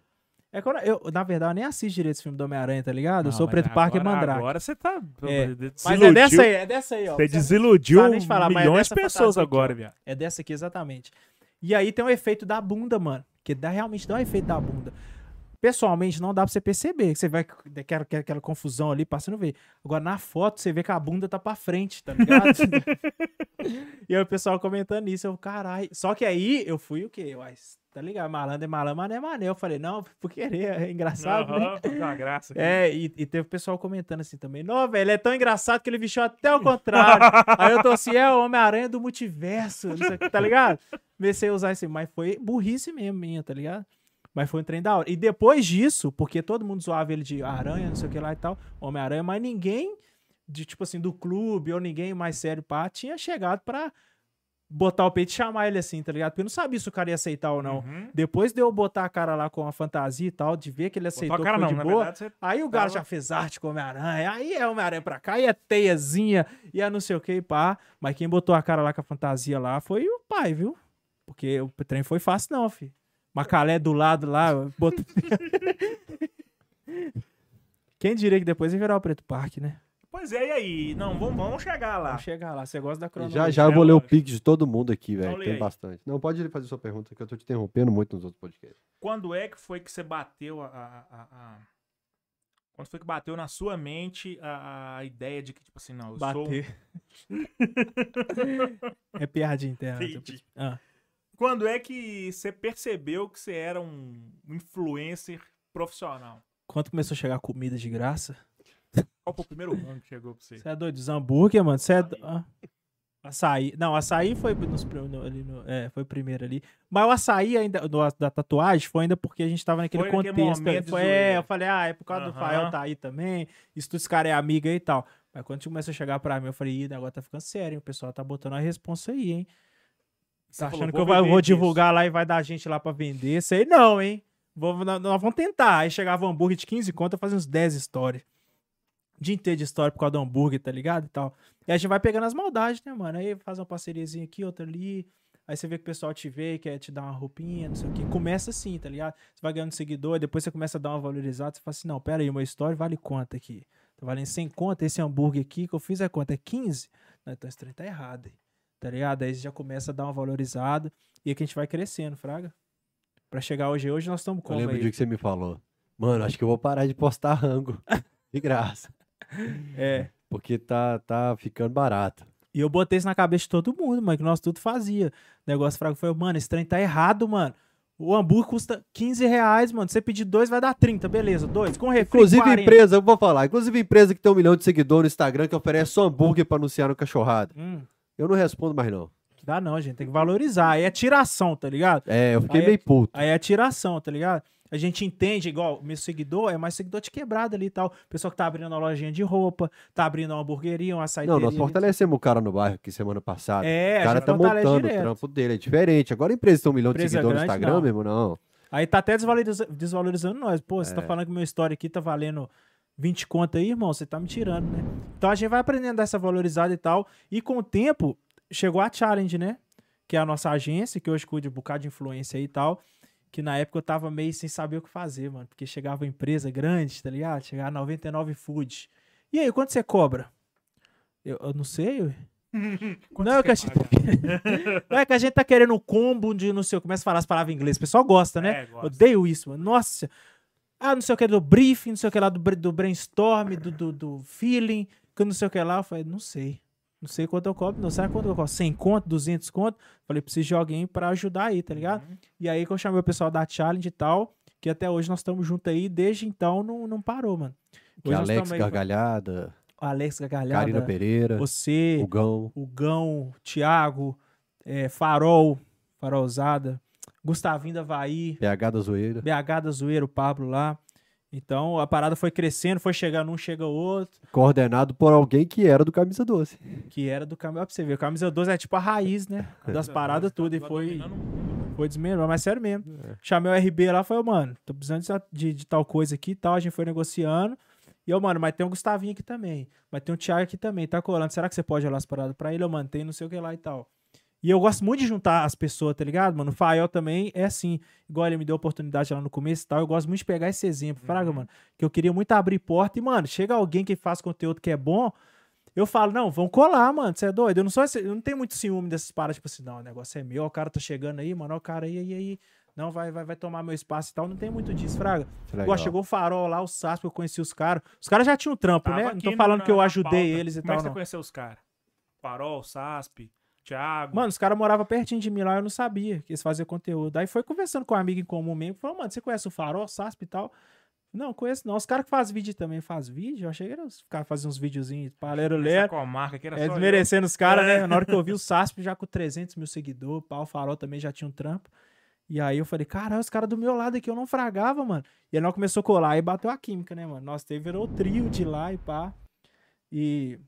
É quando eu, na verdade, eu nem assisto direito esse filme do Homem-Aranha, tá ligado? eu não, sou mas Preto Parker e agora- Mandrake. Agora você tá. É, desiludiu. Mas é dessa aí, é dessa aí, ó. Você Você- desiludiu nem falar, é milhões de dessa pessoas agora, viado. É dessa aqui, exatamente. E aí tem o efeito da bunda, mano. Que dá, realmente dá o efeito da bunda. Pessoalmente, não dá pra você perceber. Você vai aquela, aquela, confusão ali, passando ver. Agora, na foto, você vê que a bunda tá pra frente, tá ligado? e aí o pessoal comentando isso. Eu, caralho. Só que aí eu fui o quê? Uai, tá ligado? Malandro é malandro, mané é mané. Eu falei, não, por querer. É engraçado, né? Aham, uma graça. aqui. É, e, e teve pessoal comentando assim também. Não, velho, ele é tão engraçado que ele vestiu até o contrário. Aí eu tô assim, é o Homem-Aranha do multiverso, não sei o que, tá ligado? Comecei a usar esse, mas foi burrice mesmo minha, tá ligado? Mas foi um trem da hora. E depois disso, porque todo mundo zoava ele de aranha, não sei o que lá e tal, Homem-Aranha, mas ninguém, de tipo assim, do clube ou ninguém mais sério, pá, tinha chegado pra botar o peito e chamar ele assim, tá ligado? Porque eu não sabia se o cara ia aceitar ou não. Uhum. Depois de eu botar a cara lá com a fantasia e tal, de ver que ele aceitou Botou a cara não, de boa, verdade. Aí o Tava- já fez arte com Homem-Aranha, aí é Homem-Aranha pra cá, e é teiazinha, e é não sei o que, pá. Mas quem botou a cara lá com a fantasia lá foi o pai, viu? Porque o trem foi fácil não, fi. Macalé do lado lá, botou... Quem diria que depois ia virar o Preto Parque, né? Pois é, e aí? Não, vamos, vamos chegar lá. Vamos chegar lá, você gosta da cronologia. já já eu vou ler o pique de todo mundo aqui, velho. lê Tem aí. bastante. Não, pode ele fazer sua pergunta, que eu tô te interrompendo muito nos outros podcasts. Quando é que foi que você bateu a. a- a- a- Quando foi que bateu na sua mente a, a ideia de que, tipo assim, não, eu sou. Bater. é piadinha interna. Entendi. Ah. Quando é que você percebeu que você era um influencer profissional? Quando começou a chegar comida de graça? Qual foi o primeiro nome que chegou pra você? Você é doido? Os hambúrguer, mano? Você é. do- ah. Açaí. Não, açaí foi nos, no- ali no- é, foi primeiro ali. Mas o açaí ainda, do- da tatuagem foi ainda porque a gente tava naquele Foi naquele contexto. de Foi, é, eu falei, ah, é por causa do Aham. Fael tá aí também. Isso esse cara é amiga aí e tal. Mas quando começou a chegar pra mim, eu falei, ih, o negócio tá ficando sério, hein? O pessoal tá botando a responsa aí, hein? Você Tá falou, achando que "Vou eu vou disso." divulgar lá e vai dar gente lá pra vender? Sei não, hein? Vou, nós, nós vamos tentar. Aí chegava um hambúrguer de 15 conto, eu fazia uns 10 stories. Dia inteiro de história por causa do hambúrguer, tá ligado? E tal. E a gente vai pegando as maldades, né, mano? Aí faz uma parceriazinha aqui, outra ali. Aí você vê que o pessoal te vê, quer te dar uma roupinha, não sei o quê. Começa assim, tá ligado? Você vai ganhando seguidor, depois você começa a dar uma valorizada. Você fala assim: não, pera aí, uma história vale quanto aqui? Tá valendo 100 conto? Esse hambúrguer aqui que eu fiz é quanto? É 15? Não, então esse trem tá errado aí. Tá ligado? Aí você já começa a dar uma valorizada. E aí que a gente vai crescendo, Fraga. Pra chegar hoje, hoje nós estamos Eu como lembro o aí? dia que você me falou. Mano, acho que eu vou parar de postar rango. De graça. É. Porque tá, tá ficando barato. E eu botei isso na cabeça de todo mundo, mano, que nós tudo fazia. O negócio fraco foi, mano, esse trem tá errado, mano. O hambúrguer custa 15 reais, mano. Se você pedir dois, vai dar 30, beleza. Dois. Com refri, Inclusive, 40. empresa, eu vou falar. Inclusive, empresa que tem um milhão de seguidores no Instagram que oferece só hambúrguer pra anunciar no cachorrada. Hum, Eu não respondo mais, não. dá não, gente. Tem que valorizar. Aí é tiração, tá ligado? É, eu fiquei Aí é- meio puto. Aí é tiração, tá ligado? A gente entende, igual, meu seguidor é mais seguidor de quebrada ali e tal. Pessoal que tá abrindo uma lojinha de roupa, tá abrindo uma hamburgueria, uma Não, açaiteria. nós fortalecemos o cara no bairro aqui semana passada. É, o cara tá montando o direto. trampo dele, é diferente. Agora a empresa tem um milhão de seguidores no Instagram, não. mesmo, não. Aí tá até desvaloriza- desvalorizando nós. Pô, você tá É. falando que meu story aqui tá valendo 20 conto aí, irmão? Você tá me tirando, né? Então a gente vai aprendendo a dar essa valorizada e tal. E com o tempo, chegou a Challenge, né? Que é a nossa agência, que hoje cuida de um bocado de influência aí e tal. Que na época eu tava meio sem saber o que fazer, mano. Porque chegava empresa grande, tá ligado? Chegava 99 Food. E aí, quanto você cobra? Eu, eu não sei. Quanto Não é que a gente- pagar? Não é que a gente tá querendo um combo de não sei, o- começa a falar as palavras em inglês. O pessoal gosta, né? É, gosta. Odeio isso, mano. Nossa. Ah, não sei o que do briefing, não sei o que lá do, do brainstorm, do, do, do feeling, que não sei o que lá. Eu falei, não sei. Não sei quanto eu cobro, não. Sabe quanto eu cobro? 100 conto, 200 conto? Falei, preciso de alguém pra ajudar aí, tá ligado? Uhum. E aí que eu chamei o pessoal da Challenge e tal, que até hoje nós estamos juntos aí, desde então não, não parou, mano. Que Hoje Alex aí- Gargalhada, Alex Karina Gagalhada, Pereira, você, o Gão. o Gão, Thiago, é, Farol, Farolzada, Gustavinho da Havaí, PH da Zoeira. BH da Zoeira, o Pablo lá. Então a parada foi crescendo, foi chegando um, chega outro, Coordenado por alguém que era do Camisa Doce. que era do camisa. Ó, pra você ver, o camisa 12 é tipo a raiz, né? Das paradas tudo. E Tá foi, muito. foi desmelhorando, mas sério mesmo. É. Chamei o RB lá, falei, mano, tô precisando de, de- de tal coisa aqui e tal. A gente foi negociando. E eu, mano, mas tem o Gustavinho aqui também. Mas tem o Thiago aqui também, tá colando. Será que você pode olhar as paradas pra ele? Eu mantenho, não sei o que lá e tal. E eu gosto muito de juntar as pessoas, tá ligado, mano? O Fael também é assim. Igual ele me deu oportunidade lá no começo e tal. Eu gosto muito de pegar esse exemplo, Fraga, mano. Que eu queria muito abrir porta. E, mano, chega alguém que faz conteúdo que é bom. Eu falo, não, vão colar, mano. Você é doido? Eu não sou esse- eu não tenho muito ciúme dessas paradas, tipo assim, não, o negócio é meu, o cara tá chegando aí, mano, ó, o cara aí, aí, aí. Não, vai, vai, vai tomar meu espaço e tal. Não tem muito disso, Fraga. Igual chegou o Farol lá, o Sasp, eu conheci os caras. Os caras já tinham trampo, Tava né? Não tô falando na- que eu ajudei eles e Como é tal, que você não. conheceu os caras? Farol, Sasp, Thiago. Mano, os caras moravam pertinho de mim lá, eu não sabia que eles faziam conteúdo. Aí foi conversando com um amigo em comum mesmo, falou, mano, você conhece o Farol, Sasp e tal? Não, conheço não. Os caras que fazem vídeo também fazem vídeo. Eu achei que era os caras fazendo uns videozinhos pra lero comarca que era É, só eu. desmerecendo os caras, É. né? Na hora que eu vi o Sasp já com 300 mil seguidores, pau, o Farol também já tinha um trampo. E aí eu falei, caralho, os caras do meu lado aqui eu não fragava, mano. E aí nós começou a colar e bateu a química, né, mano? Nós teve, virou o trio de lá e pá. E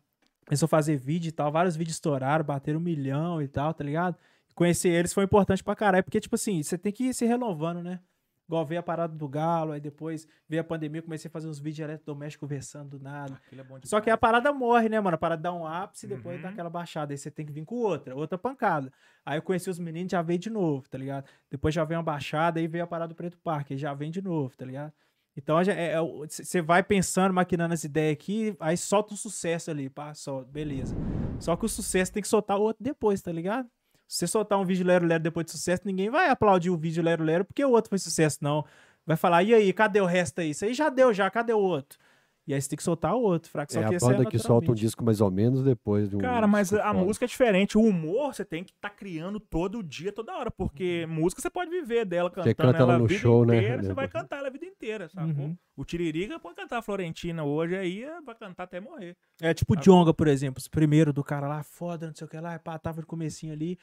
começou a fazer vídeo e tal. Vários vídeos estouraram, bateram um milhão e tal, tá ligado? Conhecer eles foi importante pra caralho, porque, tipo assim, você tem que ir se renovando, né? Igual veio a parada do Galo, aí depois veio a pandemia, comecei a fazer uns vídeos eletrodomésticos conversando do nada. É Só que a parada morre, né, mano? A parada dá um ápice, depois Uhum. dá aquela baixada. Aí você tem que vir com outra, outra pancada. Aí eu conheci os meninos, já veio de novo, tá ligado? Depois já veio uma baixada, aí veio a parada do Preto Parque, aí já vem de novo, tá ligado? Então já é- é você vai pensando, maquinando as ideias aqui, aí solta um sucesso ali, pá, só, beleza. Só que o sucesso tem que soltar o outro depois, tá ligado? Se você soltar um vídeo Lero Lero depois de sucesso, ninguém vai aplaudir o vídeo Lero Lero porque o outro foi sucesso, não. Vai falar, e aí, cadê o resto aí? Isso aí já deu, já, cadê o outro? E aí você tem que soltar o outro, fraco. Só É que a esse banda que solta um disco mais ou menos depois de um. Cara, mas a foda. música é diferente. O humor você tem que estar criando todo dia, toda hora. Porque música você pode viver dela cantando canta ela ela no a vida show, né? inteira. Você vai cantar ela a vida inteira, sacou? Uhum. O Tiririca pode cantar a Florentina hoje aí, vai cantar até morrer. É tipo o Jonga, por exemplo. Os primeiros do cara lá, foda, não sei o que lá, pá, tava no comecinho ali.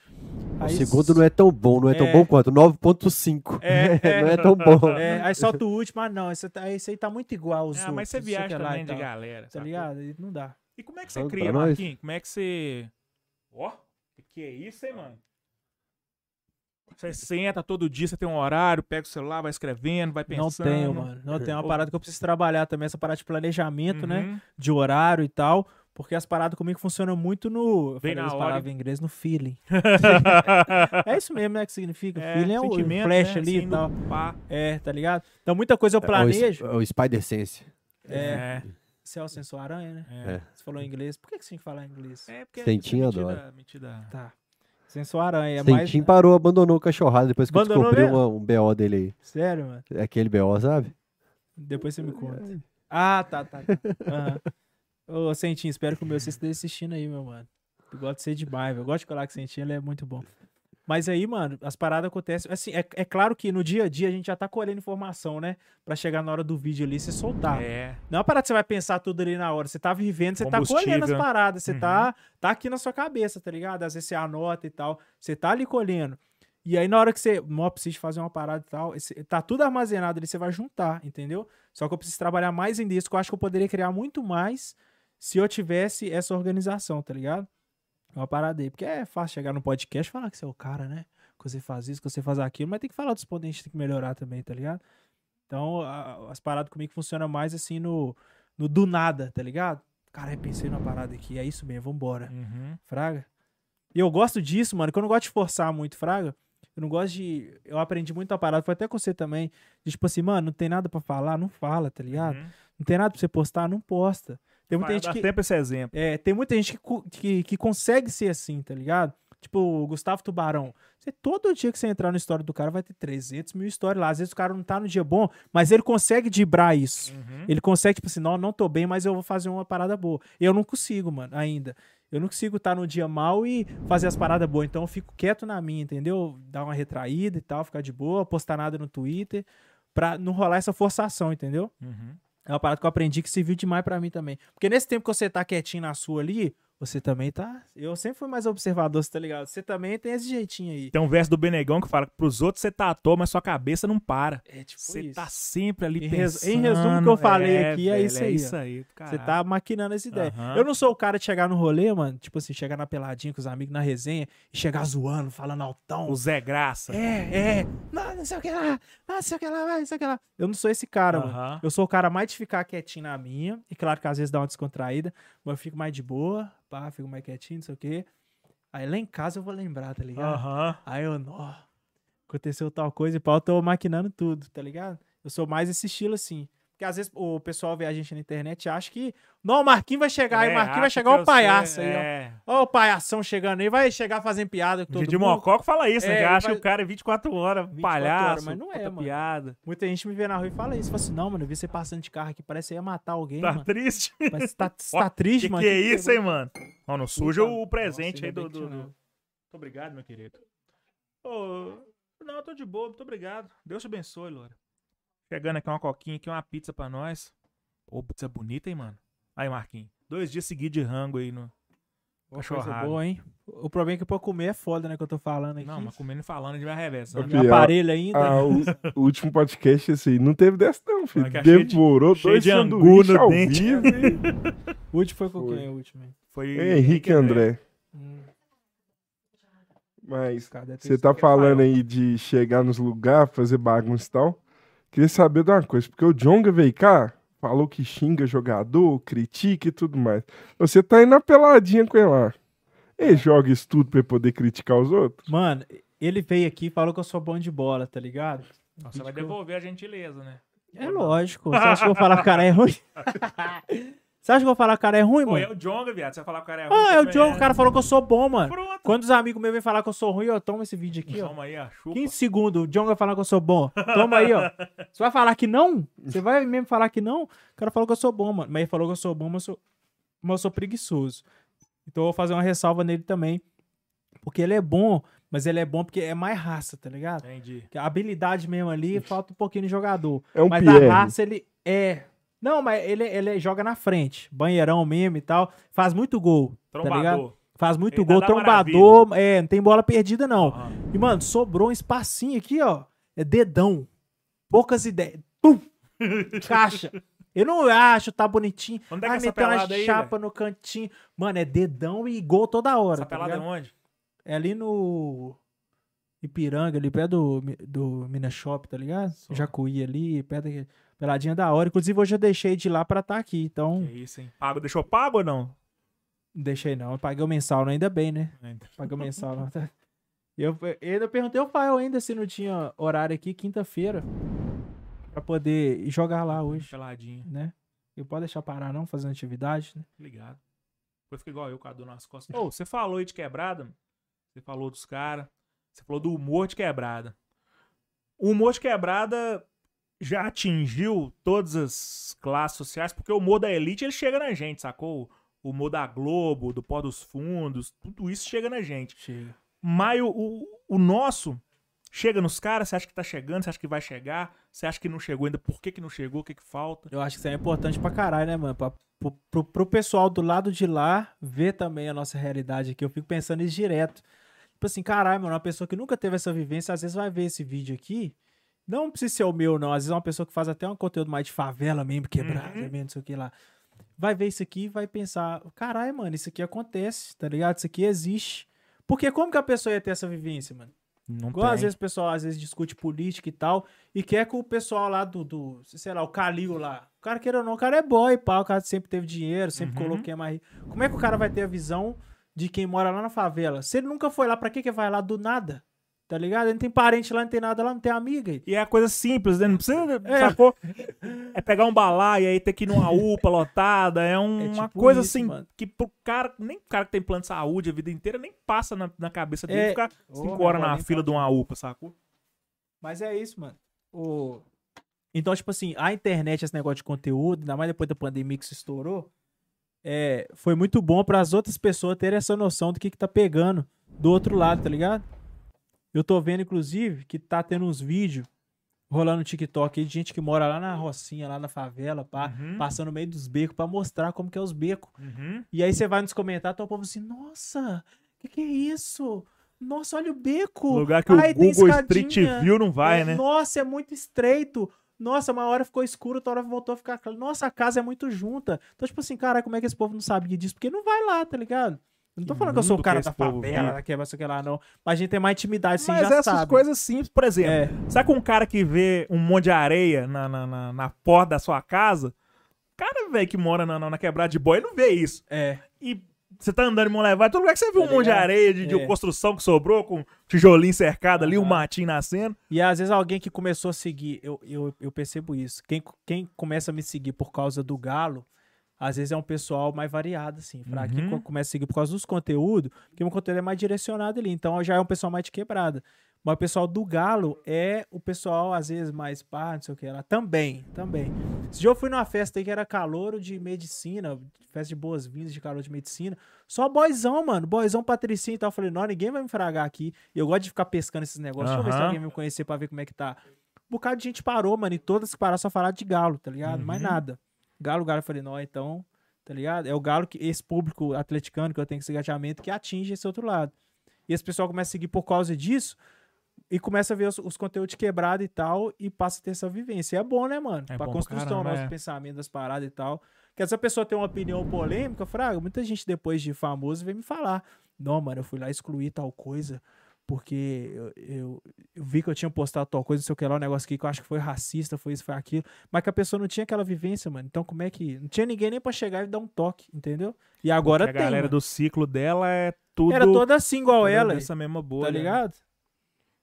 O segundo não é tão bom, não é, tão É. bom quanto. 9.5. É, é. não é tão bom. É, aí solta o último, ah não, esse, tá- esse aí tá muito igual aos Ah, outros. mas você não viaja lá também de galera, Tá ligado? Aí não dá. E como é que você Fala cria. Marquinhos? Como é que você... Ó, que que é isso, hein, mano? Você senta todo dia, você tem um horário, pega o celular, vai escrevendo, vai pensando. Não tenho, mano. Não tem uma Pô. parada que eu preciso trabalhar também, essa parada de planejamento, né? Uhum. De horário e tal. Porque as paradas comigo funcionam muito no. Falei na hora. palavras em inglês, no feeling. é isso mesmo, né? Que significa. É, feeling é o flash né? ali Assim, e tal. pá. É, tá ligado? Então muita coisa eu É o, planejo. é o Spider Sense. É. Celso sua aranha, né? É. É. Você falou em inglês. Por que, que você tinha que falar em inglês? É, porque Sentinho é adora. mentira- Tá. Sensor aranha. É. Sentinho parou, abandonou o cachorrado depois que eu Abandonou descobri mesmo? uma- um BO dele aí. Sério, mano? É Aquele BO, sabe? Depois você me conta. Ah, tá, tá. tá. Aham. Ô, Sentinho, espero que o meu você esteja assistindo aí, meu mano. Eu gosto de ser demais, velho. Eu gosto de colar com o Sentinho, ele é muito bom. Mas aí, mano, as paradas acontecem. Assim, é, é claro que no dia a dia a gente já tá colhendo informação, né? Pra chegar na hora do vídeo ali e você soltar. É. Não é uma parada que você vai pensar tudo ali na hora. Você tá vivendo, você tá colhendo as paradas. Você Uhum. tá, tá aqui na sua cabeça, tá ligado? Às vezes você anota e tal. Você tá ali colhendo. E aí, na hora que você. Mó, preciso fazer uma parada e tal. esse- tá tudo armazenado ali, você vai juntar, entendeu? Só que eu preciso trabalhar mais isso, que eu acho que eu poderia criar muito mais se eu tivesse essa organização, tá ligado? Uma parada aí. Porque é fácil chegar no podcast e falar que você é o cara, né? Que você faz isso, que você faz aquilo, mas tem que falar dos pontos que a gente tem que melhorar também, tá ligado? Então, a- as paradas comigo funcionam mais assim no, no do nada, tá ligado? Cara, eu pensei numa parada aqui, é isso mesmo, vambora. Uhum. Fraga. E eu gosto disso, mano, que eu não gosto de forçar muito, Fraga. Eu não gosto de. Eu aprendi muito a parada, foi até com você também. De tipo assim, mano, não tem nada pra falar, não fala, tá ligado? Uhum. Não tem nada pra você postar, não posta. Tem muita Vai gente que. sempre esse exemplo. É, tem muita gente que, que, que consegue ser assim, tá ligado? Tipo, o Gustavo Tubarão. Você, todo dia que você entrar na história do cara vai ter 300 mil histórias lá. Às vezes o cara não tá no dia bom, mas ele consegue dibrar isso. Uhum. Ele consegue, tipo assim, não, não tô bem, mas eu vou fazer uma parada boa. Eu não consigo, mano, ainda. Eu não consigo estar no dia mal e fazer as paradas boas. Então eu fico quieto na minha, entendeu? Dar uma retraída e tal, ficar de boa, postar nada no Twitter, pra não rolar essa forçação, entendeu? Uhum. É uma parada que eu aprendi que serviu demais pra mim também. Porque nesse tempo que você tá quietinho na sua ali, você também tá. Eu sempre fui mais observador, você tá ligado? Você também tem esse jeitinho aí. Tem um verso do Benegão que fala que pros outros você tá à toa, mas sua cabeça não para. É tipo Você isso. tá sempre ali Em pensando. em resumo, o que eu falei aqui é velho, isso É aí, isso ó. aí, Você tá maquinando essa ideia. Aham. Eu não sou o cara de chegar no rolê, mano. Tipo assim, chegar na peladinha com os amigos na resenha e chegar zoando, falando altão. O Zé Graça. É, é. Não, não sei o que lá. Não sei o que lá, não sei o que lá. Eu não sou esse cara, mano. Aham. Eu sou o cara mais de ficar quietinho na minha. E claro que às vezes dá uma descontraída. Mas eu fico mais de boa. Pá, fico mais quietinho, não sei o quê. Aí lá em casa eu vou lembrar, tá ligado? Aham. Aí eu, ó, aconteceu tal coisa e pau, eu tô maquinando tudo, tá ligado? Eu sou mais esse estilo assim. Porque às vezes o pessoal vê a gente na internet e acha que. Não, o Marquinhos vai chegar, aí o É, Marquinhos vai chegar que o palhaço sei, aí, ó. é. Ó, o palhação chegando aí, vai chegar fazendo piada com todo Didi mundo. Mococo fala isso, né? É, Que acha vai- que o cara é 24 horas, 24 palhaço, horas, mas não é, mano. piada. Muita gente me vê na rua e fala isso. Fala assim, não, mano, eu vi você passando de carro aqui, parece que ia matar alguém, Tá mano. triste? Mas você tá, Ó, tá triste, que mano? que é Que isso, hein, mano? Ó, não suja Puta- o presente Nossa, aí do... que do, Muito obrigado, meu querido. Ô, não, eu tô de boa, muito obrigado. Deus te abençoe, Laura. Chegando aqui uma coquinha, aqui uma pizza pra nós. Pô, pizza bonita, hein, mano? Aí, Marquinhos. Dois dias seguidos de rango aí no Ô, Coisa boa, hein? O problema é que pra comer é foda, né? Que eu tô falando aqui. Não, mas comendo e falando de minha reversa. Ô, né? Aparelho ainda. Ah, o, o último podcast, esse aí, não teve dessa não, filho. É de- Devorou cheio dois de angu sanduíches no ao dente. vivo. O último foi com Foi. quem? O último, hein? Foi Henrique André. Hum, Mas você tá sido- falando aí de chegar nos lugares, fazer bagunça e tal. Queria saber de uma coisa, porque o Jonga veio cá, falou que xinga jogador, critica e tudo mais. Você tá indo na peladinha com ele lá. Ele joga isso tudo pra ele poder criticar os outros? Mano, ele veio aqui e falou que eu sou bom de bola, tá ligado? Nossa, Você vai devolver a gentileza, né? É lógico. Você acha que eu vou falar que o cara é ruim? Você acha que eu vou falar que o cara é ruim, Pô, mano? é o Jonga, viado. Você vai falar que o cara é ruim. Ah, é o né? o cara falou que eu sou bom, mano. Pronto. Quando os amigos meus vêm falar que eu sou ruim, eu tomo esse vídeo aqui, ó. Toma aí, a chupa. 15 segundos, o John vai falar que eu sou bom. Toma aí, ó. Você vai falar que não? Você vai mesmo falar que não? O cara falou que eu sou bom, mano. Mas ele falou que eu sou bom, mas eu sou, mas eu sou preguiçoso. Então eu vou fazer uma ressalva nele também. Porque ele é bom, mas ele é bom porque é mais raça, tá ligado? Entendi. Que A habilidade mesmo ali, falta um pouquinho de jogador. É um mas a raça, ele é... Não, mas ele, ele joga na frente. Banheirão mesmo e tal. Faz muito gol, tá? Trombador. Faz muito Ele gol, dá trombador. É, não tem bola perdida, não. Aham. E, mano, sobrou um espacinho aqui, ó. É dedão. Poucas ideias. Pum! Caixa. Eu não acho, tá bonitinho. Onde é que é Ai, essa meteu uma aí, chapa no cantinho. Mano, é dedão e gol toda hora. Essa tá pelada é ligado? onde? é ali no Ipiranga, ali perto do, do Minas Shop, tá ligado? Só. Jacuí ali, perto daqui. Peladinha da hora. Inclusive, hoje eu deixei de ir lá pra estar aqui. Então, Que isso, hein? Pago, deixou pago ou não? não deixei não. Eu paguei o mensal, não, ainda bem, né? Ainda. Paguei o mensal. não. tá? Eu, eu ainda perguntei ao Fael ainda se não tinha horário aqui quinta-feira pra poder jogar lá hoje, Peladinho. né? Eu pode deixar parar não, fazendo atividade, né? Ligado. Depois fica igual eu, com a dor nas costas. Ô, você falou aí de quebrada. Você falou dos caras. Você falou do humor de quebrada. O humor de quebrada já atingiu todas as classes sociais, porque o humor da elite ele chega na gente, sacou? O humor da Globo, do pó dos fundos, tudo isso chega na gente. Chega. Mas o, o, o nosso chega nos caras, você acha que tá chegando, você acha que vai chegar, você acha que não chegou ainda, por que, que não chegou, o que, que falta? Eu acho que isso é importante pra caralho, né, mano? Pra, pro, pro, pro pessoal do lado de lá ver também a nossa realidade aqui. Eu fico pensando nisso direto. Tipo assim, caralho, mano, uma pessoa que nunca teve essa vivência, às vezes vai ver esse vídeo aqui. Não precisa ser o meu, não. Às vezes é uma pessoa que faz até um conteúdo mais de favela mesmo, quebrada, Uhum. mesmo, não sei o que lá. Vai ver isso aqui e vai pensar, caralho, mano, isso aqui acontece, tá ligado? Isso aqui existe. Porque como que a pessoa ia ter essa vivência, mano? Não Igual às tem. vezes o pessoal às vezes discute política e tal, e quer que o pessoal lá do, do sei lá, o Calil lá, o cara queira ou não, o cara é boy, pá, o cara sempre teve dinheiro, sempre Uhum. colocou é mais. Como é que o cara vai ter a visão de quem mora lá na favela? Se ele nunca foi lá, pra que que vai lá do nada? Tá ligado? Ele não tem parente lá, não tem nada lá, não tem amiga. E é coisa simples, né? Não precisa, É. sacou? É pegar um balaio e aí ter que ir numa UPA lotada. É um- É uma tipo coisa isso, assim mano. que pro cara, nem o cara que tem plano de saúde a vida inteira, nem passa na, na cabeça dele É. ficar cinco horas na fila de uma UPA, sacou? Mas é isso, mano. O... Então, tipo assim, a internet, esse negócio de conteúdo, ainda mais depois da pandemia que se estourou, é, foi muito bom para as outras pessoas terem essa noção do que, que tá pegando do outro lado, tá ligado? Eu tô vendo, inclusive, que tá tendo uns vídeos rolando no TikTok aí de gente que mora lá na Rocinha, lá na favela, pá, Uhum. passando no meio dos becos pra mostrar como que é os becos. Uhum. E aí você vai nos comentários, tá o povo assim, nossa, que que é isso? Nossa, olha o beco. Lugar que Ai, o Google. Street View não vai, É, né? Nossa, é muito estreito. Nossa, uma hora ficou escuro, outra hora voltou a ficar claro. Nossa, a casa é muito junta. Então, tipo assim, cara, como é que esse povo não sabia disso? Porque não vai lá, tá ligado? Eu não tô falando que eu sou o cara da favela, vive. que é isso que lá, não. Mas a gente tem mais intimidade, sim, Mas já essas sabe. coisas simples, por exemplo, É. sabe um cara que vê um monte de areia na, na, na, na porta da sua casa? Cara, velho, que mora na, na, na quebrada de boy, não vê isso. É. E você tá andando em mão levada, todo lugar que você vê um Tá monte de areia, de, de É. construção que sobrou, com tijolinho cercado ali, o Aham. matinho nascendo. E às vezes alguém que começou a seguir, eu, eu, eu percebo isso. Quem, quem começa a me seguir por causa do galo, às vezes é um pessoal mais variado, assim. Quem Uhum. co- começa a seguir por causa dos conteúdos, porque o conteúdo é mais direcionado ali. Então já é um pessoal mais de quebrada. Mas o pessoal do galo é o pessoal, às vezes, mais pá, não sei o que lá. Também, também. Esse dia eu fui numa festa aí que era calouro de medicina, festa de boas-vindas de calor de medicina. Só boyzão, mano. Boyzão patricinho e tal. Eu falei, não, ninguém vai me fragar aqui. E eu gosto de ficar pescando esses negócios. Deixa eu ver se alguém vai me conhecer pra ver como é que tá. Um bocado de gente parou, mano, e todas que pararam só falaram de Galo, tá ligado? Mais Uhum. nada. Galo, Galo, não, então, tá ligado? É o Galo, que esse público atleticano que eu tenho que esse engajamento que atinge esse outro lado. E esse pessoal começa a seguir por causa disso e começa a ver os, os conteúdos quebrados e tal e passa a ter essa vivência. E é bom, né, mano? É pra construção nosso é. pensamento das paradas e tal. Porque essa pessoa tem uma opinião polêmica, fraga, muita gente depois de famoso vem me falar. Não, mano, eu fui lá excluir tal coisa porque eu, eu, eu vi que eu tinha postado tal coisa, não sei o que lá, um negócio aqui que eu acho que foi racista, foi isso, foi aquilo. Mas que a pessoa não tinha aquela vivência, mano. Então como é que... Não tinha ninguém nem pra chegar e dar um toque, entendeu? E agora Porque tem, a galera mano. do ciclo dela é tudo. Era toda assim igual toda ela, Dessa mesma bolha. tá né? ligado?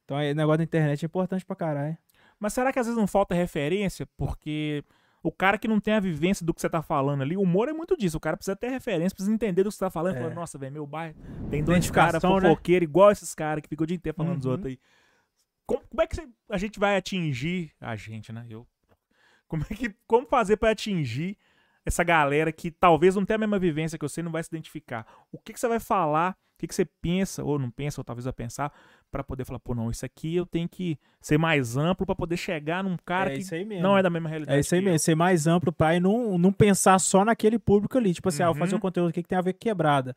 Então aí, o negócio da internet é importante pra caralho. Mas será que às vezes não falta referência? Porque o cara que não tem a vivência do que você tá falando ali, o humor é muito disso. O cara precisa ter referência, precisa entender do que você tá falando. É. Fala, Nossa, velho, meu bairro tem dois caras Identificação, né? fofoqueiros igual esses caras que ficam o dia inteiro falando dos Uhum. outros aí. Como, como é que você- a gente vai atingir a gente, né? Eu. Como é que como fazer pra atingir essa galera que talvez não tenha a mesma vivência que você, não vai se identificar? O que, que você vai falar? O que, que você pensa ou não pensa ou talvez vai pensar pra poder falar, pô, não, isso aqui eu tenho que ser mais amplo pra poder chegar num cara é que isso aí mesmo. não é da mesma realidade. É isso aí que eu. mesmo, ser mais amplo pra e não, não pensar só naquele público ali. Tipo assim, ah, eu vou fazer Uhum. um conteúdo aqui que tem a ver com quebrada.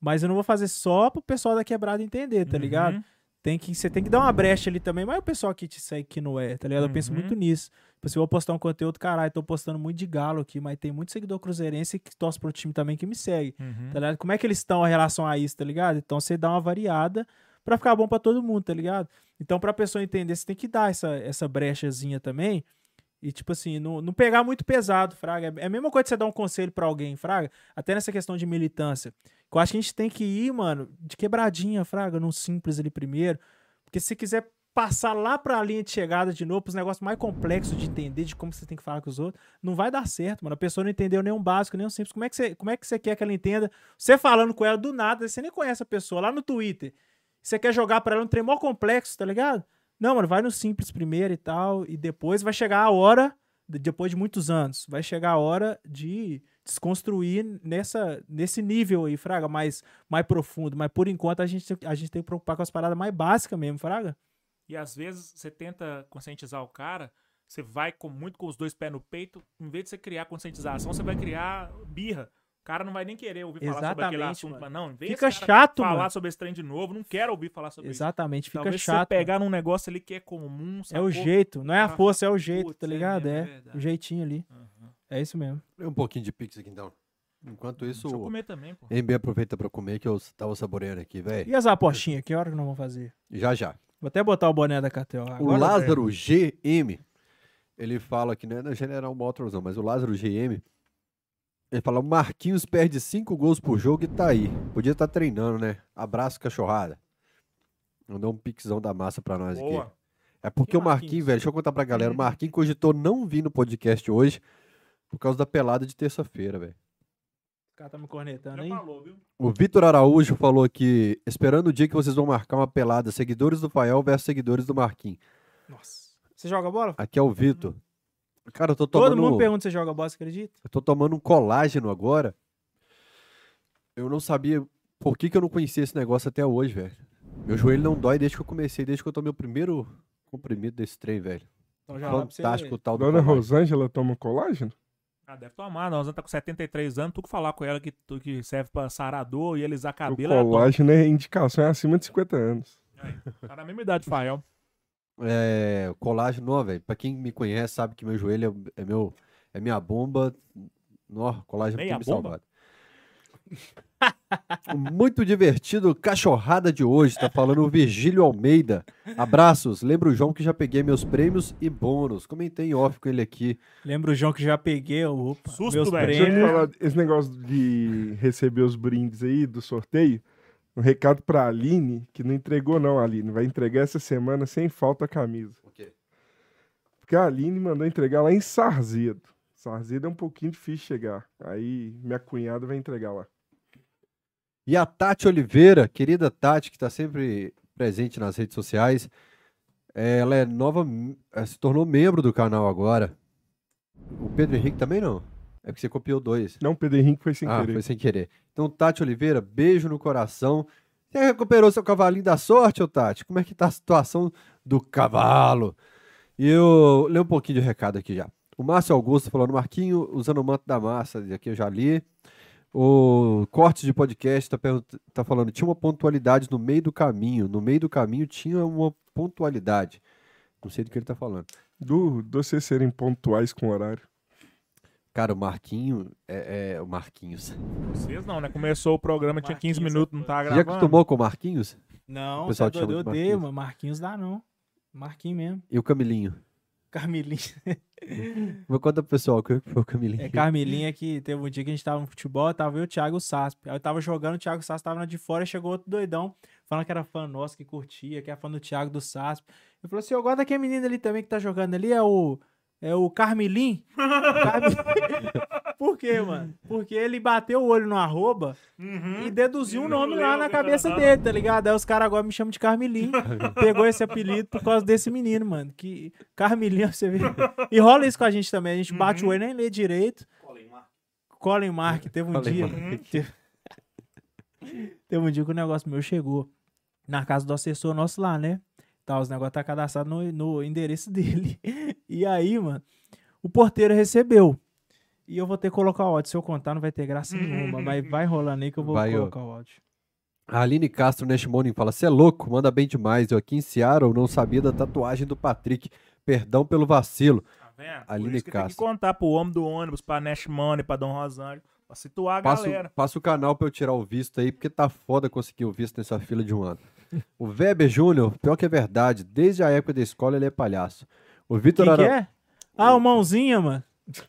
Mas eu não vou fazer só pro pessoal da quebrada entender, tá Uhum. ligado? Tem que, você tem que dar uma brecha ali também, mas o pessoal que te segue que não é, tá ligado? Eu penso Uhum. muito nisso. Tipo assim, eu vou postar um conteúdo, caralho, tô postando muito de galo aqui, mas tem muito seguidor cruzeirense que torce pro time também que me segue, Uhum. tá ligado? Como é que eles estão em relação a isso, tá ligado? Então você dá uma variada pra ficar bom pra todo mundo, tá ligado? Então pra pessoa entender, você tem que dar essa, essa brechazinha também e, tipo assim, não, não pegar muito pesado, Fraga. É a mesma coisa que você dar um conselho pra alguém, Fraga, até nessa questão de militância. Eu acho que a gente tem que ir, mano, de quebradinha, Fraga, num simples ali primeiro. Porque se quiser passar lá pra linha de chegada de novo, pros negócios mais complexos de entender, de como você tem que falar com os outros, não vai dar certo, mano. A pessoa não entendeu nem um básico, nem um simples. Como é que você, como é que você quer que ela entenda? Você falando com ela do nada, você nem conhece a pessoa, lá no Twitter. Você quer jogar pra ela um trem mó complexo, tá ligado? Não, mano, vai no simples primeiro e tal, e depois vai chegar a hora, de- depois de muitos anos, vai chegar a hora de desconstruir nessa, nesse nível aí, Fraga, mais, mais profundo. Mas por enquanto a gente, a gente tem que preocupar com as paradas mais básicas mesmo, Fraga. E às vezes você tenta conscientizar o cara, você vai com, muito com os dois pés no peito, em vez de você criar conscientização, você vai criar birra. O cara não vai nem querer ouvir falar sobre aquele Exatamente, assunto. mano. Não, Fica chato, falar mano. sobre esse trem de novo, não quero ouvir falar sobre isso. Exatamente, fica Talvez chato. você pegar num negócio ali que é comum, É o sacou? jeito, não é a Ah, força, é o jeito, putz, tá é ligado? é É, verdade. o jeitinho ali. Aham. É isso mesmo. Lê um pouquinho de pix aqui então. Enquanto isso, Deixa eu comer também, pô. MB aproveita pra comer que eu tava saboreando aqui, velho. E as apostinhas, que hora que nós vamos fazer? Já já. Vou até botar o boné da KTO. O Lázaro GM, ele fala que não é da General Motors não, mas o Lázaro GM, ele fala, o Marquinhos perde cinco gols por jogo e tá aí. Podia estar treinando, né? Abraço, cachorrada. Mandou um pixão da massa pra nós aqui. Boa. É porque Que o Marquinhos, Marquinhos? velho, deixa eu contar pra galera, o Marquinhos cogitou não vir no podcast hoje por causa da pelada de terça-feira, velho. o cara tá me cornetando aí. falou, viu? O Vitor Araújo falou que, esperando o dia que vocês vão marcar uma pelada, seguidores do Fael versus seguidores do Marquinhos. Nossa. Você joga bola? Aqui é o Vitor. Cara, eu tô Todo tomando... mundo pergunta se você joga você acredita? Eu tô tomando um colágeno agora. Eu não sabia por que, que eu não conhecia esse negócio até hoje, velho. Meu joelho não dói desde que eu comecei, desde que eu tomei o primeiro comprimido desse trem, velho. Então já Fantástico o tal do Dona colágeno. Rosângela toma colágeno? Ah, deve tomar. Nós tá com 73 anos, tu que falar com ela que, tu, que serve pra sarador e alisar O cabelo. toma. colágeno é indicação é acima de 50 anos. Tá na mesma idade, Fael. É, colágeno, velho. Pra quem me conhece sabe que meu joelho é, é meu, é minha bomba. Nó, colágeno Meia tem me bomba? salvado. Muito divertido, cachorrada de hoje, tá falando o Virgílio Almeida. Abraços, lembra o João que já peguei meus prêmios e bônus. Comentei em off com ele aqui. Lembra o João que já peguei, opa, Susto, meus velho. Deixa eu te prêmios. falar, esse negócio de receber os brindes aí do sorteio. Um recado pra Aline, que não entregou não, Aline. Vai entregar essa semana sem falta a camisa. Porque a Aline mandou entregar lá em Sarzedo. Sarzedo é um pouquinho difícil chegar. Aí minha cunhada vai entregar lá. E a Tati Oliveira, querida Tati, que está sempre presente nas redes sociais. Ela é nova, eh, se tornou membro do canal agora. O Pedro Henrique também não. É porque você copiou dois. Não, o Pedro Henrique foi sem ah, querer. foi sem querer. Então, Tati Oliveira, beijo no coração. Você recuperou seu cavalinho da sorte, ô Tati? Como é que tá a situação do cavalo? E eu leio um pouquinho de recado aqui já. O Márcio Augusto falando, Marquinho, usando o manto da massa, aqui eu já li. O Cortes de Podcast tá, tá falando, tinha uma pontualidade no meio do caminho. No meio do caminho tinha uma pontualidade. Não sei do que ele tá falando. Do, de vocês serem pontuais com o horário. Cara, o Marquinho é, é- o Marquinhos. Vocês não, né? Começou o programa, tinha 15 Marquinhos, minutos, não tá Já gravando. acostumou com o Marquinhos? Não, O pessoal é te chama doido, eu de odeio, Marquinhos. mano. Marquinhos dá não. Marquinhos mesmo. E o Camilinho? Carmelinho. Vou contar pro pessoal o que foi o Camilinho. É Carmelinha que teve um dia que a gente tava no futebol, tava eu e o Thiago Sasp. Aí eu tava jogando, o Thiago Sasp tava na de fora e chegou outro doidão, falando que era fã nosso, que curtia, que era fã do Thiago do Sasp. Eu falei assim, eu gosto daquele menino ali também que tá jogando ali, é o. É o Carmelim. Carme- Por quê, mano? Porque ele bateu o olho no arroba e deduziu um nome lá na cabeça dele, tá ligado? Aí os caras agora me chamam de Carmelim. Pegou esse apelido por causa desse menino, mano. Que Carmelim, você vê. E rola isso com a gente também. A gente bate o olho e nem lê direito. Colin Mark, teve um Colin dia. Mark. Teve... teve um dia que o negócio meu chegou na casa do assessor nosso lá, né? Tá, os negócios tá cadastrado no, no endereço dele. E aí, mano, o porteiro recebeu. E eu vou ter que colocar o áudio. Se eu contar, não vai ter graça nenhuma. Mas vai rolando aí que eu vou Vai, ó. colocar o áudio. A Aline Castro Nash Morning fala: Você é louco, manda bem demais. Eu aqui em Seattle não sabia da tatuagem do Patrick. Perdão pelo vacilo. Tá vendo? Aline isso que tem que Castro. contar pro homem do ônibus, pra Nash Money, pra Dom Rosário, pra situar a Passa, galera. passa o canal pra eu tirar o visto aí, porque tá foda conseguir o visto nessa fila de um ano. O Weber Júnior, pior que é verdade, desde a época da escola ele é palhaço. O Vitor Quem que Ara... é? Ah, o Mãozinha, mano.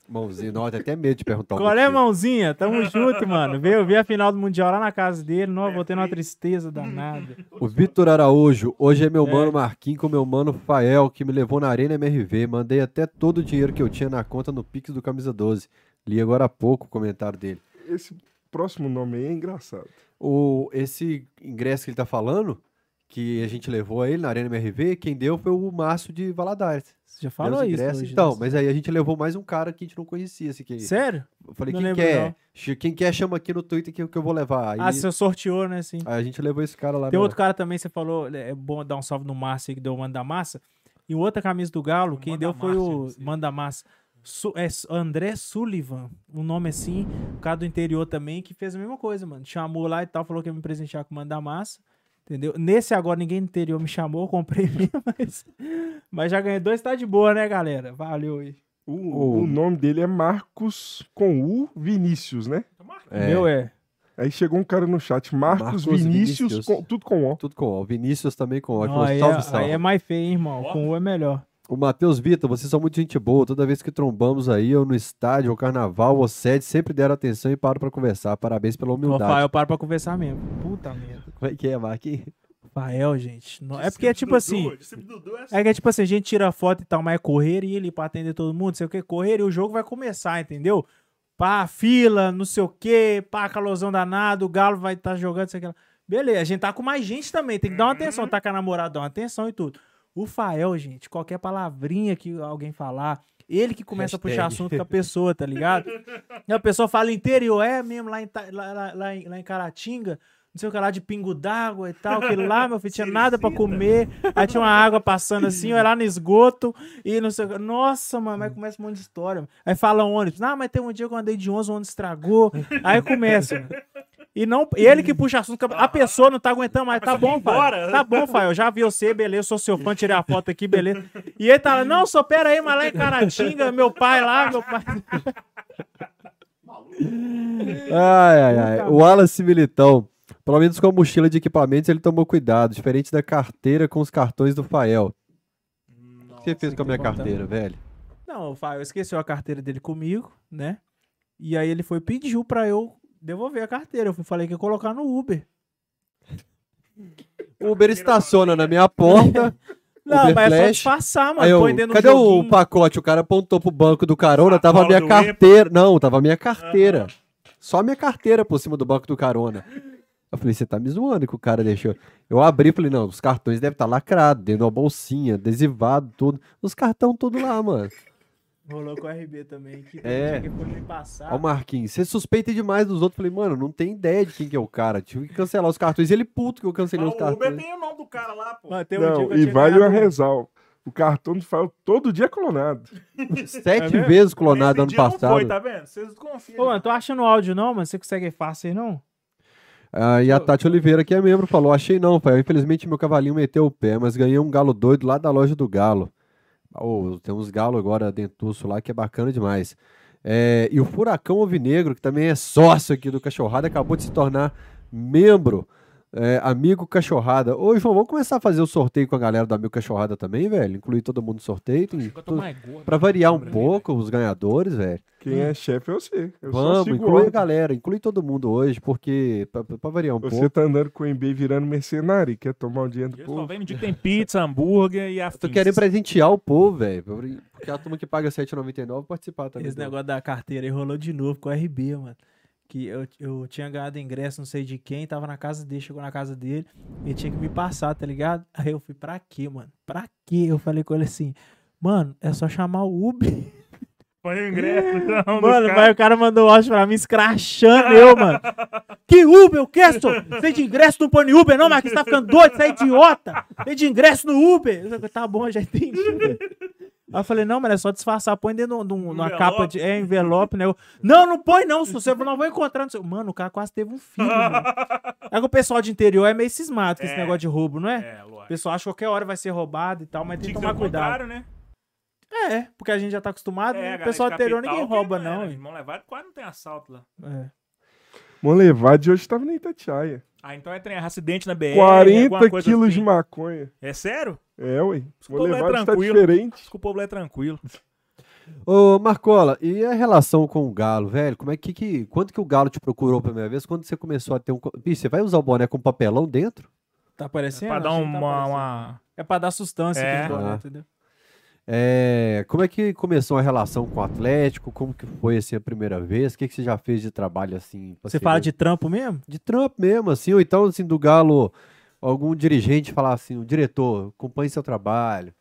Mãozinho, não, tem até medo de perguntar Qual é. Mãozinha? Tamo junto, mano. Veio, vi a final do Mundial lá na casa dele. Não, vou ter uma tristeza danada. O Vitor Araújo, hoje é meu mano Marquinhos com meu mano Fael, que me levou na Arena MRV. Mandei até todo o dinheiro que eu tinha na conta no Pix do Camisa 12. Li agora há pouco o comentário dele. Esse próximo nome aí é engraçado. O, esse ingresso que ele tá falando, que a gente levou a ele na Arena MRV, quem deu foi o Márcio de Valadares. Você já falou isso hoje, Então, mas aí a gente levou mais um cara que a gente não conhecia. Assim, que... Sério? Eu falei, Não quem quer? não. Quem quer, chama aqui no Twitter que, eu- que eu vou levar. Aí, Ah, você sorteou, né, sim. aí a gente levou esse cara lá. Tem na- outro cara também, você falou, é bom dar um salve no Márcio aí, que deu o Manda da Massa. E outra camisa do Galo, quem Manda deu foi Márcio, o. Manda Massa. Su- é André Sullivan, um nome assim, o cara do interior também, que fez a mesma coisa, mano. Chamou lá e tal, falou que ia me presentear com o Manda Massa. Entendeu? Nesse agora ninguém interior me chamou, eu comprei mesmo, mas, mas já ganhei dois, tá de boa, né, galera? Valeu aí. O, O- o nome dele é Marcos com U Vinícius, né? É, Meu é. Aí chegou um cara no chat, Marcos, Marcos Vinícius, Vinícius. com- tudo com O. Tudo com O. O Vinícius também com O. Ele Não, aí, salve, é, salve. aí é mais feio, hein, irmão. Com o é melhor. O Matheus Vitor, vocês são muito gente boa. Toda vez que trombamos aí, ou no estádio, ou carnaval, ou sede, sempre deram atenção e param pra conversar. Parabéns pela O humildade. Rafael para pra conversar mesmo. Puta merda. Como é que é, Marquinhos? Rafael, gente. não- É porque é tipo assim. Dudu é É que é tipo assim, a gente tira foto e tal, mas é correr e ele pra atender todo mundo, sei o que, correr e o jogo vai começar, entendeu? Pá, fila, não sei o que, pá, calorzão danado, o Galo vai estar jogando, sei o que lá. Beleza, a gente tá com mais gente também, tem que dar uma atenção, tá com a namorada, dá uma atenção e tudo. O Fael, gente, qualquer palavrinha que alguém falar, ele que começa a puxar Hashtag. assunto com a pessoa, tá ligado? E a pessoa fala interior, é mesmo, lá em, lá, lá- lá em, lá em Caratinga, não sei o que lá de pingo d'água e tal, que lá, meu filho, tinha nada pra comer, aí tinha uma água passando assim, eu lá no esgoto, e não sei o que. Nossa, mano, aí começa um monte de história. mano. Aí fala ônibus, não, mas tem um dia que eu andei de 11, o ônibus estragou, aí começa, mano. E não, ele que puxa assunto, a pessoa não tá aguentando mais, tá bom, pai. Tá bom, pai, eu já vi você, beleza, sou seu fã, tirei a foto aqui, beleza. E ele tá lá, não, só pera aí, mas lá em Caratinga, meu pai lá, meu pai... Ai, ai, ai. O Wallace Militão. Pelo menos com a mochila de equipamentos ele tomou cuidado, diferente da carteira com os cartões do Fael. O que você fez com a minha carteira, velho? Não, o Fael esqueceu a carteira dele comigo, né? E aí ele foi e pediu pra eu devolver a carteira. Eu falei que ia colocar no Uber. O Uber estaciona na minha porta. Não, Uber mas é só Flash. disfarçar, mano. Eu, cadê o pacote? O cara apontou pro banco do carona, tava a minha carteira. Não, tava a minha carteira. Só a minha carteira por cima do banco do carona. Eu falei, você tá me zoando que o cara deixou. Eu abri e falei, não, os cartões devem estar lacrados, dentro de uma bolsinha, adesivado, tudo. Os cartão tudo lá, mano. Rolou com o RB também. Que É. é. que foi passar. Ó, o Marquinhos, você suspeita demais dos outros. Falei, mano, não tem ideia de quem que é o cara. Tive que cancelar os cartões. E ele puto que eu cancelei os Ah, o Uber cartões. tem o nome do cara lá, pô. Um dia Não, eu e vale um- resal. O cartão do Fael todo dia é clonado. Sete mesmo? vezes clonado Esse ano dia não passado. Foi, tá vendo? Vocês confiam. Ô, mano, tô achando o áudio não, mano. Você consegue fácil aí, não? Ah, e a Tati Oliveira, que é membro, falou: Achei não, pai. Infelizmente meu cavalinho meteu o pé, mas ganhei um galo doido lá da loja do galo. Oh, tem uns galos agora dentuço lá que é bacana demais. É, e o Furacão Alvinegro, que também é sócio aqui do Cachorrada, acabou de se tornar membro, é, amigo Cachorrada. Ô, João, vamos começar a fazer o sorteio com a galera do Amigo Cachorrada também, velho? Incluir todo mundo no sorteio. Tem eu gordo. Pra variar um né? pouco os ganhadores, velho. Quem é chefe é você. Eu Vamos, inclui a galera, inclui todo mundo hoje, porque. Pra, pra variar um Você pouco. tá andando com o MB virando mercenário e quer tomar o dinheiro do Eu só povo. venho no dia que tem pizza, hambúrguer e afins. Eu tô querendo presentear o povo, velho. Porque a turma que paga R$7,99 participar também. Esse negócio da carteira aí rolou de novo com o RB, mano. Que eu, eu tinha ganhado ingresso, não sei de quem, tava na casa dele, chegou na casa dele, e tinha que me passar, tá ligado? Aí eu fui, pra quê, mano? Pra quê? Eu falei com ele assim, mano, é só chamar o Uber. Põe o ingresso, não, Mano, no mas o cara mandou um áudio pra mim, escrachando eu, mano. Que Uber, o que, senhor? Você de ingresso não põe no Uber, não, Marquinhos, você tá ficando doido, você é idiota. Tem de ingresso no Uber. Eu falei, tá bom, já entendi. velho. Aí eu falei, não, mas é só disfarçar, põe dentro de um- numa Envelope. capa de é, envelope, né? Eu, não, não põe não, se você não vou encontrar. não sei- Mano, o cara quase teve um filho, mano. É que o pessoal de interior é meio cismado com esse É. negócio de roubo, não é? É, O lógico. pessoal acha que qualquer hora vai ser roubado e tal, mas tem que tomar o cuidado. né? É, porque a gente já tá acostumado, É, né? o pessoal de do interior capital ninguém rouba, é, não. né? hein? Mão levada quase não tem assalto lá. É. Monlevade hoje tava na Itatiaia. Ah, então é trem- acidente na BR. 40 alguma coisa quilos assim. de maconha. É sério? É, ué. povo é Monlevade tá tranquilo. diferente. Acho que o povo é tranquilo. Ô, Marcola, e a relação com o Galo, velho? Como é que, que. Quando que o Galo te procurou pela primeira vez? Quando você começou a ter um. Bicho, você vai usar o boné com papelão dentro? Tá aparecendo? pra dar que tá uma, aparecendo. uma- É pra dar sustância É. aqui no boné, Ah. entendeu? É, como é que começou a relação com o Atlético? Como que foi assim a primeira vez? O que, que você já fez de trabalho assim? Você ser fala de trampo mesmo? de trampo mesmo, assim, ou então assim do Galo, algum dirigente falar assim, o diretor, acompanhe seu trabalho.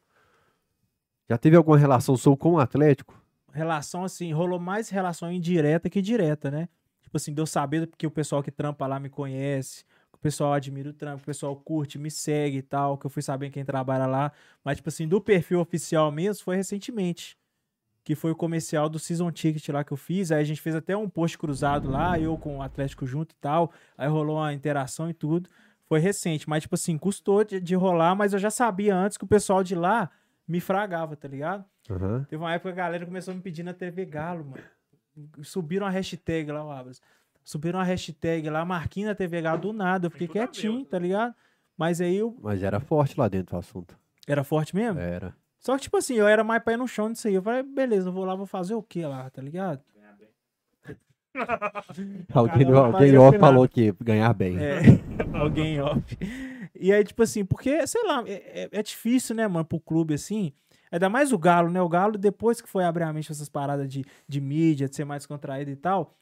Já teve alguma relação sua com o Atlético? Relação assim, rolou mais relação indireta que direta, né? Tipo assim, deu saber que o pessoal que trampa lá me conhece, o pessoal admira o trampo, o pessoal curte, me segue e tal, que eu fui sabendo quem trabalha lá. Mas, tipo assim, do perfil oficial mesmo foi recentemente. Que foi o comercial do Season Ticket lá que eu fiz. Aí a gente fez até um post cruzado lá, eu com o Atlético junto e tal. Aí rolou uma interação e tudo. Foi recente, mas, tipo assim, custou de, de rolar, mas eu já sabia antes que o pessoal de lá me fragava, tá ligado? Aham. Teve uma época que a galera começou a me pedir na TV Galo, mano. Subiram a hashtag lá, o Abras. Subiram a hashtag lá, Marquinhos na TV Galo do nada. Eu fiquei quietinho, né? tá ligado? Mas aí eu Mas era forte lá dentro o assunto. era forte mesmo. Era. Só que, tipo assim, eu era mais pé no chão disso aí. Eu falei, beleza, eu vou lá, vou fazer o quê lá, tá ligado? Alguém, alguém fazia ó o que falou que ganhar bem. É, alguém off. E aí, tipo assim, porque, sei lá, é, é- é difícil, né, mano, pro clube assim. Ainda mais o Galo, né? O Galo, depois que foi abrir a mente pra essas paradas de, de mídia, de ser mais contraído e tal.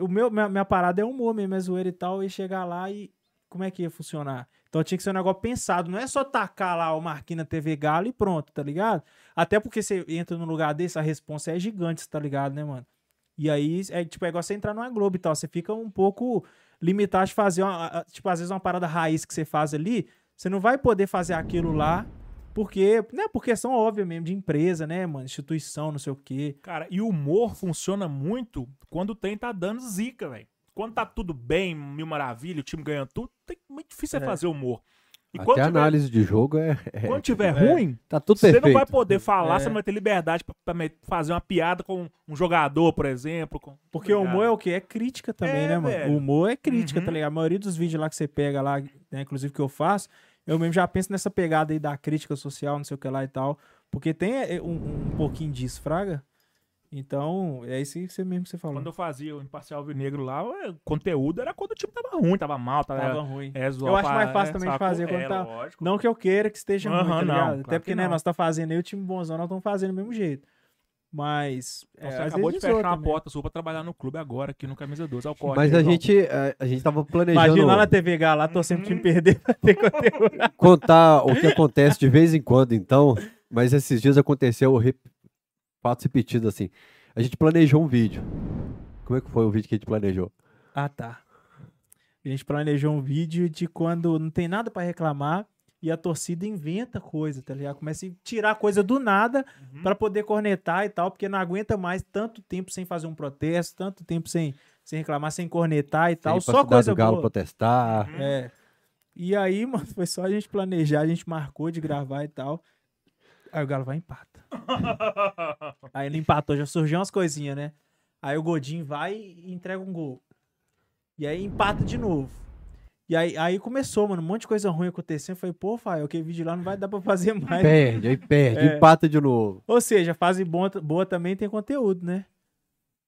O meu, minha, minha parada é humor mesmo, é zoeira e tal, e chegar lá e. Como é que ia funcionar? Então tinha que ser um negócio pensado, não é só tacar lá o Marquinhos na TV Galo e pronto, tá ligado? Até porque você entra num lugar desse, a responsa é gigante, tá ligado, né, mano? E aí, é tipo, é igual você entrar numa Globo e tal, você fica um pouco limitado de fazer, uma, tipo, às vezes uma parada raiz que você faz ali, você não vai poder fazer aquilo lá, porque, né, por questão óbvia mesmo, de empresa, né, mano, instituição, não sei o quê. Cara, e o humor funciona muito quando o trem tá dando zica, velho. Quando tá tudo bem, mil maravilha, o time ganhando tudo, tem, muito difícil é É. fazer humor. E Até quando a tiver, análise de jogo é. é- quando tiver É. ruim, tá tudo você perfeito. não vai poder falar, É. você não vai ter liberdade pra, pra me- fazer uma piada com um jogador, por exemplo. com- Porque o Obrigado. humor é o quê? É crítica também, É, né, mano? velho. O humor é crítica, Uhum. tá ligado? A maioria dos vídeos lá que você pega lá, né, inclusive que eu faço, eu mesmo já penso nessa pegada aí da crítica social, não sei o que lá e tal. Porque tem é, um, um pouquinho disso, Fraga. Então, é isso que você mesmo que você falou. Quando eu fazia o Imparcial Vinegro lá, o conteúdo era quando o time tava ruim, tava mal, tava. Tava ruim. é, zoar Eu acho mais fácil é, também de sacou? fazer quando É, tá- lógico. Não que eu queira que esteja ruim, Aham, tá não, claro Até porque, que né, não. nós tá fazendo aí, o time bonzão, nós estamos fazendo do mesmo jeito. Mas. Então é, você acabou de fechar uma também. porta sua pra trabalhar no clube agora, aqui no Camisa 12. É o código, Mas a gente, a, a gente tava planejando Imagina lá na TV Galo, lá torcendo pro time perder pra ter conteúdo. contar o que acontece de vez em quando, então. Mas esses dias aconteceu rep... fatos repetidos assim. A gente planejou um vídeo. Como é que foi o vídeo que a gente planejou? Ah, tá. A gente planejou um vídeo de quando não tem nada pra reclamar E a torcida inventa coisa, tá ligado? Começa a tirar coisa do nada Uhum. pra poder cornetar e tal, porque não aguenta mais tanto tempo sem fazer um protesto, tanto tempo sem, sem reclamar, sem cornetar e tal. Só coisa do Galo boa. protestar. É. E aí, mano, foi só a gente planejar, a gente marcou de gravar e tal. Aí o Galo vai e empata. Aí ele empatou, já surgiu umas coisinhas, né? Aí o Godinho vai e entrega um gol. E aí empata de novo. E aí, aí começou, mano, um monte de coisa ruim acontecendo. Eu falei, pô, Fael, aquele vídeo lá não vai dar pra fazer mais. Perde, aí perde, É. empata de novo. Ou seja, fase boa, boa também tem conteúdo, né?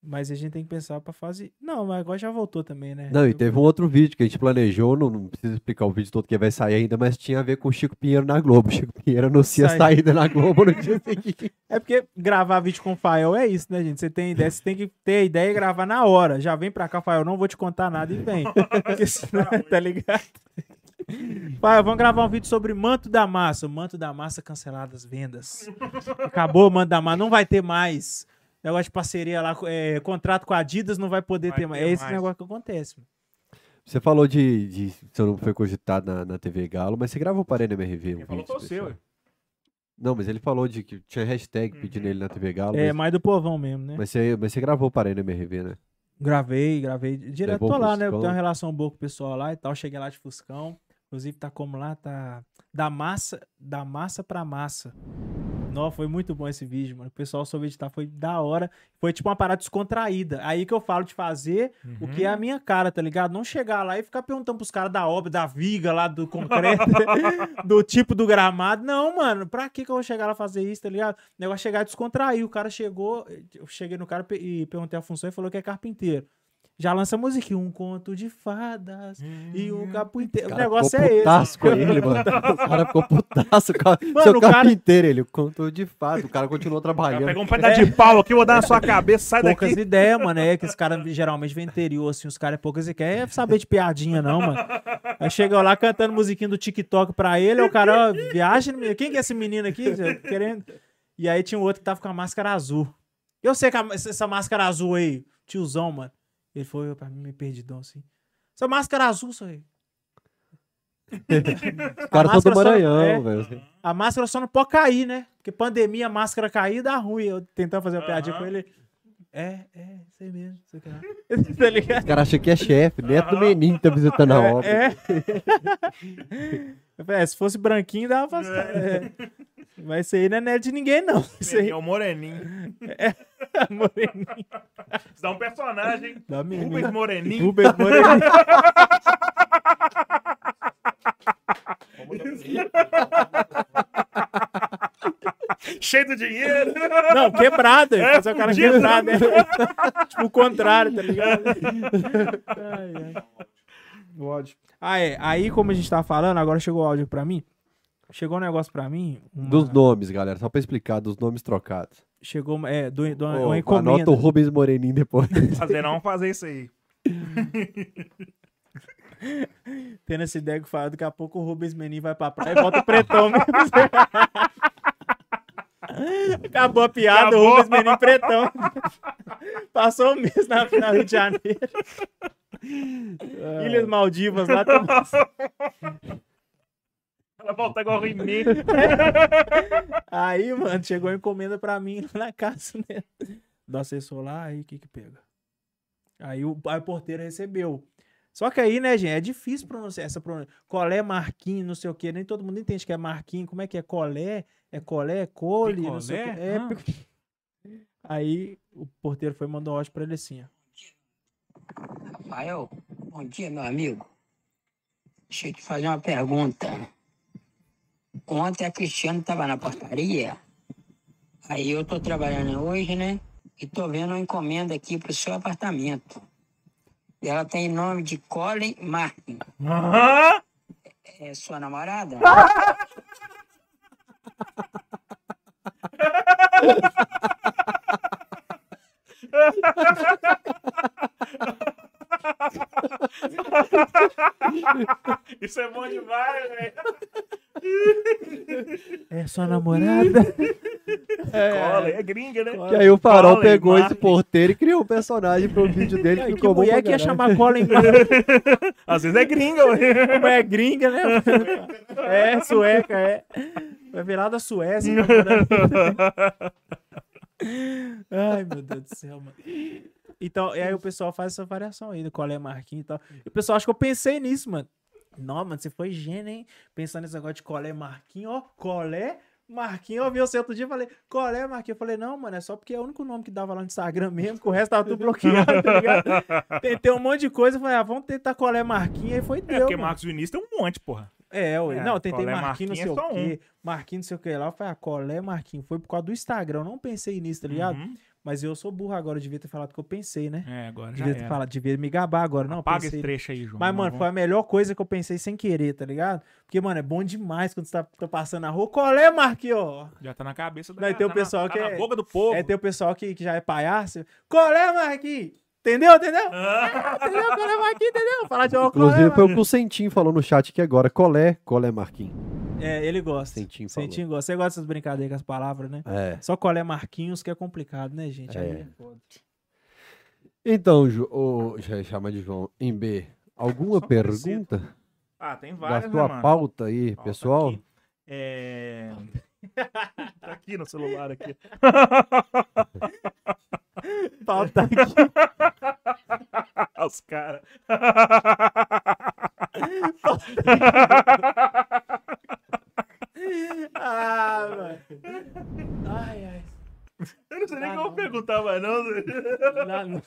Mas a gente tem que pensar pra fase. Não, mas agora já voltou também, né? Não, e teve um outro vídeo que a gente planejou, não, não preciso explicar o vídeo todo que vai sair ainda, mas tinha a ver com o Chico Pinheiro na Globo. O Chico Pinheiro anuncia a Sai. saída na Globo no dia seguinte. É porque gravar vídeo com o Fael é isso, né, gente? Você tem ideia, você tem que ter ideia e gravar na hora. Já vem pra cá, Fael, não vou te contar nada e vem. Porque senão, tá ligado? Fael, vamos gravar um vídeo sobre Manto da Massa. O Manto da Massa cancelado as vendas. Acabou o Manto da Massa, não vai ter mais. Negócio de parceria lá, é, contrato com a Adidas não vai poder Vai ter mais. É esse mais. negócio que acontece. mano. Você falou de, de você não foi cogitado na, na TV Galo, mas você gravou para a MRV um Ele falou você, ué. Não, mas ele falou de que tinha hashtag pedindo ele na TV Galo, É mas, mais do povão mesmo, né? mas você, mas você gravou para a MRV, né? Gravei, gravei. Direto tô lá, né? Fuscão. Tenho uma relação boa com o pessoal lá e tal. Cheguei lá de Fuscão. Inclusive, tá como lá, tá. Da massa, da massa pra massa. Não, foi muito bom esse vídeo, mano. O pessoal soube editar, foi da hora. Foi tipo uma parada descontraída. Aí que eu falo de fazer o que é a minha cara, tá ligado? Não chegar lá e ficar perguntando pros caras da obra, da viga lá, do concreto, do tipo do gramado. Não, mano, pra que que eu vou chegar lá fazer isso, tá ligado? O negócio é chegar e descontrair. O cara chegou, eu cheguei no cara e perguntei a função e falou que é carpinteiro. Já lança a musiquinha, um conto de fadas e um carpinteiro. O cara negócio ficou é esse. com ele, mano. O cara ficou putaço. com a- Mano, seu o cara- carpinteiro, ele contou de fato. O cara continuou Cara, trabalhando. pegou um pedaço de pau aqui, vou dar na sua cabeça, sai Poucas daqui. ideias, mano. É que os caras geralmente vem interior, assim, os caras é poucas ideias. Quer saber de piadinha, não, mano. Aí chega lá cantando musiquinha do TikTok pra ele, aí o cara, ó, viagem. menino. Quem que é esse menino aqui? Querendo. E aí tinha um outro que tava com a máscara azul. Eu sei que a- essa máscara azul aí, tiozão, mano. Ele foi pra mim, me perdidão assim. Essa máscara azul, isso aí. Os caras são máscara do só- Maranhão, é. velho. A máscara só não pode cair, né? Porque pandemia, a máscara cair dá ruim. Eu tentando fazer uma piadinha Aham. com ele. É, é, sei mesmo. Sei que lá. tá ligado? Os caras acham que é chefe, neto do menino que tá visitando a obra. É. Falei, é, se fosse branquinho, dava pra. É. Mas isso aí não é neto de ninguém, não. Isso aí É o Moreninho. é moreninho. Isso dá um personagem. Dá Rubens menino. Moreninho. Uber moreninho. Cheio de dinheiro. Não, quebrado. É, Fazer o cara quebrado. né? tipo o contrário, tá ligado? Ai, ai. Ódio. Ah, é. Aí, como a gente tava falando, agora chegou o áudio pra mim. Chegou um negócio pra mim. uma- Dos nomes, galera, só pra explicar, dos nomes trocados. Chegou é, do, do, Ô, uma encomenda. anota o Rubens Moreninho depois. Fazer não, fazer isso aí. Tendo essa ideia que fala, daqui a pouco o Rubens Menin vai pra praia e volta pretão mesmo. Acabou a piada, Acabou. o Rubens Menin pretão. Passou um mês na, na Rio de Janeiro. Ilhas Maldivas lá. Tem... Ela volta igual o He-Man. Aí, mano, chegou a encomenda pra mim lá na casa, né? Do assessor lá, aí o que que pega? Aí o, aí o porteiro recebeu. Só que aí, né, gente, é difícil pronunciar essa pronúncia. Colé, Marquinhos, não sei o quê. Nem todo mundo entende que é Marquinhos. Como é que é? Colé? É colé? É cole? Não sei o quê. Picolé? É, Ah. Aí o porteiro foi e mandou um áudio pra ele assim, ó. Rafael, bom dia, meu amigo. Deixa eu te fazer uma pergunta. Ontem a Cristiane estava na portaria, aí eu tô trabalhando hoje, né? E tô vendo uma encomenda aqui pro seu apartamento. E ela tem nome de Colin Martin. Aham. É sua namorada? Isso é bom demais, velho. É sua namorada? Cola, é gringa, né? Que aí o Farol Colin, pegou esse porteiro e criou um personagem pro vídeo dele que Que ficou bom pra mulher que ia chamar Colin Às vezes é gringa, ué. Como é gringa, né? É, sueca, é. Vai vir lá da Suécia. Ai, meu Deus do céu, mano. Então, e aí o pessoal faz essa variação aí do colé Marquinhos e tal. E o pessoal acha que eu pensei nisso, mano. Não, mano, você foi gênio, hein? Pensando nesse negócio de colé Marquinhos, ó, colé Marquinhos. Eu vi você outro dia e falei, colé Marquinhos. Eu falei, não, mano, é só porque é o único nome que dava lá no Instagram mesmo, que o resto tava tudo bloqueado, tá ligado? Tentei um monte de coisa, falei, ah, vamos tentar colé Marquinhos, aí foi É deu, porque mano. Marcos Vinícius tem um monte, porra. É, ué. É, não, tentei Colé Marquinhos, não sei Marquinhos é o só quê. Marquinhos, não sei o que lá. Eu falei, ah, Colé Marquinhos. Foi por causa do Instagram. Eu não pensei nisso, tá ligado? Uhum. Mas eu sou burro agora. Eu devia ter falado que eu pensei, né? É, agora já devia ter era. falado, devia me gabar agora. Não, Apaga pensei. esse trecho aí, João. Mas, mano, vamos- foi a melhor coisa que eu pensei sem querer, tá ligado? Porque, mano, é bom demais quando você tá, tá passando na rua. Colé Marquinhos, ó. Já tá na cabeça da Não, tem o tá na- pessoal tá que na é- boca do povo. É, tem o pessoal que, que já é palhaço. Colé Marquinhos. Entendeu? Entendeu? Ah, Entendeu? Colé Marquinhos, entendeu? Falar de Inclusive Colé foi o que o Sentim falou no chat aqui agora. Colé, Colé Marquinhos. É, ele gosta. Sentim falou. Sentinho gosta. Você gosta dessas brincadeiras com as palavras, né? É. Só colé Marquinhos que é complicado, né, gente? Aí É. é foda. Então, Ju, ô, já chama de João, em B, alguma Só pergunta Ah, tem da várias, tua né, mano? pauta aí, Pauta pessoal? aqui. É... tá aqui no celular aqui. Falta aqui. Os caras. Ah, mano. Ai, ai. Eu não sei nem Ah, como não. perguntar mais, não. Não, não.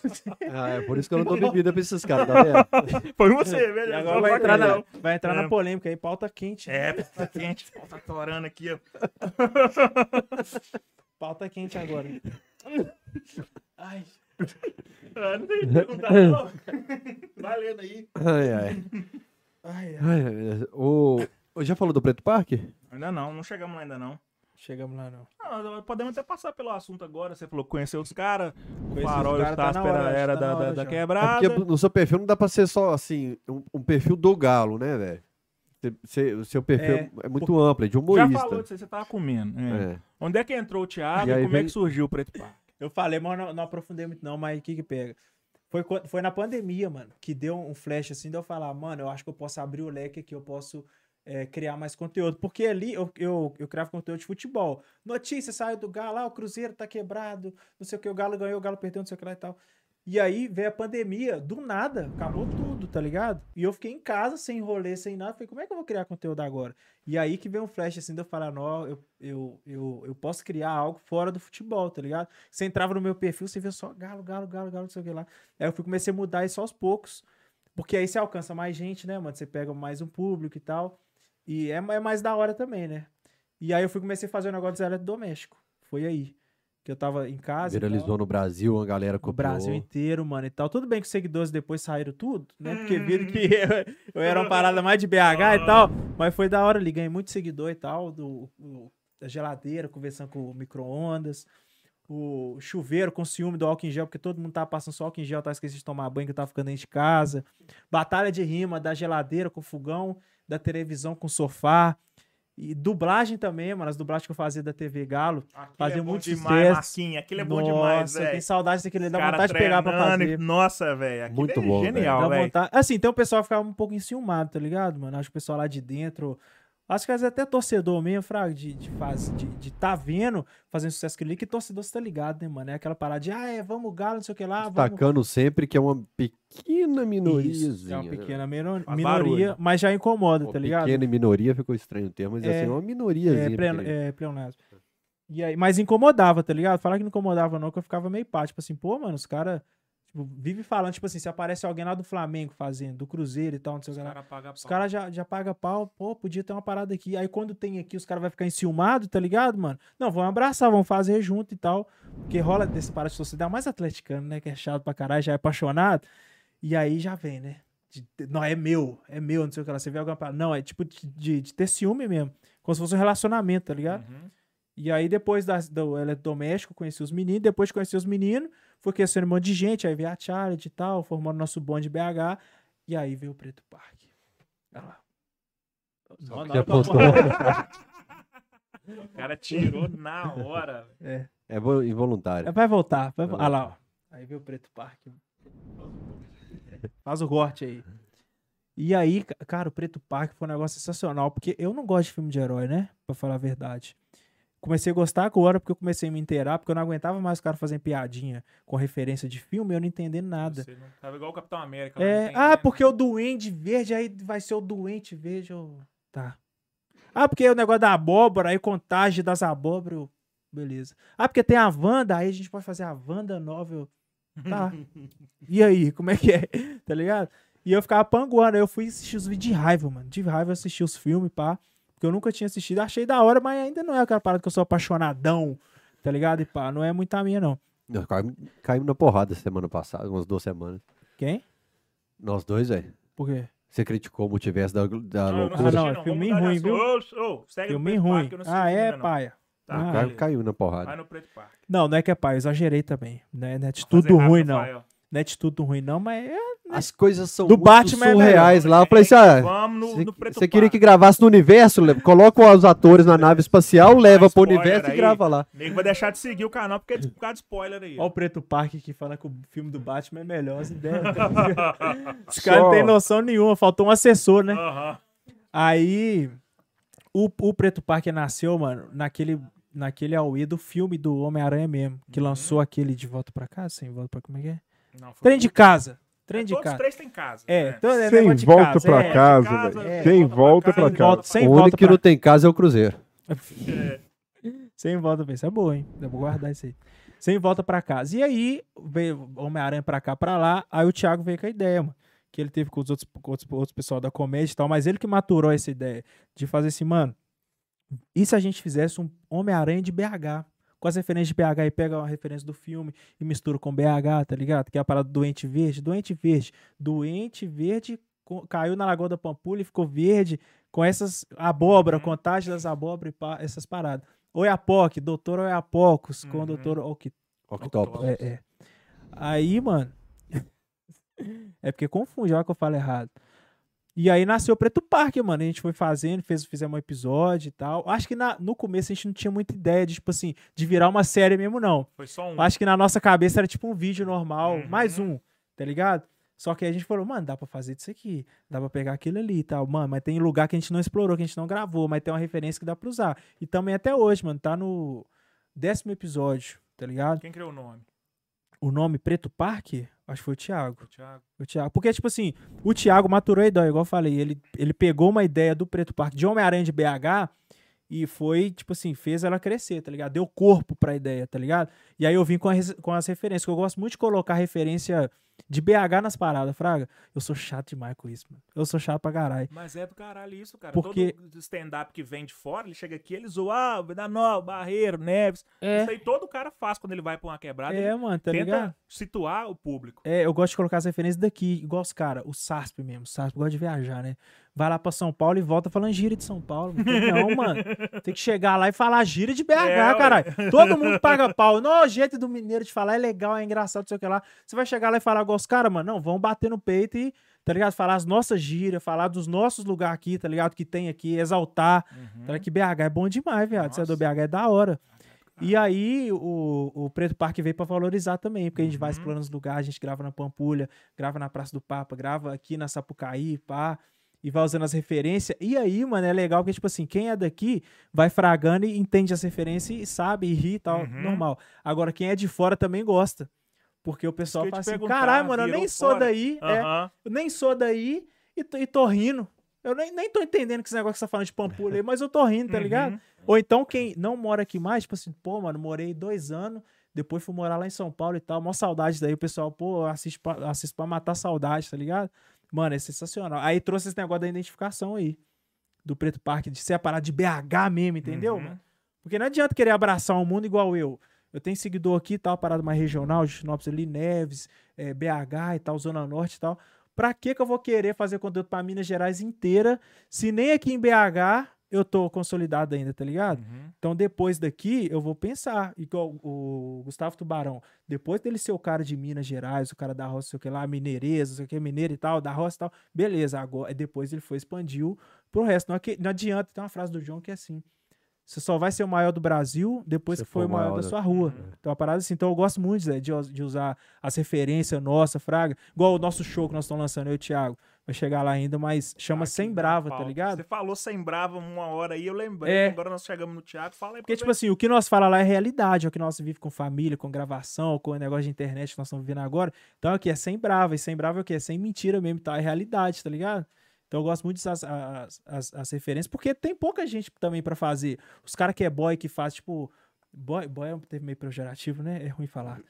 Ah, é por isso que eu não dou bebida pra esses caras, tá vendo? Foi você, velho. E agora vai entrar, na, vai entrar na É. polêmica aí, pauta quente. É, tá quente. Tá torando aqui, ó. Pauta quente agora. Ai. Ah, não tem que perguntar, não. Vai lendo aí. Ai, ai. Ai, ai. ai, ai. O, já falou do Preto Parque? Ainda não, não chegamos lá ainda não. Chegamos lá, não. Não, podemos até passar pelo assunto agora. Você falou que conheceu os caras. O Farol e o caras, tá hora, era tá da, hora da, da já. É quebrada. porque no seu perfil não dá pra ser só, assim, um, um perfil do galo, né, velho? O seu perfil É, é, muito amplo, é de Já humorista. falou disso aí, você tava comendo. é. É. Onde é que entrou o Thiago E e, como é vem- que surgiu o Preto Parque? Eu falei, mas não, não aprofundei muito não, mas o que que pega? Foi, foi na pandemia, mano, que deu um flash assim, de eu falar, mano, eu acho que eu posso abrir o leque aqui, eu posso é, criar mais conteúdo. Porque ali eu, eu, eu criava conteúdo de futebol. Notícia, saiu do Galo, ah, o Cruzeiro tá quebrado, não sei o que, o Galo ganhou, o Galo perdeu, não sei o que lá e tal. E aí veio a pandemia, do nada, acabou tudo, tá ligado? E eu fiquei em casa, sem rolê, sem nada. Falei, como é que eu vou criar conteúdo agora? E aí que veio um flash assim de eu falar, não, eu, eu, eu, eu posso criar algo fora do futebol, tá ligado? Você entrava no meu perfil, você via só galo, galo, galo, galo, não sei o que lá. Aí eu fui comecei a mudar isso aos poucos. Porque aí você alcança mais gente, né, mano? Você pega mais um público e tal. E é, é mais da hora também, né? E aí eu fui comecei a fazer um negócio de eletrodoméstico. Foi aí. Que eu tava em casa. Viralizou no Brasil, uma galera O copiou. Brasil inteiro, mano, e tal. Tudo bem que os seguidores depois saíram tudo, né? Porque viram que eu, eu era uma parada mais de BH e tal. Mas foi da hora ali, ganhei muito seguidor e tal. Do, o- da geladeira, conversando com o micro-ondas. O chuveiro com ciúme do álcool em gel, porque todo mundo tava passando só álcool em gel, tava esquecido de tomar banho, que eu tava ficando dentro de casa. Batalha de rima da geladeira com fogão, da televisão com sofá. E dublagem também, mano. As dublagens que eu fazia da TV Galo. Aquilo Fazia é bom muito demais. Marquinhos. Aquilo é bom demais, Nossa, velho. tenho saudade daquele, dá cara vontade de pegar pra fazer. Nossa, velho. Muito é bom, Genial, velho. vontade. Assim, tem o pessoal ficava um pouco enciumado, tá ligado, mano? Acho que o pessoal lá de dentro. Acho que às vezes até torcedor mesmo, Fraga, de, de, faz, de, de tá vendo fazendo sucesso que ali, que torcedor você tá ligado, né, mano? É aquela parada de, ah, é, vamos galo, não sei o que lá, vamos. Destacando sempre que é uma pequena. Isso, é uma né? pequena Faz minoria, barulho. mas já incomoda, Uma tá ligado? Pequena e minoria ficou estranho o termo, mas É, assim, é uma minoriazinha. É, pleno, pequena. é pleonasmo. E aí, mas incomodava, tá ligado? Falar que não incomodava, não, que eu ficava meio pá. Tipo assim, pô, mano, os caras tipo, vive falando, tipo assim, se aparece alguém lá do Flamengo fazendo, do Cruzeiro e tal, não sei o que lá. cara Os caras já, já pagam pau, pô, podia ter uma parada aqui. Aí quando tem aqui, os caras vão ficar enciumados, tá ligado, mano? Não, vão abraçar, vão fazer junto e tal. Porque rola desse parada de sociedade mais atleticano, né? Que é chato pra caralho, já é apaixonado. E aí já vem, né? De- não, é meu, é meu, não sei o que lá. Você vê alguma parada. Não, é tipo de, de- de ter ciúme mesmo. Como se fosse um relacionamento, tá ligado? Uhum. E aí, depois das, do eletrodoméstico, conheci os meninos. Depois de conhecer os meninos, fui conhecendo um monte de gente. Aí veio a Charlie e tal, formando nosso bonde BH. E aí veio o Preto Parque. Olha lá. Que já postou. O cara tirou na hora. É vo- involuntário. Vai voltar. Vai... Ah lá, ó. Aí veio o Preto Parque. Faz o corte aí. E aí, ca- cara, o Preto Parque foi um negócio sensacional, porque eu não gosto de filme de herói, né? Pra falar a verdade. Comecei a gostar agora porque eu comecei a me inteirar, porque eu não aguentava mais os caras fazendo piadinha com referência de filme e eu não entendendo nada. Você não tava igual o Capitão América. É, ah, porque o Duende Verde aí vai ser o Doente Verde. Eu... Tá. Ah, porque o negócio da abóbora, aí contagem das abóboras. eu- Beleza. Ah, porque tem a Wanda, aí a gente pode fazer a Wanda nova. eu- Tá. E aí, como é que é? Tá ligado? E eu ficava panguando. aí Eu fui assistir os vídeos de raiva, mano. De raiva eu assisti os filmes, pá. Porque eu nunca tinha assistido. Achei da hora, mas ainda não é aquela parada que eu sou apaixonadão. Tá ligado? E pá, não é muito a minha, não. Nós caímos, na porrada semana passada, umas duas semanas. Quem? Nós dois, velho. Por quê? Você criticou o multiverso da, da Não, eu não loucura. Ah, não, assisti, é mudar de ruim, no Filme ruim. Não Ah, é, não. paia. Tá, Ah, beleza. caiu na porrada. Vai no Preto Parque. Não, não é que é pai, eu exagerei também. Né? Não é de Fazer tudo rápido, ruim, não. Não é de tudo ruim, não, mas é. As coisas são Do muito Batman é surreais lá. Eu falei assim, ah, você queria que gravasse no universo? Coloca os atores na nave espacial, leva pro universo e aí. grava lá. O nego vai deixar de seguir o canal porque é por causa de spoiler aí. Olha o Preto Parque que fala que o filme do Batman é melhor, as ideias. Os caras não têm noção nenhuma, faltou um assessor, né? Aham. Aí, o, o Preto Parque nasceu, mano, naquele, naquele auê do filme do Homem-Aranha mesmo, que lançou aquele De Volta Pra Casa, sem volta pra... Como é que é? Não, Trem de casa. Trem de Todos os casa. três têm casa. É, né? é Sem volta casa, pra é. casa, casa, velho. é. Sem volta pra Sem casa. sem o único que não tem casa é o Cruzeiro. Sem volta pra isso é boa, hein? Dá pra guardar isso aí. Sem volta pra casa. E aí, veio Homem-Aranha pra cá, pra lá. Aí o Thiago veio com a ideia, mano. Que ele teve com os outros, com outros, outros pessoal da comédia e tal. Mas ele que maturou essa ideia de fazer assim, mano. E se a gente fizesse um Homem-Aranha de BH? Com as referências de BH e pega uma referência do filme e mistura com BH, tá ligado? Que é a parada do Doente Verde. Doente Verde. Doente Verde caiu na Lagoa da Pampulha e ficou verde com essas abóbora, Uhum. contagem das abóbora e pá, essas paradas. Oiapoque, doutor Oiapocos, com o Uhum. doutor Octopus. é, é. Aí, mano. é porque confunde, olha que eu falo errado. E aí nasceu o Preto Parque, mano. A gente foi fazendo, fez, fizemos um episódio e tal. Acho que na- no começo a gente não tinha muita ideia de, tipo assim, de virar uma série mesmo, não. Foi só um. Acho que na nossa cabeça era tipo um vídeo normal, Uhum. mais um, tá ligado? Só que aí a gente falou, mano, dá pra fazer disso aqui, dá pra pegar aquilo ali e tal. Mano, mas tem lugar que a gente não explorou, que a gente não gravou, mas tem uma referência que dá pra usar. E também até hoje, mano, tá no décimo episódio, tá ligado? Quem criou o nome? O nome Preto Parque, acho que foi o Thiago. O Thiago. O Thiago. Porque, tipo assim, o Thiago maturou a ideia, igual eu falei. Ele, ele pegou uma ideia do Preto Parque de Homem-Aranha de BH e foi, tipo assim, fez ela crescer, tá ligado? Deu corpo pra ideia, tá ligado? E aí eu vim com, a com as referências, que eu gosto muito de colocar referência de BH nas paradas, Fraga. Eu sou chato demais com isso, mano. Eu sou chato pra caralho. Mas é do caralho isso, cara. Porque- Todo stand-up que vem de fora, ele chega aqui, ele zoa, ah, Nova, Barreiro, Neves. É. Isso aí todo cara faz quando ele vai pra uma quebrada. É, mano, tá tenta ligado? situar o público. É, eu gosto de colocar as referências daqui, igual os caras, o SASP mesmo. O SASP gosta de viajar, né? Vai lá pra São Paulo e volta falando gíria de São Paulo. Não, mano. Tem que chegar lá e falar gíria de BH, É, ué. caralho. Todo mundo paga pau. Não, o jeito do mineiro de falar é legal, é engraçado, não sei o que lá. Você vai chegar lá e falar igual os caras, mano. Não, vão bater no peito e, tá ligado? Falar as nossas gírias, falar dos nossos lugares aqui, tá ligado? Que tem aqui, exaltar. Tá ligado? Que BH é bom demais, viado. Você é do. BH é da hora. E aí, o, o Preto Parque veio pra valorizar também, porque a gente vai Uhum. explorando os lugares, a gente grava na Pampulha, grava na Praça do Papa, grava aqui na Sapucaí, pá, e vai usando as referências. E aí, mano, é legal porque, tipo assim, quem é daqui vai fragando e entende as referências e sabe, e ri e tal, Uhum. normal. Agora, quem é de fora também gosta. Porque o pessoal que fala assim, caralho, mano, eu nem sou fora?" daí, é, Aham. eu nem sou daí e tô, e tô rindo. Eu nem, nem tô entendendo que esse negócio que você tá falando de Pampulha aí, mas eu tô rindo, tá Uhum. ligado? Ou então quem não mora aqui mais, tipo assim, pô, mano, morei dois anos, depois fui morar lá em São Paulo e tal, mó saudade daí, o pessoal, pô, assiste pra, assiste pra matar saudade, tá ligado? Mano, é sensacional. Aí trouxe esse negócio da identificação aí, do Preto Parque, de ser a parada de BH mesmo, entendeu, Uhum. Porque não adianta querer abraçar um mundo igual eu. Eu tenho seguidor aqui e tal, parada mais regional, Justinópolis ali, Neves, eh, BH e tal, Zona Norte e tal. Pra que que eu vou querer fazer conteúdo pra Minas Gerais inteira, se nem aqui em BH eu tô consolidado ainda, tá ligado? Uhum. Então depois daqui eu vou pensar, igual o Gustavo Tubarão, depois dele ser o cara de Minas Gerais, o cara da roça, sei o que lá, mineireza, sei o que, mineiro e tal, da roça e tal, beleza, agora depois ele foi expandiu pro resto. Não, é que- não adianta, tem uma frase do João que é assim, você só vai ser o maior do Brasil depois Você que foi o maior, maior da da- sua rua. É. Então, a parada assim. Então, eu gosto muito Zé, de, de usar as referências nossas, Fraga. Igual o nosso show que nós estamos lançando, eu e o Thiago. Vai chegar lá ainda, mas chama Aqui Sem Brava, tá ligado? Você falou sem brava uma hora aí, eu lembrei. É. Agora nós chegamos no Thiago, fala aí Porque, tipo ver. assim, o que nós fala lá é realidade, é o que nós vivemos com família, com gravação, com o negócio de internet que nós estamos vivendo agora. Então, aqui é sem brava, e sem brava é o quê? É sem mentira mesmo, tá? É realidade, tá ligado? Então, eu gosto muito dessas as, as, as referências, porque tem pouca gente também pra fazer. Os caras que é boy, que faz, tipo... Boy, boy é um termo meio pejorativo, né? É ruim falar.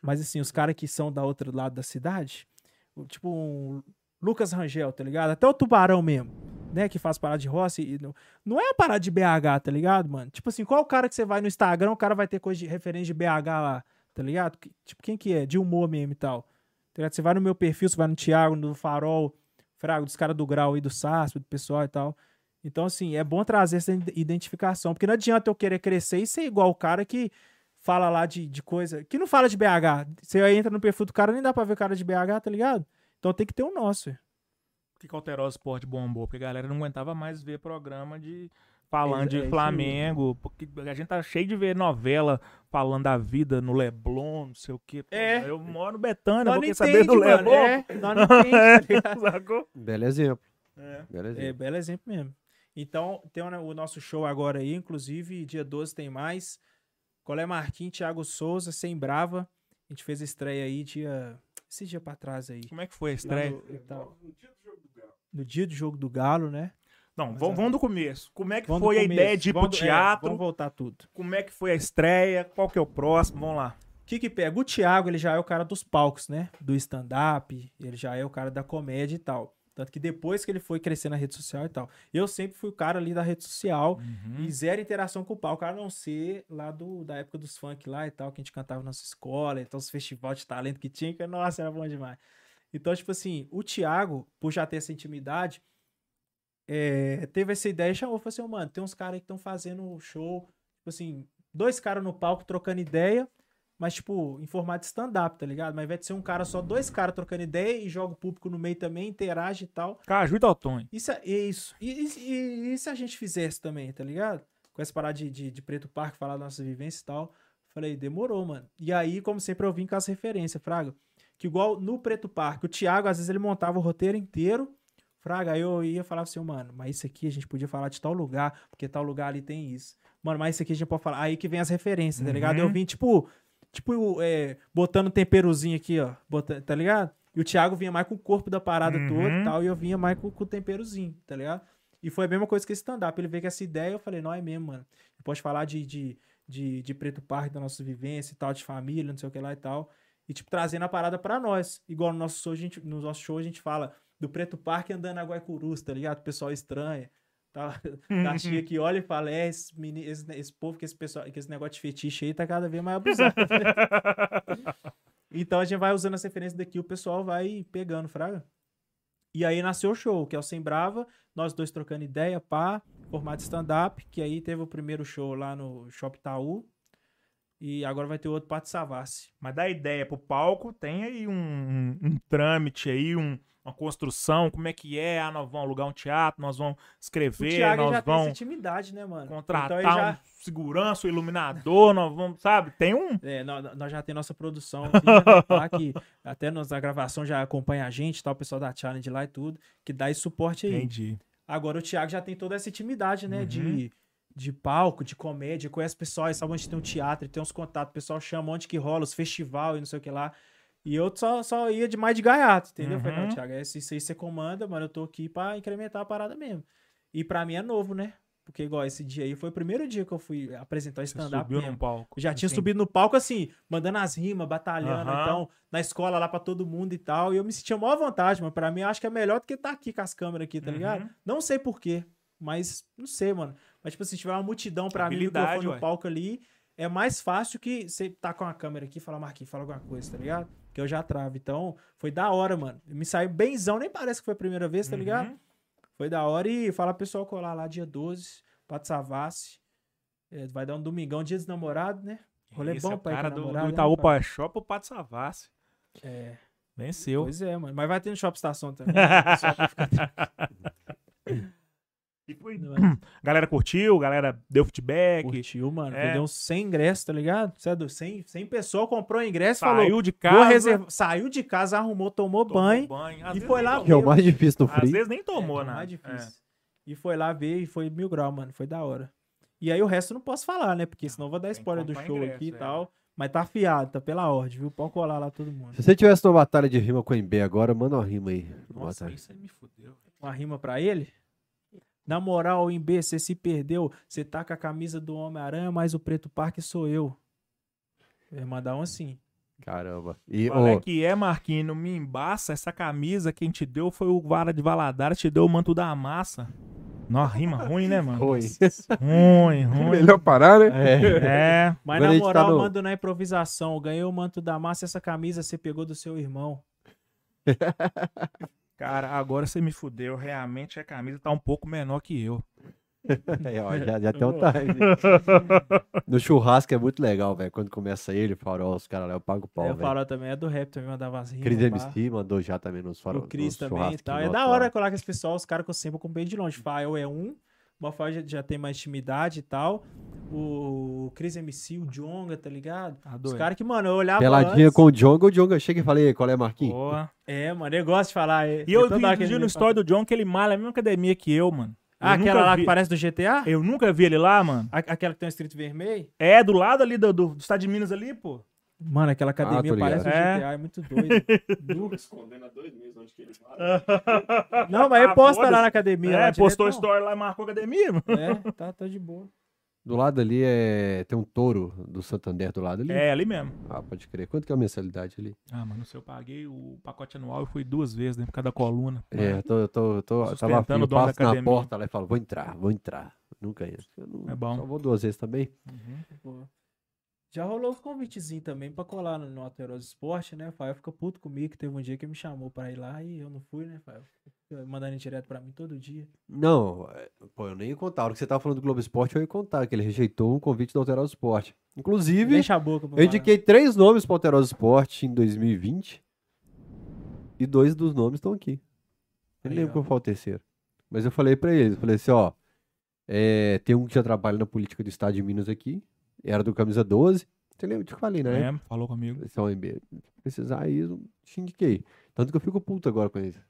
Mas, assim, os caras que são da outro lado da cidade, tipo um Lucas Rangel, tá ligado? Até o Tubarão mesmo, né? Que faz parada de e... não- não é uma parada de BH, tá ligado, mano? Tipo assim, qual o cara que você vai no Instagram, o cara vai ter coisa de referência de BH lá, tá ligado? Que- Tipo, quem que é? De humor mesmo e tal. Tá ligado? Você vai no meu perfil, você vai no Thiago, no Farol, Frago, dos caras do Grau aí, do Sasp, do pessoal e tal. Então, assim, é bom trazer essa ide- identificação, porque não adianta eu querer crescer e ser igual o cara que fala lá de, de coisa. Que não fala de BH. Você entra no perfil do cara, nem dá pra ver o cara de BH, tá ligado? Então tem que ter o nosso. que que o Alterosa Sport bombou? Porque a galera não aguentava mais ver programa de falando É- é de. Flamengo. Porque a gente tá cheio de ver novela falando da vida no Leblon, não sei o quê. Pô, É. Eu moro no Betânia, Nós vou não querer saber do entende, mano. Leblon. É, nós não entende, tá ligado? Sacou? Belo exemplo. É. Belo É, exemplo. belo exemplo mesmo. Então, tem o, o nosso show agora aí, inclusive, dia 12 tem mais. Colé Marquinhos, Thiago Souza, Sem Brava. A gente fez a estreia aí dia. Esse dia pra trás aí. Como é que foi a estreia? no, e tal. No dia do jogo do Galo, né? Não, Mas vamos, é. vamos do começo. Como é que do foi a começo. ideia de ir pro Vamos do- é, teatro? vamos voltar tudo. Como é que foi a estreia? Qual que é o próximo? Vamos lá. O que que pega? O Thiago, ele já é o cara dos palcos, né? Do stand-up, ele já é o cara da comédia e tal. Tanto que depois que ele foi crescer na rede social e tal. Eu sempre fui o cara ali da rede social Uhum. e zero interação com o palco, a não ser lá do, da época dos funk lá e tal, que a gente cantava na nossa escola, então os festivais de talento que tinha, que nossa, era bom demais. Então, tipo assim, o Thiago, por já ter essa intimidade, é, teve essa ideia e chamou, falou assim, "Ô, mano, tem uns caras aí que estão fazendo show, tipo assim, dois caras no palco trocando ideia, mas, tipo, em formato stand-up, tá ligado? Mas de ser um cara só, dois caras trocando ideia e joga o público no meio também, interage e tal. Caju e Dalton. Isso é isso. E, e- e- se a gente fizesse também, tá ligado? Com essa parada de, de, de Preto Parque, falar da nossa vivência e tal. Falei, demorou, mano. E aí, como sempre, eu vim com as referências, Fraga. Que igual no Preto Parque, o Thiago, às vezes, ele montava o roteiro inteiro. Fraga, aí eu ia falar assim, mano, mas isso aqui a gente podia falar de tal lugar, porque tal lugar ali tem isso. Mano, mas isso aqui a gente pode falar. Aí que vem as referências, tá ligado? Uhum. Eu vim, tipo, tipo, é, botando temperozinho aqui, ó. Botando, tá ligado? E o Thiago vinha mais com o corpo da parada Uhum. toda e tal, e eu vinha mais com, com o temperozinho, tá ligado? E foi a mesma coisa que esse stand-up. Ele veio com essa ideia, eu falei, não, é mesmo, mano. Pode falar de, de, de, de Preto Parque, da nossa vivência e tal, de família, não sei o que lá e tal. E, tipo, trazendo a parada pra nós. Igual no nosso show, a gente, no nosso show a gente fala do Preto Parque andando na Guaicurus, tá ligado? O pessoal estranha. Tá, tá tia que olha e fala, é, esse, meni- esse, esse povo, que esse, pessoal, que esse negócio de fetiche aí tá cada vez mais abusado. então a gente vai usando essa referência daqui, o pessoal vai pegando, fraga. E aí nasceu o show, que é o Sem Brava, nós dois trocando ideia, pá, formato stand-up, que aí teve o primeiro show lá no Shopping Itaú, e agora vai ter outro Pátio Savassi. Mas dá ideia pro palco, tem aí um, um, um trâmite aí, um- uma construção, como é que é? Ah, nós vamos alugar um teatro, nós vamos O escrever, Thiago ele nós já tem essa vamos intimidade, né, mano? contratar então já, um segurança, um iluminador, nós vamos, sabe? Tem um... É, nó- nós, já tem nossa produção aqui, né, que até nos- na gravação já acompanha a gente, tá, o pessoal da Challenge lá e tudo, que dá esse suporte aí. Entendi. Agora o Thiago já tem toda essa intimidade, né? Uhum. De, de palco, de comédia, conhece pessoal, sabe onde tem um teatro, tem uns contatos, o pessoal chama onde que rola, os festival e não sei o que lá. E eu só, só ia de mais de gaiato, entendeu? Eu Falei, Uhum. não, Thiago, é isso isso aí você comanda, mano, eu tô aqui pra incrementar a parada mesmo. E pra mim é novo, né? Porque, igual, esse dia aí foi o primeiro dia que eu fui apresentar stand-up subiu mesmo. num palco. Já tinha assim. subido no palco assim, mandando as rimas, batalhando, Aham. então, na escola lá pra todo mundo e tal. E eu me sentia maior vontade, mano. Pra mim, acho que é melhor do que estar aqui com as câmeras aqui, tá Uhum. ligado? Não sei porquê, mas não sei, mano. Mas, tipo, se tiver uma multidão pra mim, o Habilidade, microfone ué. no palco ali, é mais fácil que você tá com a câmera aqui e falar, Marquinhos, fala alguma coisa, tá ligado? Que eu já travo. Então, foi da hora, mano. Me saí benzão, nem parece que foi a primeira vez, tá ligado? Uhum. Foi da hora e fala pessoal colar lá dia 12, Pato Savassi. É, vai dar um domingão, dia dos namorados, né? Rolê Esse bom é o pra ir com cara do, namorada, do né, Itaú pai? Pá Shop, o Pato Savassi. É, Venceu. pois é, mano. Mas vai ter no Shopping Estação também. né? O pessoal vai ficar- E foi- Não é? Galera curtiu, galera deu feedback. Curtiu, mano. É. Vendeu uns 100 ingressos, tá ligado? É do 100, 100 pessoas comprou o ingresso, falou. Saiu de Vou casa. reservar- Saiu de casa, arrumou, tomou tomou banho. Às e foi lá. Que é o mais difícil Às frio. vezes nem tomou, é, né? mais difícil. E foi lá ver e foi mil grau, mano. Foi da hora. E aí o resto eu não posso falar, né? Porque senão eu vou dar spoiler do show ingresso, aqui e é. tal. Mas tá afiado, tá pela ordem, viu? Pode colar lá todo mundo. Se você tivesse uma batalha de rima com o MB agora, manda uma rima aí. Nossa, aí me fudeu. Uma rima pra ele? Na moral, em B, você se perdeu. Você tá com a camisa do Homem-Aranha, mas o Preto Parque sou eu. Ia mandar um assim. Caramba. E, Qual é que é, Marquinhos? Não me embaça. Essa camisa quem te deu foi o Vara de Valadares, te deu o manto da massa. Não, rima ruim, né, mano? Oi. Ruim, ruim. Melhor parar, né? É. É. Mas Agora na tá moral, no- mando na improvisação. Ganhei o manto da massa, essa camisa você pegou do seu irmão. Cara, agora você me fudeu. Realmente a camisa tá um pouco menor que eu. É, ó, já, já tem um time. No churrasco é muito legal, velho. Quando começa ele, farol, os caras lá, eu pago o pau, Aí o velho. Farol também é do rap, também mandava as rimas. Cris. MC mandou já também nos farol. O Cris também e tal. É da hora colar com esse pessoal, os caras que eu sempre acompanhei de longe. Fael é um, o Mafael já, já tem mais intimidade e tal. O Cris MC, o Jonga, tá ligado? Tá Os doido. caras que, mano, eu olhava Peladinha antes- com o Jonga, o Jonga chega e fala, "E aí, qual é, Marquinhos? Boa. É, mano, eu gosto de falar. é- E eu toda vi no story do John que ele malha a mesma academia que eu, mano. Ah, Eu aquela lá vi- que parece do GTA? Eu nunca vi ele lá, mano. A- Aquela que tem um escrito vermelho? É, do lado ali do, do, do estado de Minas ali, pô. Mano, aquela academia tô ligado. parece É. GTA, é muito doido. Nu. Escondendo há dois meses onde que ele vai. Não, mas ele Ah, posta lá na academia. É, lá postou direto, story lá e marcou a academia, mano. É, tá, tá de boa. Do lado ali é... tem um touro do Santander do lado ali. É, ali mesmo. Ah, pode crer. Quanto que é a mensalidade ali? Ah, mano, se eu paguei o pacote anual, eu fui duas vezes, né? Por causa da coluna. É, tô, tô, tô, tava Sustentando afim, o eu passo na porta lá e falo, vou entrar, vou entrar. Nunca entro. Eu não- É bom. Só vou duas vezes também. Pô. Já rolou os convitezinhos também pra colar no, no Alteroso Esporte, né? O Fael fica puto comigo, que teve um dia que me chamou pra ir lá e eu não fui, né, Fael? Mandando direto pra mim todo dia. Não, é, pô, eu nem ia contar. A hora que você tava falando do Globo Esporte, eu ia contar que ele rejeitou um convite do Alterosa Esporte. Inclusive, Deixa a boca eu indiquei três nomes pro Alterosa Esporte em 2020 e dois dos nomes estão aqui. Eu nem lembro qual foi o terceiro. Mas eu falei pra eles, eu falei assim, ó, é, tem um que já trabalha na política do Estado de Minas aqui, era do Camisa 12. Você lembra? Eu te falei, né? É, falou comigo. Esse é um MB. Se precisar aí, eu te indiquei. Tanto que eu fico puto agora com isso.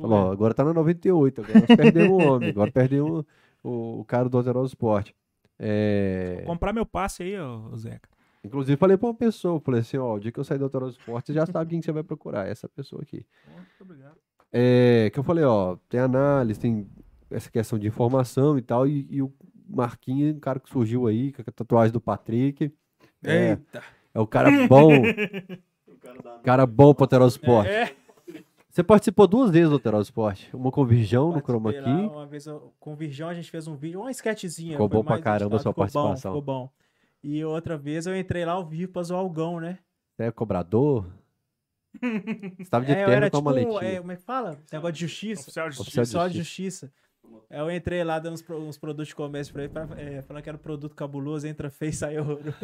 Agora tá na 98, agora nós perdemos o homem, agora perdemos o, o cara do Alterosa Esporte. É, Comprar meu passe aí, ô Zeca. inclusive, falei pra uma pessoa, falei assim, ó, o dia que eu sair do Alterosa Esporte, você já sabe quem que você vai procurar, essa pessoa aqui. Muito obrigado. É, que eu falei, ó, tem análise, tem essa questão de informação e tal, e, e o Marquinhos, um cara que surgiu aí, com a tatuagem do Patrick. É, Eita. é o cara bom, O cara bom pro Alterosa Esporte. É, Você participou duas vezes do Alterosa Esporte. Uma com o Virgão no Chroma lá Key. Uma vez eu- com o Virgão a gente fez um vídeo, uma sketchzinha. Ficou foi bom pra caramba a sua ficou bom, participação. Ficou bom. E outra vez eu entrei lá ao vivo pra zoar o Gão, né? Você é cobrador? Você tava de É, terno era com tipo, maletinha. é, como é que fala? Negócio de justiça. Oficial de Oficial justiça. de Só de justiça. Eu entrei lá dando uns, uns produtos de comércio pra ele, pra- é, falando que era produto cabuloso, entra feio e sai horroroso.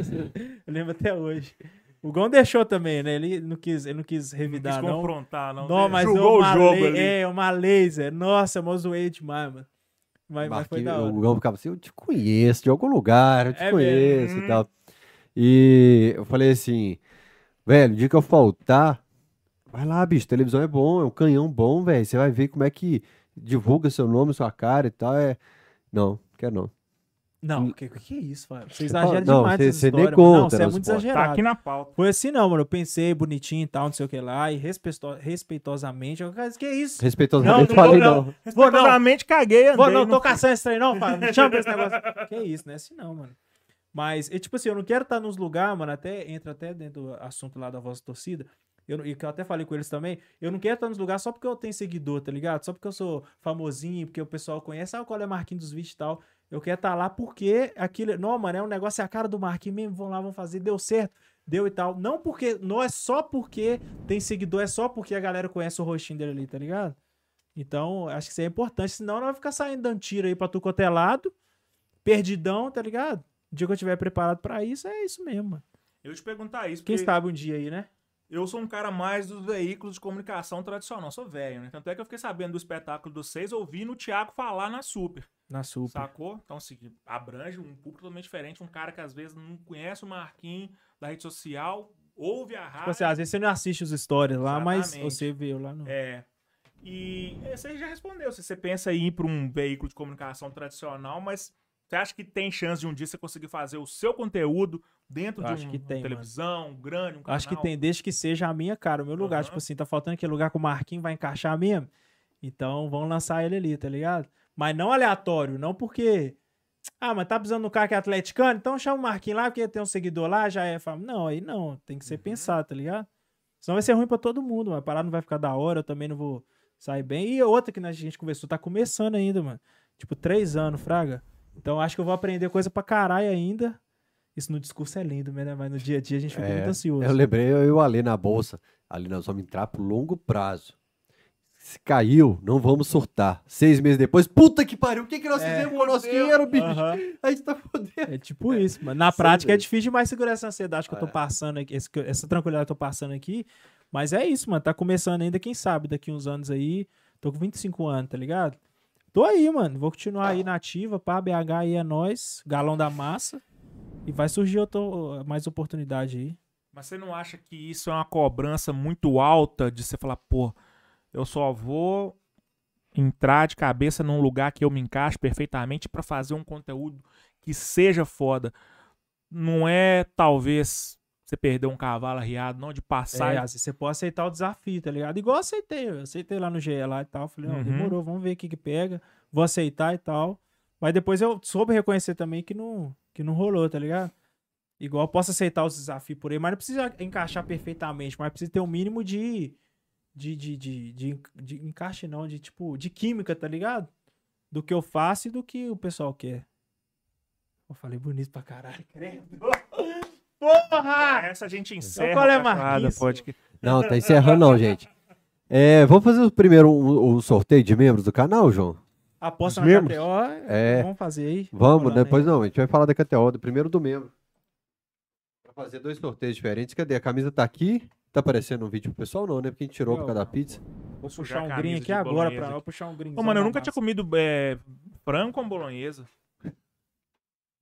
Eu lembro até hoje. O Gão deixou também, né? Ele não quis, ele não quis Não revidar, quis não. confrontar, não. Não, Ele mas julgou eu o jogo ali. é, uma laser. Nossa, eu zoei demais, mano. Mas, mas foi da hora. o Gão ficava assim, eu te conheço de algum lugar, eu te É conheço mesmo. e tal. E eu falei assim, velho, o dia que eu faltar, vai lá, bicho, televisão é bom, é um canhão bom, velho. Você vai ver como é que divulga seu nome, sua cara e tal. É... Não, quero não. Não, que, que é isso, Fábio? Você exagera não, demais você nem história, mano. Não, conta, você é né, muito. Tá exagerado. aqui na pauta. Foi assim não, mano. Eu pensei bonitinho e tal, não sei o que lá, e respeito- respeitosamente. Eu, cara, que é isso? Respeitosamente Não, falei não, não. Vou não, Respeitosamente caguei, andei. vou não, não tô caçando esse trem não, Fábio. Não chama pra esse negócio. Que isso, não é assim não, mano. Mas, e, tipo assim, eu não quero estar nos lugares, mano, até entra até dentro do assunto lá da voz da torcida. Eu, e que eu até falei com eles também, eu não quero estar nos lugares só porque eu tenho seguidor, tá ligado? Só porque eu sou famosinho, porque o pessoal conhece, ah, qual é Marquinhos dos vídeos e tal. Eu quero estar lá porque aquilo. Não, mano, é um negócio, é a cara do Marquinhos mesmo, vão lá, vão fazer, deu certo, deu e tal. Não porque. Não é só porque tem seguidor, é só porque a galera conhece o rostinho dele ali, tá ligado? Então, acho que isso é importante, senão não vai ficar saindo dando tiro aí pra tu quanto é perdidão, tá ligado? O dia que eu estiver preparado pra isso, é isso mesmo, mano. Eu te perguntar isso, Quem porque sabe um dia aí, né? Eu sou um cara mais dos veículos de comunicação tradicional, sou velho, né? Tanto é que eu fiquei sabendo do espetáculo dos seis, ouvindo o Thiago falar na Super, Na super. sacou? Então, assim, abrange um público totalmente diferente, um cara que às vezes não conhece o Marquinhos da rede social, ouve a rádio. Tipo assim, às vezes você não assiste os stories lá, mas Exatamente. você vê lá no. É. E você já respondeu. Se você pensa em ir para um veículo de comunicação tradicional, mas você acha que tem chance de um dia você conseguir fazer o seu conteúdo dentro Eu de acho um, que tem, uma televisão, um grande, um canal? Acho que tem, desde que seja a minha cara, o meu lugar. Aham. Tipo assim, tá faltando aquele lugar que o Marquinhos vai encaixar mesmo. Então vão lançar ele ali, tá ligado? Mas não aleatório, não porque. Ah, mas tá precisando de um cara que é atleticano? Então chama o Marquinhos lá, porque tem um seguidor lá, já é. fama. Não, aí não, tem que ser Uhum. pensado, tá ligado? Senão vai ser ruim pra todo mundo, mano. A parada não vai ficar da hora, eu também não vou sair bem. E outra que a gente conversou, tá começando ainda, mano. Tipo, três anos, Fraga. Então acho que eu vou aprender coisa pra caralho ainda. Isso no discurso é lindo, né? Mas no dia a dia a gente fica É, muito ansioso. Eu lembrei eu e o Ale na bolsa. Ali nós vamos entrar pro longo prazo. Se caiu, não vamos surtar. Seis meses depois, puta que pariu, o que, que nós É. fizemos com o nosso dinheiro, bicho? Aham. A gente tá fodendo. É tipo isso, mano. Na Sei prática é mesmo. difícil demais segurar essa ansiedade que eu tô É. passando aqui, esse- essa tranquilidade que eu tô passando aqui. Mas é isso, mano. Tá começando ainda, quem sabe, daqui uns anos aí. Tô com 25 anos, tá ligado? Tô aí, mano. Vou continuar aí na ativa, pá, BH aí é nós, galão da massa. E vai surgir outra, mais oportunidade aí. Mas você não acha que isso é uma cobrança muito alta de você falar, pô, eu só vou entrar de cabeça num lugar que eu me encaixo perfeitamente pra fazer um conteúdo que seja foda. Não é, talvez, você perder um cavalo arriado, não de passar. É, vezes você pode aceitar o desafio, tá ligado? Igual eu aceitei, eu aceitei lá no GE lá e tal. Falei, não, Uhum. demorou, vamos ver o que que pega. Vou aceitar e tal. Mas depois eu soube reconhecer também que não, que não rolou, tá ligado? Igual eu posso aceitar os desafios por aí, mas não precisa encaixar perfeitamente, mas precisa ter um mínimo de. De, de, de, de, de encaixe, não, de tipo, de química, tá ligado? Do que eu faço e do que o pessoal quer. Eu falei bonito pra caralho, credo. Porra! Essa a gente encerra. qual é, a cachorrada, Marquinhos? pode que- Não, tá encerrando não, gente. É, vamos fazer o primeiro um, um sorteio de membros do canal, João? Aposta Os na membros? KTO, É. vamos fazer aí. Vamos, depois aí. não, a gente vai falar da KTO, do primeiro do membro. Pra fazer dois sorteios diferentes. Cadê? A camisa tá aqui. Tá aparecendo um vídeo pro pessoal, não, né? Porque a gente tirou por causa da pizza. Vou puxar um green aqui agora pra aqui. nós puxar um green. Ô, mano, eu nunca tinha comido é, frango com bolonhesa.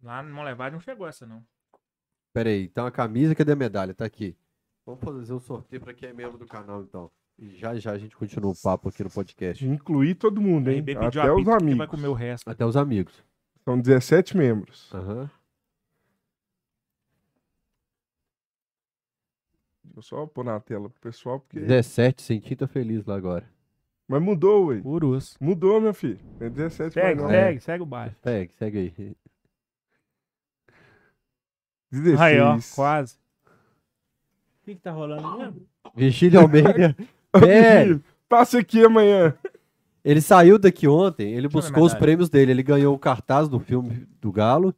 Lá no Molevade não chegou essa, não. Pera aí, então a camisa, cadê a medalha? Tá aqui. Vamos fazer um sorteio pra quem é membro do canal, então. Já já a gente continua o papo aqui no podcast. Incluir todo mundo, hein? B pediu Até a os pizza que amigos. vai comer o resto. Até os amigos. São 17 membros. Aham. Deixa eu só pôr na tela pro pessoal, porque. 17, senti tá feliz lá agora. Mas mudou, ué. Purus. Mudou, meu filho. É 17 mais Segue, não. segue, segue o bairro. Segue, segue aí. 16. Aí, ó, quase. O que que tá rolando mesmo? Virgílio Almeida. É. Passa aqui amanhã. Ele saiu daqui ontem, ele buscou os prêmios dele. Ele ganhou o cartaz do filme do Galo,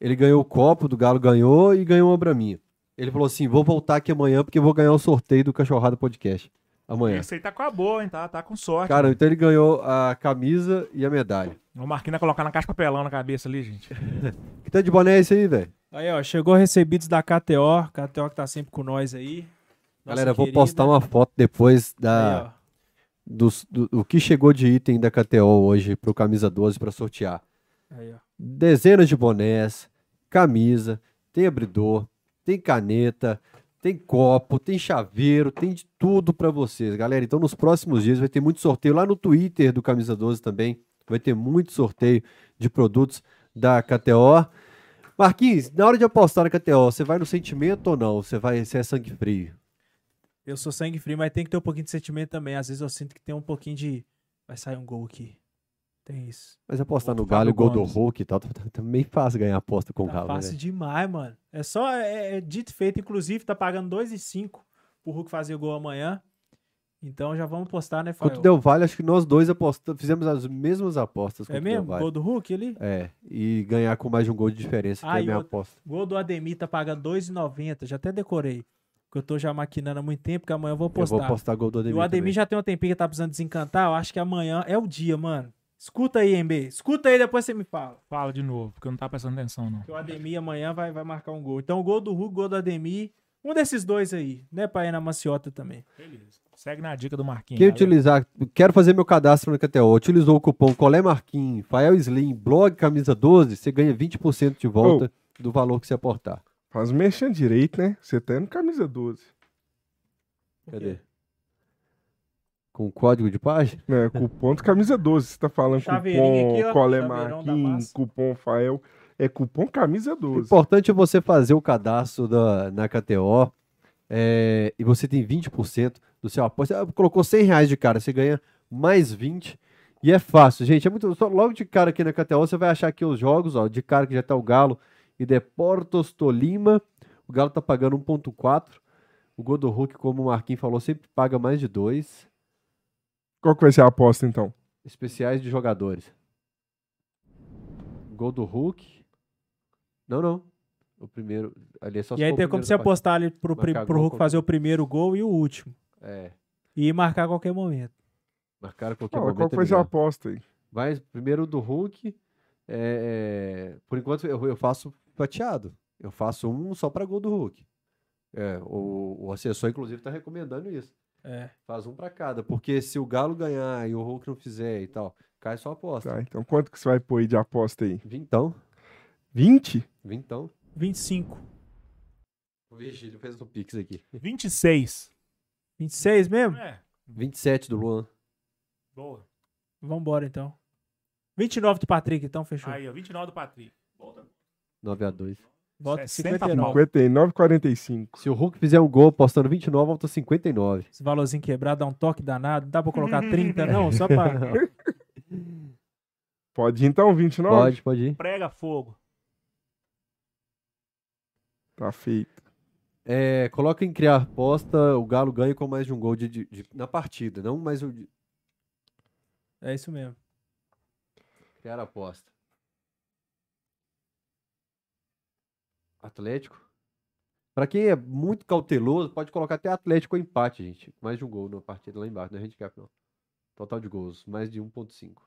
ele ganhou o copo do Galo, ganhou e ganhou uma braminha. Ele falou assim: vou voltar aqui amanhã porque eu vou ganhar o sorteio do Cachorrada Podcast. Amanhã. Esse aí tá com a boa, hein? Tá, tá com sorte. Cara, então ele ganhou a camisa e a medalha. O Marquinhos vai colocar na caixa de papelão na cabeça ali, gente. Que tá de boné é esse aí, velho? Aí, ó, chegou recebidos da KTO. KTO que tá sempre com nós aí. Nossa Galera, eu vou querida. postar uma foto depois Aí, da, dos- do, do que chegou de item da KTO hoje pro Camisa 12 pra sortear. Aí, dezenas de bonés, camisa, tem abridor, tem caneta, tem copo, tem chaveiro, tem de tudo pra vocês, galera. Então nos próximos dias vai ter muito sorteio lá no Twitter do Camisa 12 também. Vai ter muito sorteio de produtos da KTO. Marquinhos, na hora de apostar na KTO, você vai no sentimento ou não? Você vai, você é sangue frio? Eu sou sangue frio, mas tem que ter um pouquinho de sentimento também. Às vezes eu sinto que tem um pouquinho de. Vai sair um gol aqui. Tem isso. Mas apostar Outro no Galo Fábio gol do. Hulk e tal, tá, tá, tá meio fácil ganhar aposta com o Tá Galo, né? fácil velho? demais, mano. É só. É, é dito e feito. Inclusive, tá pagando 2,5 pro Hulk fazer gol amanhã. Então já vamos postar, né, Fael? Quanto deu vale, acho que nós dois apostamos, fizemos as mesmas apostas. É mesmo? vale. Gol do Hulk ali? É, e ganhar com mais de um gol de diferença, que Ah, é a minha outra- aposta. Gol do Ademir tá pagando 2,90. Já até decorei. Porque eu tô já maquinando há muito tempo, que amanhã eu vou Eu postar. vou postar gol do E Ademir o Ademir também. já tem um tempinho que tá precisando desencantar. Eu acho que amanhã é o dia, mano. Escuta aí, MB. Escuta aí, depois você me fala. Fala de novo, porque eu não tava prestando atenção, não. Que o Ademir amanhã vai, vai marcar um gol. Então, o gol do Hulk, gol do Ademir. Um desses dois aí, né, pra ir na maciota também. Beleza. Segue na dica do Marquinhos. Quem utilizar, quero fazer meu cadastro na KTO, utilizou o cupom Colé Marquinhos, Fael Slim, blog camisa 12, você ganha 20% de volta do valor que você aportar. Faz mexendo direito, né? Você tá no camisa 12. Cadê? Com código de página? Né? Cupom do camisa 12. Você tá falando Chaveirinho cupom aqui, ó. Colé Chaveirão da Marquinhos, massa. cupom Fael. É cupom camisa O 12. importante é você fazer o cadastro da, na KTO é, e você tem 20% do seu aposta. Você colocou 100 reais de cara, você ganha mais 20 e é fácil, gente. É muito, só logo de cara aqui na KTO você vai achar aqui os jogos, ó, de cara que já tá o Galo e Deportos Tolima. O Galo tá pagando 1.4. O gol do Hulk, como o Marquinhos falou, sempre paga mais de 2. Qual que vai ser a aposta, então? Especiais de jogadores. Gol do Hulk. Não, não. O primeiro. Ali é só E se aí tem como você apostar ali pro, pri- Marcar pro Hulk qualquer fazer o primeiro gol e o último. É. E marcar a qualquer momento. Marcaram a qualquer Fala, momento. qual que é vai ser a aposta aí? Mas primeiro do Hulk. É, é, por enquanto eu, eu faço fatiado. Eu faço um só para gol do Hulk. É, o, o assessor, inclusive, está recomendando isso. É. Faz um para cada. Porque se o Galo ganhar e o Hulk não fizer e tal, cai só a aposta. Tá, então quanto que você vai pôr aí de aposta aí? Vintão. 20? Vintão. 25. O Virgílio fez um pix aqui. 26. 26 mesmo? É, 27 do Luan. boa. Vambora então. 29 do Patrick, então fechou. Aí, ó, 29 do Patrick. 9 a 2 Volta 60 59. 59, 45. Se o Hulk fizer um gol apostando 29, volta 59. Esse valorzinho quebrado dá um toque danado. Não dá pra colocar 30, não? Só pra. Pode ir então, 29? Pode, pode ir. Prega fogo. Tá feito. É, coloca em criar aposta, o Galo ganha com mais de um gol de, de- de- na partida, não mais o de É isso mesmo. Criar aposta. Atlético. Pra quem é muito cauteloso, pode colocar até Atlético empate, gente. Mais de um gol na partida lá embaixo, não é handicap não. Total de gols, mais de 1.5.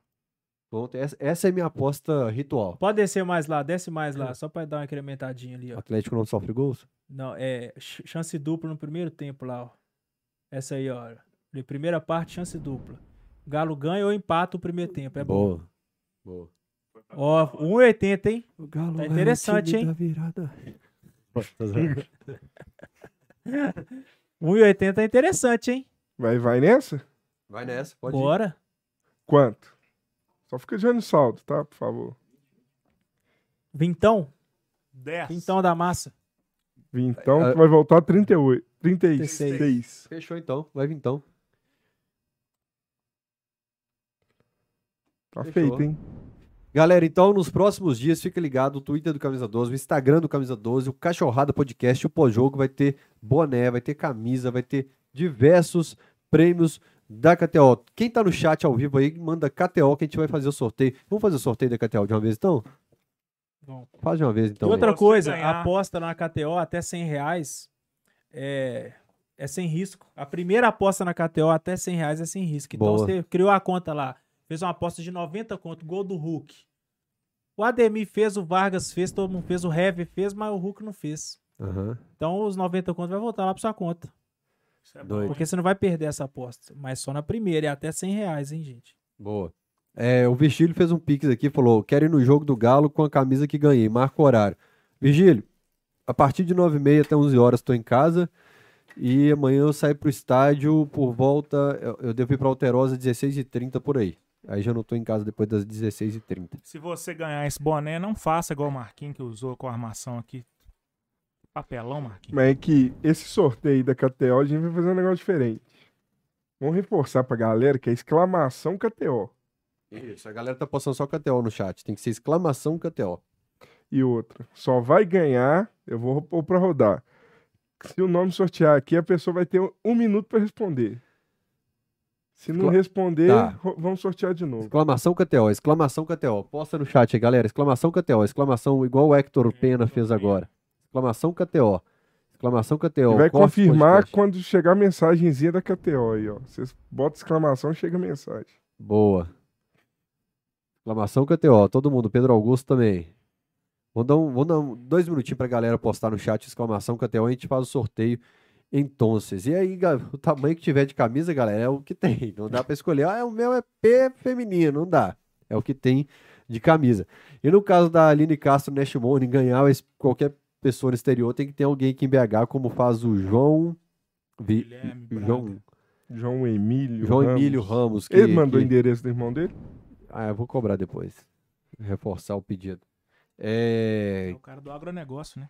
Pronto, essa, essa é minha aposta ritual. Pode descer mais lá, desce mais lá, só pra dar uma incrementadinha ali, ó. Atlético não sofre gols? Não, é ch- chance dupla no primeiro tempo lá, ó. Essa aí, ó. Primeira parte, chance dupla. Galo ganha ou empata o primeiro tempo. É bom. Boa. Boa. Ó, 1,80, hein? O Galo Tá é o interessante, time hein? da virada. 1,80 é interessante, hein? Vai, vai nessa? Vai nessa, pode ir. Bora. Quanto? Só fica de olho no saldo, tá? Por favor. Vintão. 10. Vintão da massa. Então, É, tu vai voltar 38. 36. Fechou então, vai vir Tá Fechou. feito, hein? Galera, então nos próximos dias, fica ligado, o Twitter do Camisa 12, o Instagram do Camisa 12, o Cachorrada Podcast, o pós-jogo vai ter boné, vai ter camisa, vai ter diversos prêmios da KTO. Quem tá no chat ao vivo aí, manda KTO que a gente vai fazer o sorteio. Vamos fazer o sorteio da KTO de uma vez então? Vamos. Faz de uma vez então. E outra Você coisa, ganhar- aposta na KTO até 100 reais é, é sem risco. A primeira aposta na KTO até 100 reais é sem risco. Então Boa. você criou a conta lá, fez uma aposta de 90 conto, gol do Hulk. O Ademir fez, o Vargas fez, todo mundo fez, o Heavy fez, mas o Hulk não fez. Aham. Então os 90 conto vai voltar lá pra sua conta. Isso é bom, Doido. Porque você não vai perder essa aposta. Mas só na primeira, é até 100 reais, hein, gente? Boa. É, o Virgílio fez um pix aqui, falou: quero ir no jogo do Galo com a camisa que ganhei, marca o horário. Virgílio, a partir de 9h30 até 11 horas estou em casa e amanhã eu saio pro estádio por volta. Eu, eu devo ir pra Alterosa 16h30 por aí. Aí já não tô em casa depois das 16h30. Se você ganhar esse boné, não faça igual o Marquinhos que usou com a armação aqui. Papelão, Marquinhos. Mas é que esse sorteio da KTO, a gente vai fazer um negócio diferente. Vamos reforçar pra galera que é exclamação KTO. Isso, a galera tá postando só KTO no chat. Tem que ser exclamação KTO. E outra, só vai ganhar, eu vou pôr pra rodar. Se o nome sortear aqui, a pessoa vai ter um minuto pra responder. Se não Excla- responder, Tá. vamos sortear de novo. Exclamação KTO, exclamação KTO. Posta no chat aí, galera. Exclamação KTO, exclamação igual o Hector Pena fez agora. Exclamação KTO. Exclamação KTO. E vai corte confirmar podcast. quando chegar a mensagenzinha da KTO aí, ó. Vocês botam exclamação, chega a mensagem. Boa. Exclamação KTO. Todo mundo. Pedro Augusto também. Vou dar, um, vou dar um- dois minutinhos pra galera postar no chat exclamação até hoje a gente faz o sorteio então. E aí, o tamanho que tiver de camisa, galera, é o que tem. Não dá pra escolher, ah, o meu é P feminino, não dá. É o que tem de camisa. E no caso da Aline Castro Nashmone ganhar, esse- qualquer pessoa no exterior tem que ter alguém aqui em BH, como faz o João. Vi- João, João Emílio. João Ramos. Emílio Ramos. Que, Ele mandou o que- endereço do irmão dele? Ah, eu vou cobrar depois. Reforçar o pedido. É É, o cara do agronegócio, né?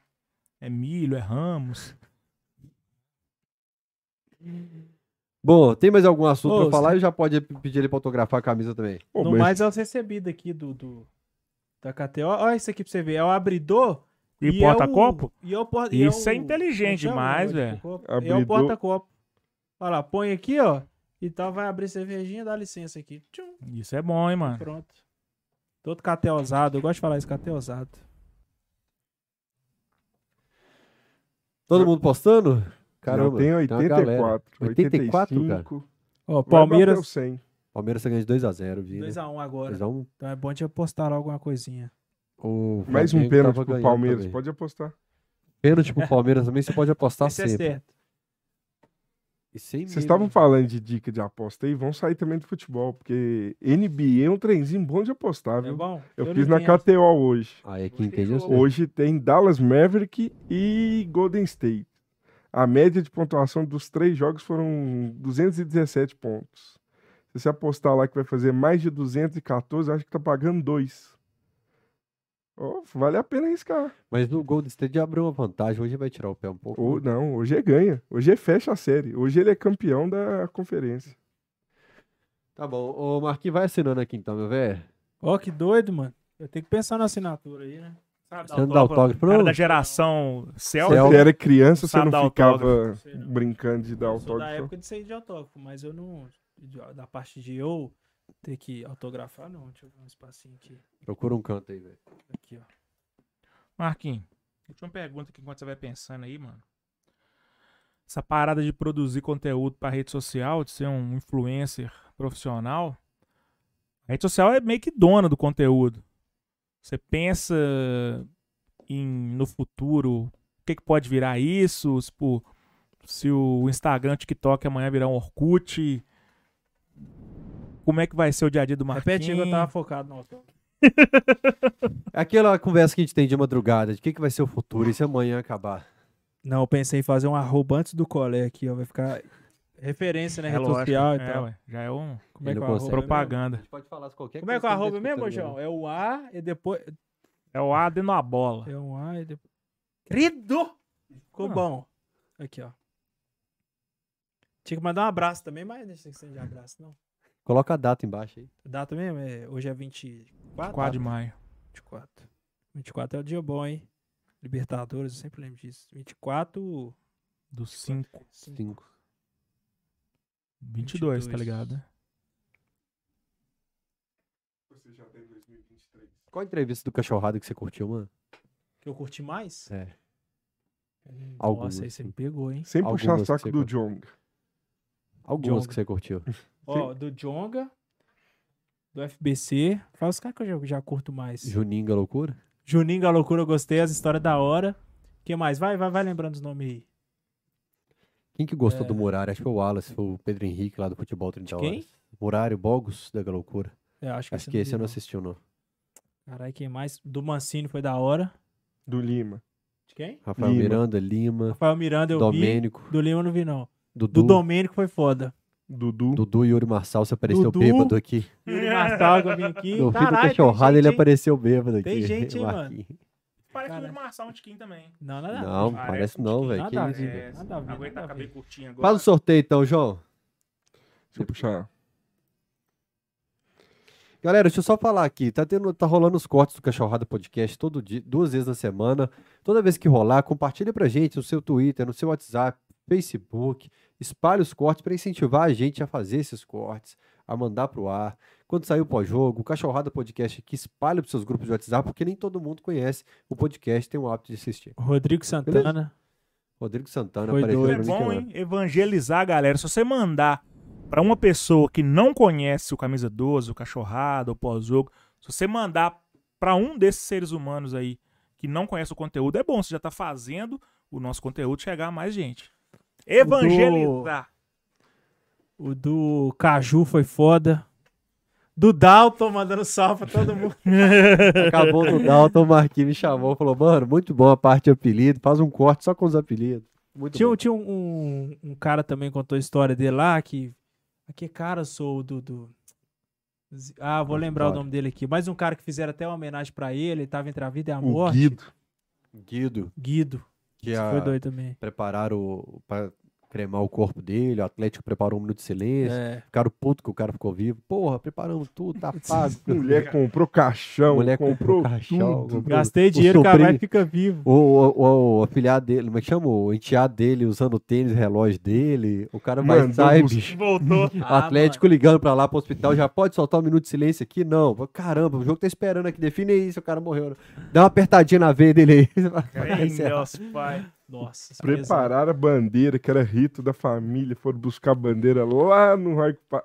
É milho, é ramos. Bom, tem mais algum assunto Ô, pra falar? você- E já pode pedir ele pra autografar a camisa também. Pô, no mas mais é os recebidos aqui do, do da KTO. Olha isso aqui pra você ver. É o abridor. E, é porta-copo? E é o porta e Isso é o- inteligente como chama? demais, O velho. copo. É o porta-copo. Olha lá, põe aqui, ó. E tal, vai abrir cervejinha, dá licença aqui. Tchum, Isso é bom, hein, mano? pronto. Todo cateosado. Eu gosto de falar isso, cateosado. Todo mundo postando? Caramba. uma galera. 84. 84, 85. Ó, Vai bater Palmeiras o 100. Palmeiras tá ganhando de 2x0, viu? 2x1 agora. 2x1. Então é bom te apostar alguma coisinha. O Mais um pênalti pro Palmeiras. também. Pode apostar. Pênalti pro Palmeiras também você pode apostar Esse é sempre. certo. E sem Vocês estavam falando de dica de aposta aí, vão sair também do futebol, porque NBA é um trenzinho bom de apostar, É viu? bom? Eu, não fiz na. KTO hoje. Aí é quem entende eu. Hoje tem Dallas Maverick e Golden State. A média de pontuação dos três jogos foram 217 pontos. Se você apostar lá que vai fazer mais de 214, eu acho que tá pagando dois. Ó, vale a pena arriscar. Mas no Golden State já abriu uma vantagem. Hoje vai tirar o pé um pouco. Ou, não, hoje é ganha. Hoje é fecha a série. Hoje ele é campeão da conferência. Tá bom. Ô, Marquinhos, vai assinando aqui então, meu velho. Ó, que doido, mano. Eu tenho que pensar na assinatura aí, né? Sabe, Você não dá autógrafo, cara não? da geração. Quando você era criança, você não ficava autógrafo. Sei não. brincando de dar Eu sou da autógrafo. época de sair de autógrafo, mas eu não. Da parte de eu ter que autografar, não. Deixa eu ver um espacinho aqui. Procura um canto aí, velho. Aqui, ó. Marquinhos, última pergunta aqui enquanto você vai pensando aí, mano. Essa parada de produzir conteúdo pra rede social, de ser um influencer profissional, a rede social é meio que dona do conteúdo. Você pensa em no futuro o que, que pode virar isso, se, pô, se o Instagram, o TikTok amanhã virar um Orkut, como é que vai ser o dia a dia do Marquinhos? Repete eu tava focado no Aquela conversa que a gente tem de madrugada, de o que, que vai ser o futuro e se amanhã acabar. Não, eu pensei em fazer um arroba antes do colé aqui, ó. Vai ficar referência na É rede social e é, tal. ué, já é um Como é que é o propaganda. pode falar qualquer Como é que é o arroba mesmo, João? É o A e depois. É o A dentro da bola. É um A e depois. Querido! Ficou Ah. bom. Aqui, ó. Tinha que mandar um abraço também, mas não sei se de abraço, não. Coloca a data embaixo aí. Data mesmo? É, hoje é 24? 4 de maio. 24. 24 é o dia bom, hein? Libertadores, eu sempre lembro disso. 24. Do 5. 5. 22, tá 22. ligado? né? Qual a entrevista do cachorrado que você curtiu, mano? Que eu curti mais? É. Hum, Algumas, Nossa, aí você me pegou, hein? Sem Algumas puxar saco você do. Jong. Algumas Jonga. que você curtiu. Ó, do Jonga, do FBC. Fala os caras que eu já, já curto mais. Juninho, a loucura? Juninho a loucura, eu gostei, as histórias da hora. que mais? Vai, vai, vai lembrando os nomes aí. Quem que gostou É. do Murário? Acho que foi o Wallace, foi o Pedro Henrique lá do Futebol 30 De quem? Horas. Murário, Bogos, da loucura. É, acho que Acho esse que eu esse eu não assistiu, não. Caralho, quem mais? Do Mancini foi da hora. Do Lima. De quem? Rafael Lima. Miranda, Lima, Rafael Miranda eu Domênico, vi. Do Lima eu não vi, não. Dudu, Do Domênico foi foda. Dudu. Dudu e Yuri Marçal, você apareceu Dudu. bêbado aqui. Yuri Marçal que eu vim aqui. No fim do Caralho, cachorrado ele hein? apareceu bêbado aqui. Tem gente, hein, mano? Parece Cara. o Marçal um tiquinho também. Não, nada. Não, Parece parece não, velho. Que Nada a isso, ver. velho. Nada a ver, Aguenta, nada acabei curtinho agora. Faz o sorteio então, João. Deixa eu puxar. Galera, deixa eu só falar aqui, tá, tendo, tá rolando os cortes do Cachorrada Podcast todo dia, duas vezes na semana. Toda vez que rolar, compartilha pra gente no seu Twitter, no seu WhatsApp, Facebook, espalhe os cortes pra incentivar a gente a fazer esses cortes, a mandar pro ar. Quando sair o pós-jogo, o Cachorrada Podcast aqui, espalha pros seus grupos de WhatsApp, porque nem todo mundo conhece o podcast, tem o hábito de assistir. Rodrigo Santana. Rodrigo Santana Foi apareceu doido. É que bom, hein? Evangelizar a galera. Se você mandar pra uma pessoa que não conhece o Camisa 12, o Cachorrado, o Pós-Jogo, se você mandar pra um desses seres humanos aí que não conhece o conteúdo, é bom. Você já tá fazendo o nosso conteúdo chegar a mais gente. Evangelizar. O do Caju foi foda. Do Dalton mandando salve pra todo mundo. Acabou no Dalton, o Marquinhos me chamou falou, mano, muito bom a parte de apelido, faz um corte só com os apelidos. Muito Tinha, bom. tinha um, um, um cara também que contou a história dele lá, que. Que cara sou do. do... Ah, vou lembrar o claro. nome dele aqui. Mais um cara que fizeram até uma homenagem pra ele, ele tava entre a vida e a O morte. Guido. Guido, Guido. que a- foi doido também. prepararam para cremar o corpo dele, o Atlético preparou um minuto de silêncio, É. ficaram puto que o cara ficou vivo. Porra, preparamos tudo, tá pago. Mulher comprou caixão, Mulher comprou, comprou caixão, comprou- Gastei dinheiro, o cara vai fica vivo. O, o, o, o afilhado dele, como é que chama? O enteado dele usando o tênis, relógio dele. O cara vai sair, bicho. Voltou. O Atlético ligando pra lá pro hospital, já pode soltar um minuto de silêncio aqui? Não. Caramba, o jogo tá esperando aqui, define aí se o cara morreu. Dá uma apertadinha na veia dele aí. Encerrar. Deus, pai. Nossa, esse Prepararam a bandeira, que era rito da família, foram buscar a bandeira lá no Arco Pa-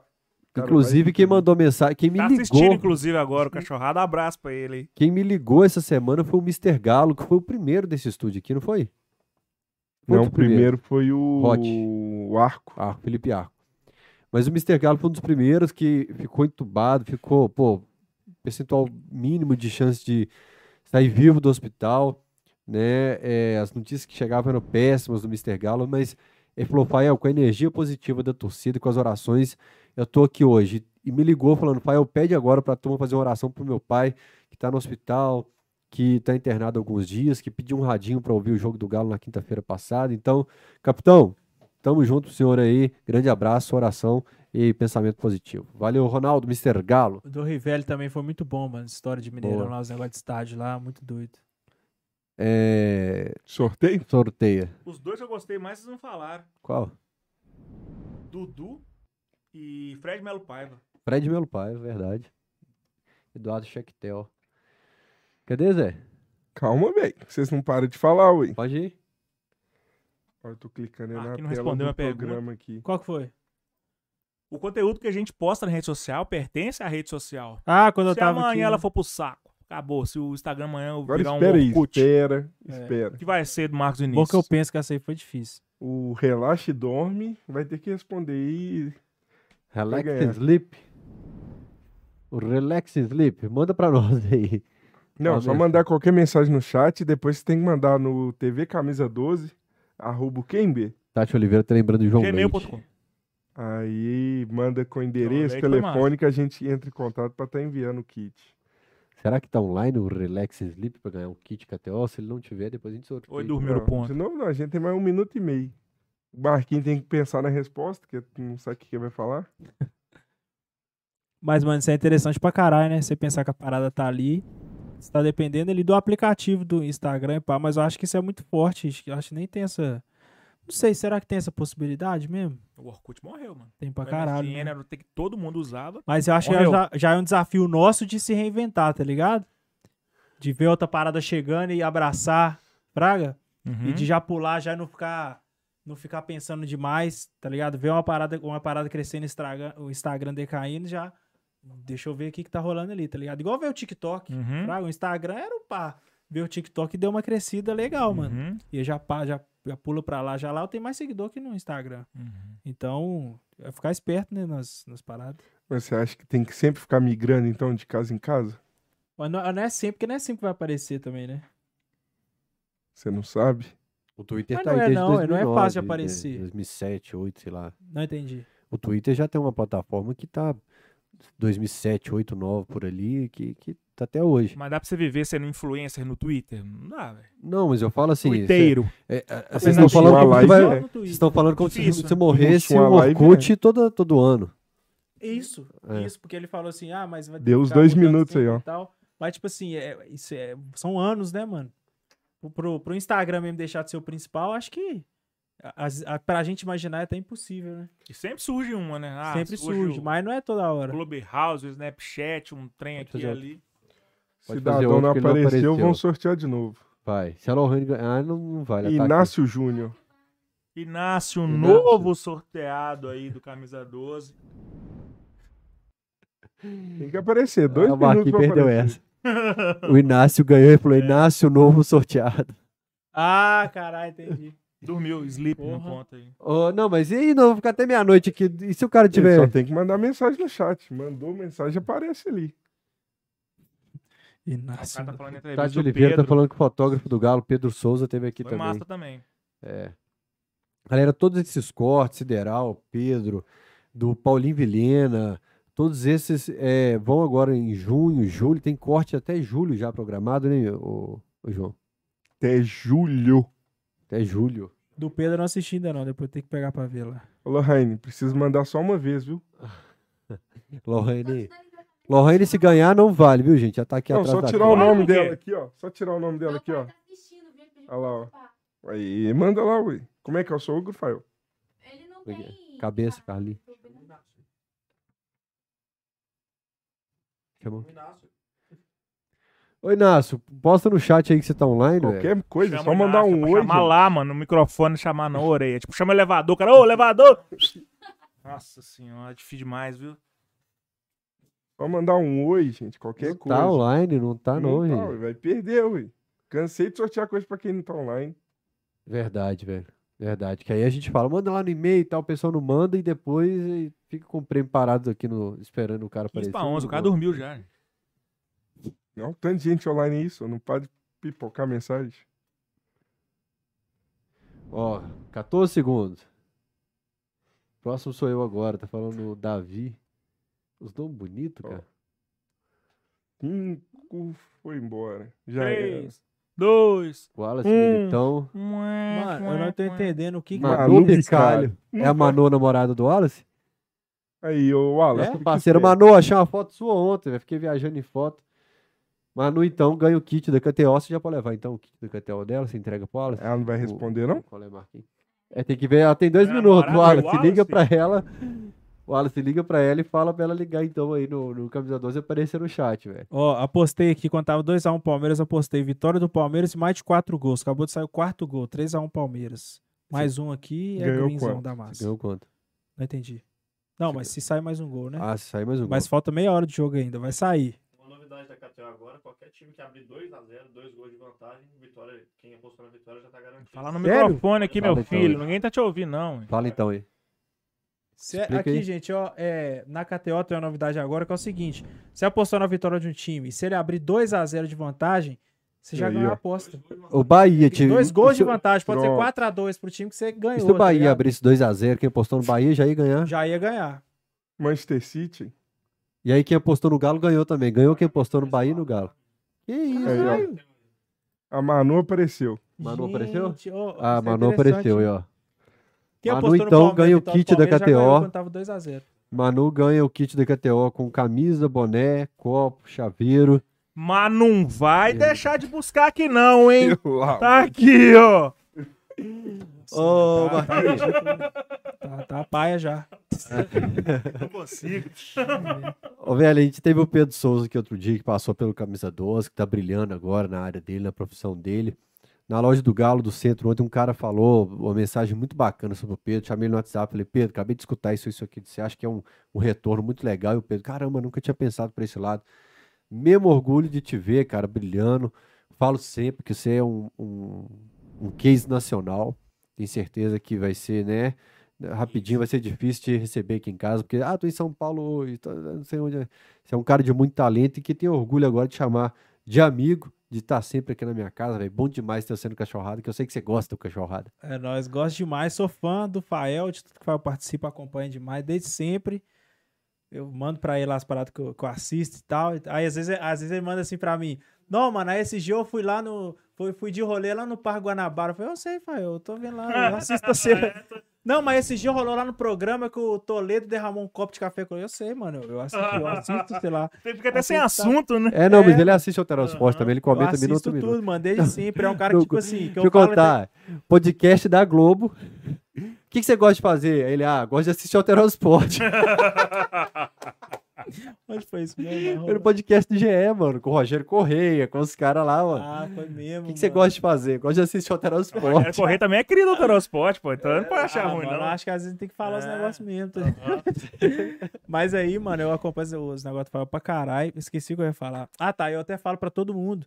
Cara, Inclusive, vai- quem mandou mensagem, quem me Tá assistindo, ligou, inclusive, agora o cachorrado. Abraço pra ele aí. quem me ligou essa semana foi o Mr. Galo, que foi o primeiro desse estúdio aqui, não foi? Foi Não, o o primeiro foi o, Hot. o Arco. Arco, Felipe Arco. Mas o Mr. Galo foi um dos primeiros que ficou entubado, ficou, pô, percentual mínimo de chance de sair vivo do hospital, né? É, as notícias que chegavam eram péssimas do Mr. Galo, mas ele falou, Fael, com a energia positiva da torcida, com as orações, eu tô aqui hoje. E me ligou falando, Fael, pede agora pra turma fazer uma oração pro meu pai, que tá no hospital, que tá internado alguns dias, que pediu um radinho pra ouvir o jogo do Galo na quinta-feira passada. Então, capitão, Tamo junto pro senhor aí. Grande abraço, oração e pensamento positivo. Valeu, Ronaldo, Mr. Galo. O do Rivelli também foi muito bom, mano. História de Mineirão Boa. lá, os negócios de estádio lá, muito doido. É... Sorteio? Sorteia. Os dois eu gostei mais, vocês não falaram. Qual? Dudu e Fred Melo Paiva. Fred Melo Pai, verdade. Eduardo Chectel. Cadê, Zé? Calma, velho. Vocês não param de falar, ué. Pode ir. Ó, Eu tô clicando aí Ah, na aqui não tela respondeu do programa aqui. Qual que foi? O conteúdo que a gente posta na rede social pertence à rede social. Ah, quando eu Se tava amanhã aqui, ela for pro saco, acabou. Se o Instagram amanhã Agora virar um espera aí, Orkut, espera, É. espera. que vai ser do Marcos Bom Vinícius. que eu penso que essa aí foi difícil. O Relaxa e Dorme vai ter que responder aí. Relax and Sleep. O Relax and Sleep. Manda pra nós aí. Não, só mandar qualquer mensagem no chat e depois você tem que mandar no TV Camisa 12, arroba B? Tati Oliveira tá lembrando de João Leite. Gmail.com. Aí manda com endereço, foi telefone que a gente entra em contato pra estar enviando o kit. Será que tá online o Relax Sleep pra ganhar um kit KTO? Se ele não tiver, depois a gente sorteia. Oi, dormiu no ponto. De novo, não, a gente tem mais um minuto e meio. O Marquinhos tem que pensar na resposta, que não sabe o que vai falar. Mas, mano, isso é interessante pra caralho, né? Você pensar que a parada tá ali. Você tá dependendo ali do aplicativo do Instagram e pá, mas eu acho que isso é muito forte. acho que- Eu acho que nem tem essa. Não sei, será que tem essa possibilidade mesmo? O Orkut morreu, mano. Tem pra O caralho. MSN né? era o que todo mundo usava. Mas eu acho que Morreu. já, já é um desafio nosso de se reinventar, tá ligado? De ver outra parada chegando e abraçar, Praga. Uhum. E de já pular, já não ficar. Não ficar pensando demais, tá ligado? Ver uma parada, uma parada crescendo, Instagram, o Instagram decaindo, já. Deixa eu ver o que, que tá rolando ali, tá ligado? Igual ver o TikTok. Uhum. Praga, o Instagram era o pá. Ver o TikTok deu uma crescida legal, mano. Uhum. E eu já, pá, já pula pra lá, já lá eu tenho mais seguidor que no Instagram. Uhum. Então, é ficar esperto, né, nas, nas paradas. Mas você acha que tem que sempre ficar migrando, então, de casa em casa? Mas não, não é sempre, porque não é sempre que vai aparecer também, né? Você não sabe? O Twitter Mas tá não aí é desde não, é- não é 2009, fácil de aparecer. 2007, 2008, sei lá. Não entendi. O Twitter já tem uma plataforma que tá 2007, 2008, 2009 por ali, que, que tá até hoje. Mas dá pra você viver sendo influencer no Twitter? Não dá, velho. Não, mas eu falo assim... Twitteiro. cê- é, é, Vocês estão de falando como se live, vai... né? Twitter. estão falando como se Difícil, você né? morresse o live, Orkut todo, todo ano. Isso, É. isso, porque ele falou assim, ah, mas vai ter Deu os dois minutos aí, ó. Tal. Mas, tipo assim, é, isso é- são anos, né, mano? Pro- Pro, Instagram mesmo deixar de ser o principal, acho que a, a, pra gente imaginar é até impossível, né? E sempre surge uma, né? Ah, Sempre surge, o mas não é toda hora. Clubhouse, o Snapchat, um trem aqui e outro. ali. Pode fazer Cidadão outro não ele não apareceu, apareceu. vão sortear de novo. Vai. Se a Lohane ganhar, não, não vai. tá aqui. Inácio Júnior. Nasce um Inácio. novo sorteado aí do Camisa 12. Tem que aparecer, dois Ah, o minutos Marquinhos pra perdeu aparecer. essa. O Inácio ganhou e falou: Inácio, novo sorteado. Ah, caralho, entendi. Dormiu, sleep, não Porra. conta aí. Ô, não, mas e aí, não, vou ficar até meia-noite aqui. E se o cara Ele tiver. só tem que mandar mensagem no chat. Mandou mensagem, aparece ali. O Inácio. cara tá falando em entrevista Tati Oliveira tá Pedro. falando que o fotógrafo do Galo, Pedro Souza, teve aqui Foi também. massa também. É. Galera, todos esses cortes, Sideral, Pedro, do Paulinho Vilhena, todos esses é, vão agora em junho, julho, tem corte até julho já programado, né, ô, ô João? Até julho. Até julho. Do Pedro eu não assisti ainda não, depois tem que pegar pra ver lá. Ô, Lohane, preciso mandar só uma vez, viu? Lohane. Lohane, se ganhar, não vale, viu, gente? Já tá aqui Não, atrás só da tirar o nome dela aqui, ó. Só tirar o nome dela aqui, ó. Olha lá, ó. Aí, manda lá, ué. Como é que é o sogro, Fael? Ele não tem. cabeça, Carlinhos. Chamou. Oi, Inácio, posta no chat aí que você tá online, velho. Qualquer coisa, Chama só mandar Inácio um oi. Chamar gente. lá, mano, no microfone, chamar na orelha. Tipo, chama o elevador, cara. Ô, elevador! Nossa senhora, difícil demais, viu? Só mandar um oi, gente. Qualquer Não coisa. tá online, não tá não, tá, gente. ué, Vai perder, ui. Cansei de sortear coisa pra quem não tá online. Verdade, velho. Verdade. Que aí a gente fala, manda lá no e-mail e tal, o pessoal não manda e depois fica com o prêmio parado aqui no, esperando o cara 15 aparecer. pra 11, o cara Não. dormiu já. Não, tanto de gente online é isso. Não pode pipocar mensagem. Ó, 14 segundos. Próximo sou eu agora, tá falando o Davi. Os nomes bonitos, cara. Cinco foi embora. Já era. Três, dois, Wallace Hum. Militão. Mano, eu não tô entendendo o que que... Manu Bicalho. Bicalho. É a Manu, namorada do Wallace? Aí, ô Wallace. É, o parceiro, que? Manu, achei uma foto sua ontem, velho. Fiquei viajando em foto. Manu, então, ganha o kit da KTO. Você já pode levar, então, o kit da KTO dela? Você entrega pro Wallace? Ela não vai responder, não? Qual é, Marquinhos? É, tem que ver. Ela tem dois É minutos. Wallace, Wallace? liga pra ela. Wallace, liga pra ela e fala pra ela ligar, então, aí no, no Camisa 12 e aparecer no chat, velho. Ó, apostei aqui, quando tava 2x1 Palmeiras, apostei vitória do Palmeiras e mais de 4 gols. Acabou de sair o quarto gol, 3x1 Palmeiras. Mais um aqui é ganhou Greenzão quanto? da Você massa. ganhou quanto? Não entendi. Não, mas se sai mais um gol, né? Ah, se sair mais um mas gol. falta meia hora de jogo ainda, vai sair. Uma novidade da KTO agora, qualquer time que abrir 2x0, dois gols de vantagem, vitória, quem apostou na vitória já tá garantido. Fala no Sério? microfone aqui, Fala meu então, filho. aí. Ninguém tá te ouvindo, não. Fala então aí. Aqui, aí. gente, ó, é, na KTO tem uma novidade agora que é o seguinte: você apostou na vitória de um time, se ele abrir 2x0 de vantagem, você já Aí, ganhou a aposta. O Bahia, time. Dois gols de vantagem, pode ser Pronto. 4x2 pro time que você ganhou. Se o tá Bahia ligado? abrisse 2x0, quem apostou no Bahia já ia ganhar. Já ia ganhar. Manchester City. E aí quem apostou no Galo ganhou também. Ganhou quem apostou no Bahia e no Galo. Que isso, Aí? A Manu apareceu. Manu apareceu? Gente, ó, Ah, isso é Manu apareceu aí, ó. Quem Manu, então, ganha o kit da KTO. quando tava 2x0. Manu ganha o kit da KTO com camisa, boné, copo, chaveiro. Mas não vai deixar de buscar aqui, não, hein? Tá aqui, ó. Ô, tá, tá, Marquinhos. tá, tá a paia já. Não consigo. Ô, velho, a gente teve o Pedro Souza aqui outro dia, que passou pelo Camisa 12, que tá brilhando agora na área dele, na profissão dele. Na loja do Galo do Centro, ontem um cara falou uma mensagem muito bacana sobre o Pedro. Chamei ele no WhatsApp, falei, Pedro, acabei de escutar isso, isso aqui. Você acha que é um, um retorno muito legal? E o Pedro, caramba, nunca tinha pensado por esse lado. Mesmo orgulho de te ver, cara, brilhando. Falo sempre que você é um, um, um case nacional. Tenho certeza que vai ser, né? Rapidinho vai ser difícil te receber aqui em casa, porque, ah, tô em São Paulo tô- não sei onde é. Você é um cara de muito talento e que tem orgulho agora de chamar de amigo, de estar sempre aqui na minha casa, velho. Bom demais ter no cachorrada, que eu sei que você gosta do cachorrada. É, nós gosto demais, sou fã do Fael, de tudo que o Fael participa, acompanha demais, desde sempre. Eu mando pra ele as paradas que eu, que eu assisto e tal. Aí às vezes, às vezes ele manda assim pra mim: Não, mano, aí esse dia eu fui lá no. Fui, fui de rolê lá no Parque Guanabara. Eu falei, eu sei, Fael, eu tô vendo lá, eu assisto você. Não, mas esse dia rolou lá no programa que o Toledo derramou um copo de café com ele. Eu sei, mano, eu assisto, eu assisto, sei lá. Tem fica até sem assunto, né? É, não, É. mas ele assiste ao Terosport também, ele Eu comenta minuto a minuto. tudo, mano, desde sempre. É um cara que, tipo assim, que Deixa eu eu falo. contar. Podcast da Globo. O que, que você gosta de fazer? Aí Ele, ah, gosta de assistir ao Terosport. Onde foi isso mesmo? Foi no podcast do GE, mano, com o Rogério Correia, com os caras lá, mano. Ah, foi mesmo. O que, que você gosta de fazer? Gosta de assistir Alterar o Esporte. correr também é querido do Terosport, pô. Então não pode achar Ah, ruim, mano, não. Acho que às vezes tem que falar os É. negócios mesmo. Tá? Mas aí, mano, eu acompanho os negócios falam pra caralho. Esqueci o que eu ia falar. Ah, tá. Eu até falo pra todo mundo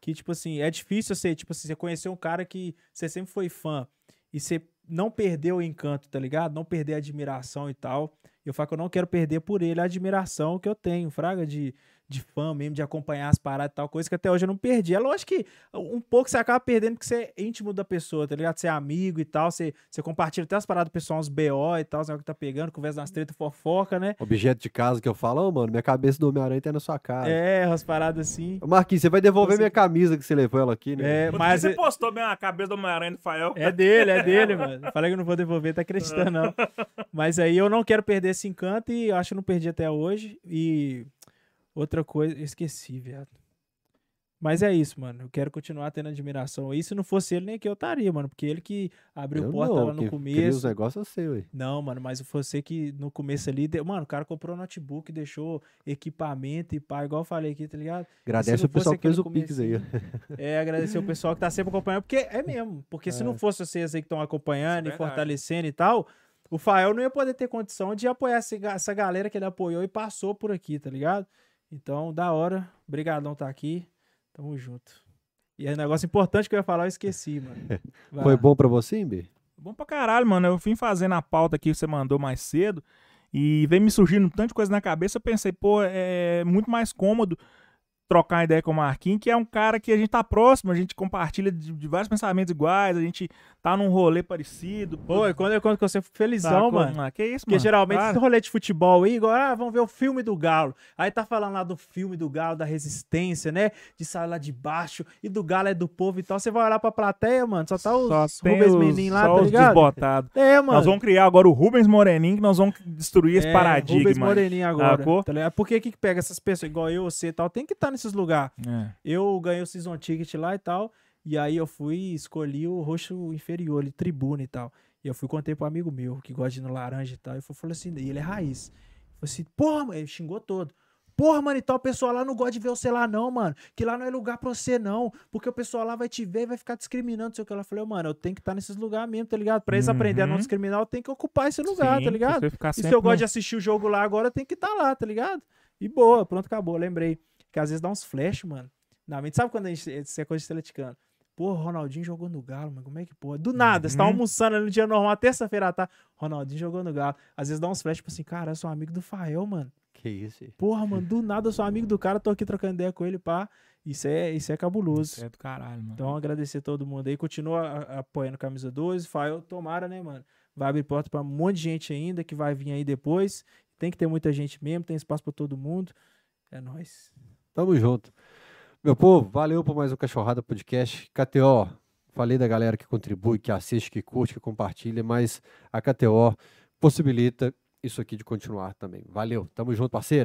que, tipo assim, é difícil você, tipo assim, você conhecer um cara que você sempre foi fã e você não perdeu o encanto, tá ligado? Não perder a admiração e tal. Eu falo que eu não quero perder por ele a admiração que eu tenho, fraga, de, de fã mesmo, de acompanhar as paradas e tal, coisa que até hoje eu não perdi. É lógico que um pouco você acaba perdendo porque você é íntimo da pessoa, tá ligado? Você é amigo e tal, você, você compartilha até as paradas do pessoal, uns BO e tal, os negócios que tá pegando, conversa nas tretas fofoca, né? Objeto de casa que eu falo, ô, mano, minha cabeça do Homem-Aranha tá na sua cara. É, as paradas assim. Marquinhos, você vai devolver Você- minha camisa que você levou ela aqui, né? É, Mas você é, postou bem a cabeça do Homem-Aranha do Fael. é dele, é dele, mano. Falei que eu não vou devolver, tá acreditando, não. Mas aí eu não quero perder esse encanto e eu acho que eu não perdi até hoje. E outra coisa, eu esqueci, viado. Mas é isso, mano. Eu quero continuar tendo admiração. E se não fosse ele, nem que eu estaria, mano. Porque ele que abriu eu porta não, lá no cria os começo. negócios é seu, ué. Não, mano, mas você que no começo ali. deu- Mano, o cara comprou notebook, deixou equipamento e pá, igual eu falei aqui, tá ligado? Agradece o pessoal que fez o aquele Pix aí. ó. É, agradecer o pessoal que tá sempre acompanhando, porque é mesmo. Porque se É. não fosse vocês aí que estão acompanhando é e fortalecendo e tal, o Fael não ia poder ter condição de apoiar essa galera que ele apoiou e passou por aqui, tá ligado? Então, da hora. Obrigadão tá aqui. Tamo junto. E é um negócio importante que eu ia falar, eu esqueci, mano. Vai Foi bom pra você, Imbi? Bom pra caralho, mano. Eu vim fazendo a pauta aqui que você mandou mais cedo e veio me surgindo um tanto de coisa na cabeça. Eu pensei, pô, é muito mais cômodo trocar ideia com o Marquinhos, que é um cara que a gente tá próximo, a gente compartilha de, de vários pensamentos iguais, a gente tá num rolê parecido. Pô, e quando eu conto você, eu fico felizão, sacou? mano. Ah, que isso, Porque mano. geralmente Para. esse rolê de futebol aí, igual, ah, vamos ver o filme do Galo. Aí tá falando lá do filme do Galo, da resistência, né? De sair lá de baixo, e do Galo é do povo e tal. Você vai olhar pra plateia, mano, só tá os Só Rubens os, Menin lá, só tá ligado? desbotados. É, mano. Nós vamos criar agora o Rubens Moreninho, que nós vamos destruir esse É, paradigma. Rubens Moreninho agora. Tá ligado? Por que que pega essas pessoas, igual eu, você e tal, tem que estar nesses lugares. É. Eu ganhei o Season Ticket lá e tal, e aí eu fui e escolhi o roxo inferior, ali, tribuna e tal. E eu fui contei pro amigo meu, que gosta de ir no laranja e tal, e eu falei assim, e ele é raiz. Falei assim, porra, mano, ele xingou todo. Porra, mano, então o pessoal lá não gosta de ver você lá, não, mano. Que lá não é lugar pra você, não. Porque o pessoal lá vai te ver e vai ficar discriminando, não sei o que. Eu falei, mano, eu tenho que estar nesses lugares mesmo, tá ligado? Pra eles Uhum. aprenderem a não discriminar, eu tenho que ocupar esse lugar, Sim, tá ligado? E se eu gosto no- de assistir o jogo lá agora, eu tenho que estar lá, tá ligado? E boa, pronto, acabou. Lembrei. Que às vezes dá uns flash, mano. Na mente, sabe quando a gente. Isso é coisa de atleticano. Pô, Ronaldinho jogou no Galo, mano. Como é que pode? Do nada, você tá Uhum. almoçando ali no dia normal, terça-feira tarde. Ronaldinho jogou no Galo. Às vezes dá uns flash, tipo assim, cara, eu sou amigo do Fael, mano. Que isso. Porra, mano, do nada eu sou amigo do cara, tô aqui trocando ideia com ele, pá. Isso é, isso é cabuloso. Isso é do caralho, mano. Então, agradecer todo mundo aí. Continua apoiando Camisa 12. Fael, tomara, né, mano? Vai abrir porta pra um monte de gente ainda que vai vir aí depois. Tem que ter muita gente mesmo, tem espaço pra todo mundo. É nóis. Tamo junto. Meu povo, valeu por mais um Cachorrada Podcast. KTO, falei da galera que contribui, que assiste, que curte, que compartilha, mas a KTO possibilita isso aqui de continuar também. Valeu, tamo junto, parceira.